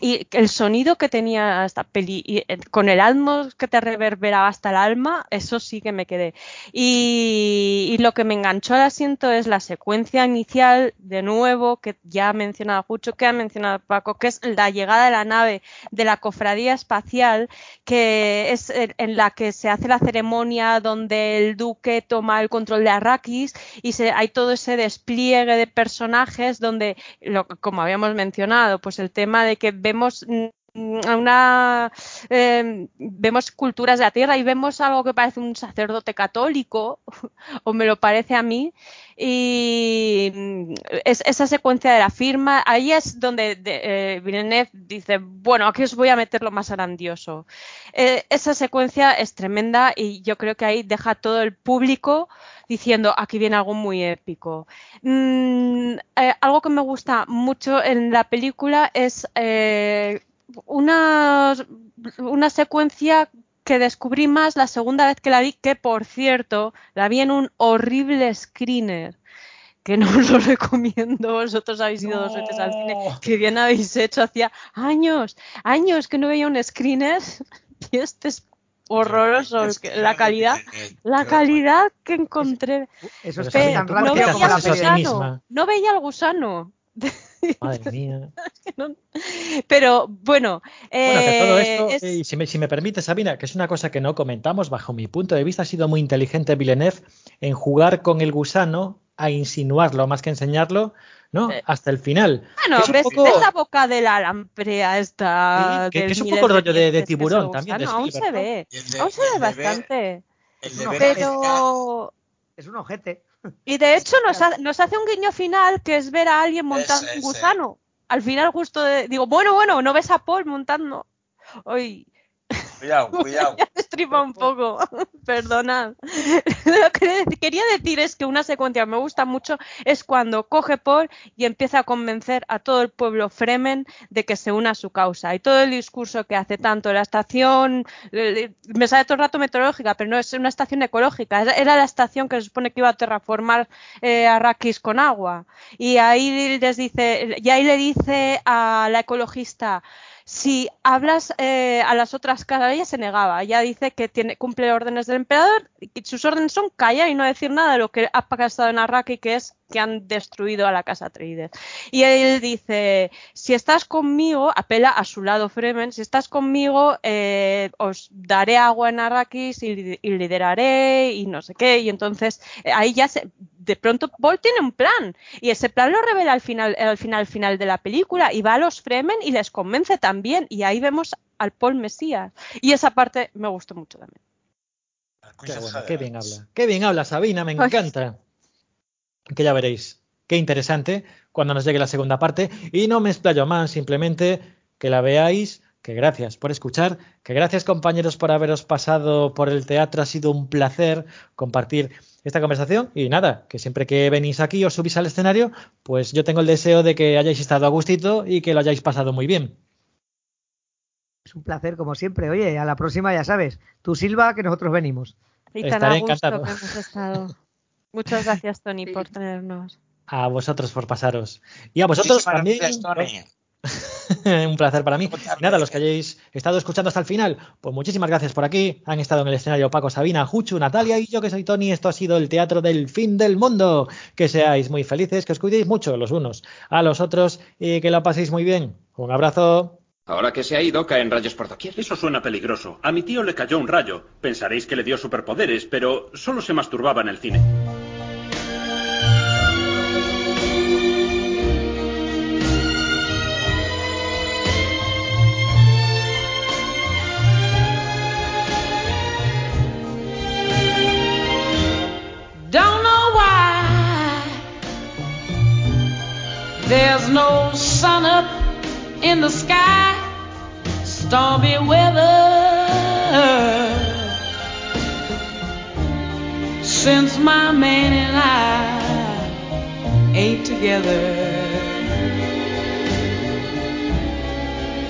y el sonido que tenía esta peli y, eh, con el Atmos que te reverberaba hasta el alma, eso sí que me quedé. Y, lo que me enganchó al asiento es la secuencia inicial, de nuevo, que ya ha mencionado Jucho, que ha mencionado Paco, que es la llegada de la nave de la cofradía espacial, que es en la que se hace la ceremonia donde el duque toma el control de Arrakis y se, hay todo ese despliegue de personajes donde, como habíamos mencionado, pues el tema de que vemos mm, eh, vemos culturas de la tierra y vemos algo que parece un sacerdote católico o me lo parece a mí y mm, es, esa secuencia de la firma ahí es donde de, eh, Villeneuve dice bueno aquí os voy a meter lo más grandioso Eh, esa secuencia es tremenda y yo creo que ahí deja todo el público diciendo aquí viene algo muy épico Mm, eh, algo que me gusta mucho en la película es una, una secuencia que descubrí más la segunda vez que la vi, que por cierto, la vi en un horrible screener, que no os lo recomiendo, vosotros habéis ido dos veces al cine, que bien habéis hecho, hacía años, años que no veía un screener y este es horroroso, Es que la calidad, la calidad que encontré, Eso es tan ¿tú no veía al gusano, no veía al gusano. Madre mía. No- Pero bueno, Bueno, que todo eh, esto, es- eh, y si me, si me permite, Sabina, que es una cosa que no comentamos, bajo mi punto de vista, ha sido muy inteligente Villeneuve en jugar con el gusano a insinuarlo más que enseñarlo, ¿no? Eh. Hasta el final. bueno, un ves, poco- ves la boca de la lamprea esta Sí, que- es un poco el rollo de- tiburón también, de aún se ve, aún se ve bastante, el pero Es un ojete. Y de hecho nos, ha- nos hace un guiño final que es ver a alguien montando Ese, un gusano. Al final justo de- digo, bueno, bueno, no ves a Paul montando. Uy, Cuidado, cuidado. ya me estripa un poco, perdonad. Lo que quería decir es que una secuencia que me gusta mucho es cuando coge Paul y empieza a convencer a todo el pueblo Fremen de que se una a su causa. Y todo el discurso que hace tanto la estación, me sale todo el rato meteorológica, pero no es una estación ecológica, era- era la estación que se supone que iba a terraformar eh, Arrakis con agua. Y ahí les dice, y ahí le dice a la ecologista, si hablas eh, a las otras casas, ella se negaba. Ella dice que tiene, cumple órdenes del emperador sus órdenes son callar y no decir nada de lo que ha pasado en Arraki, que es que han destruido a la casa Atreides. Y él dice, si estás conmigo, apela a su lado Fremen, si estás conmigo, eh, os daré agua en Arrakis y, y lideraré y no sé qué. Y entonces eh, ahí ya se, de pronto Paul tiene un plan y ese plan lo revela al final, al final, final de la película y va a los Fremen y les convence también y ahí vemos al Paul Mesías y esa parte me gustó mucho también. Qué, bueno, qué bien habla. Qué bien habla Sabina, me Ay. Que ya veréis. Qué interesante cuando nos llegue la segunda parte. Y no me explayo más, simplemente que la veáis. Que gracias por escuchar. Que gracias compañeros por haberos pasado por el teatro. Ha sido un placer compartir esta conversación. Y nada, que siempre que venís aquí o subís al escenario, pues yo tengo el deseo de que hayáis estado a gustito y que lo hayáis pasado muy bien. Es un placer, como siempre. Oye, a la próxima ya sabes. Tú Silva, que nosotros venimos. Y tan Estaré a gusto encantado. que hemos estado. Muchas gracias, Tony, por tenernos. A vosotros por pasaros. Y a vosotros Muchísimas también. gracias, Tony. un placer para mí. Y nada, los que hayáis estado escuchando hasta el final, pues muchísimas gracias por aquí. Han estado en el escenario Paco, Sabina, Juchu, Natalia y yo que soy Tony. Esto ha sido el teatro del fin del mundo. Que seáis muy felices, que os cuidéis mucho los unos a los otros y que lo paséis muy bien. Un abrazo. Ahora que se ha ido, caen rayos por doquier. Eso suena peligroso. A mi tío le cayó un rayo. Pensaréis que le dio superpoderes, pero solo se masturbaba en el cine. There's no sun up in the sky, stormy weather. Since my man and I ain't together,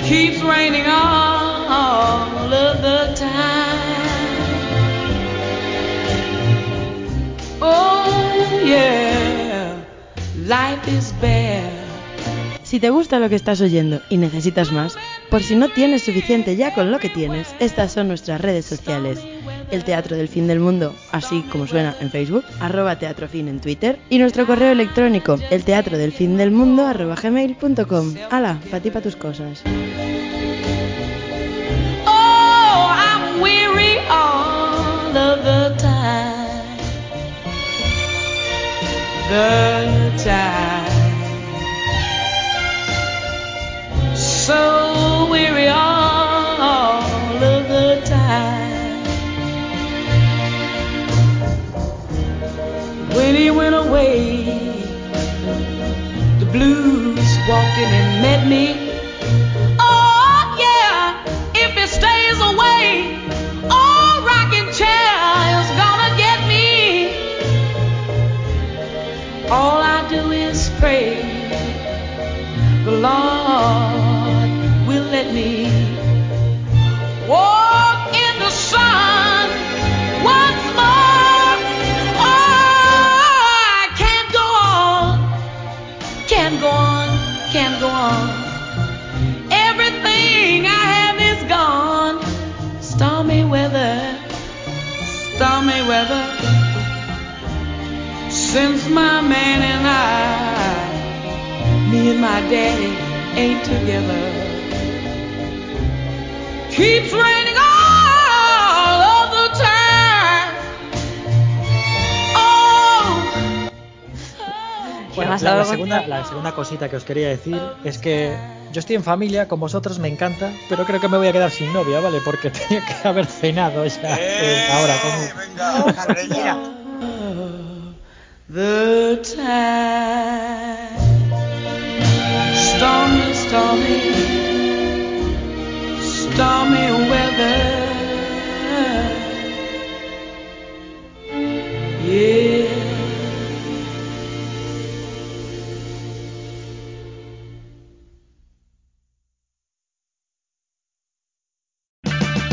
keeps raining all of the time. Oh yeah, life is bare. Si te gusta lo que estás oyendo y necesitas más, por si no tienes suficiente ya con lo que tienes, estas son nuestras redes sociales. El Teatro del Fin del Mundo, así como suena en Facebook, arroba teatrofin en Twitter y nuestro correo electrónico, el teatro del fin del mundo arroba gmail.com. Hala, pa' ti tus cosas. Oh. So weary all of the time. When he went away, the blues walked in and met me. Oh yeah, if it stays away, all rocking chair is gonna get me. All I do is pray the Lord weather. Since my man and I, me and my daddy ain't together. Keeps raining all of the time. Oh. Bueno, la, segunda, la segunda cosita que os quería decir es que yo estoy en familia con vosotros, me encanta, pero creo que me voy a quedar sin novia, ¿vale? Porque tenía que haber cenado ya. Eh, ¡Eh! ahora, ¿cómo? Venga, venga. The time. Stormy, stormy, stormy weather. Yeah.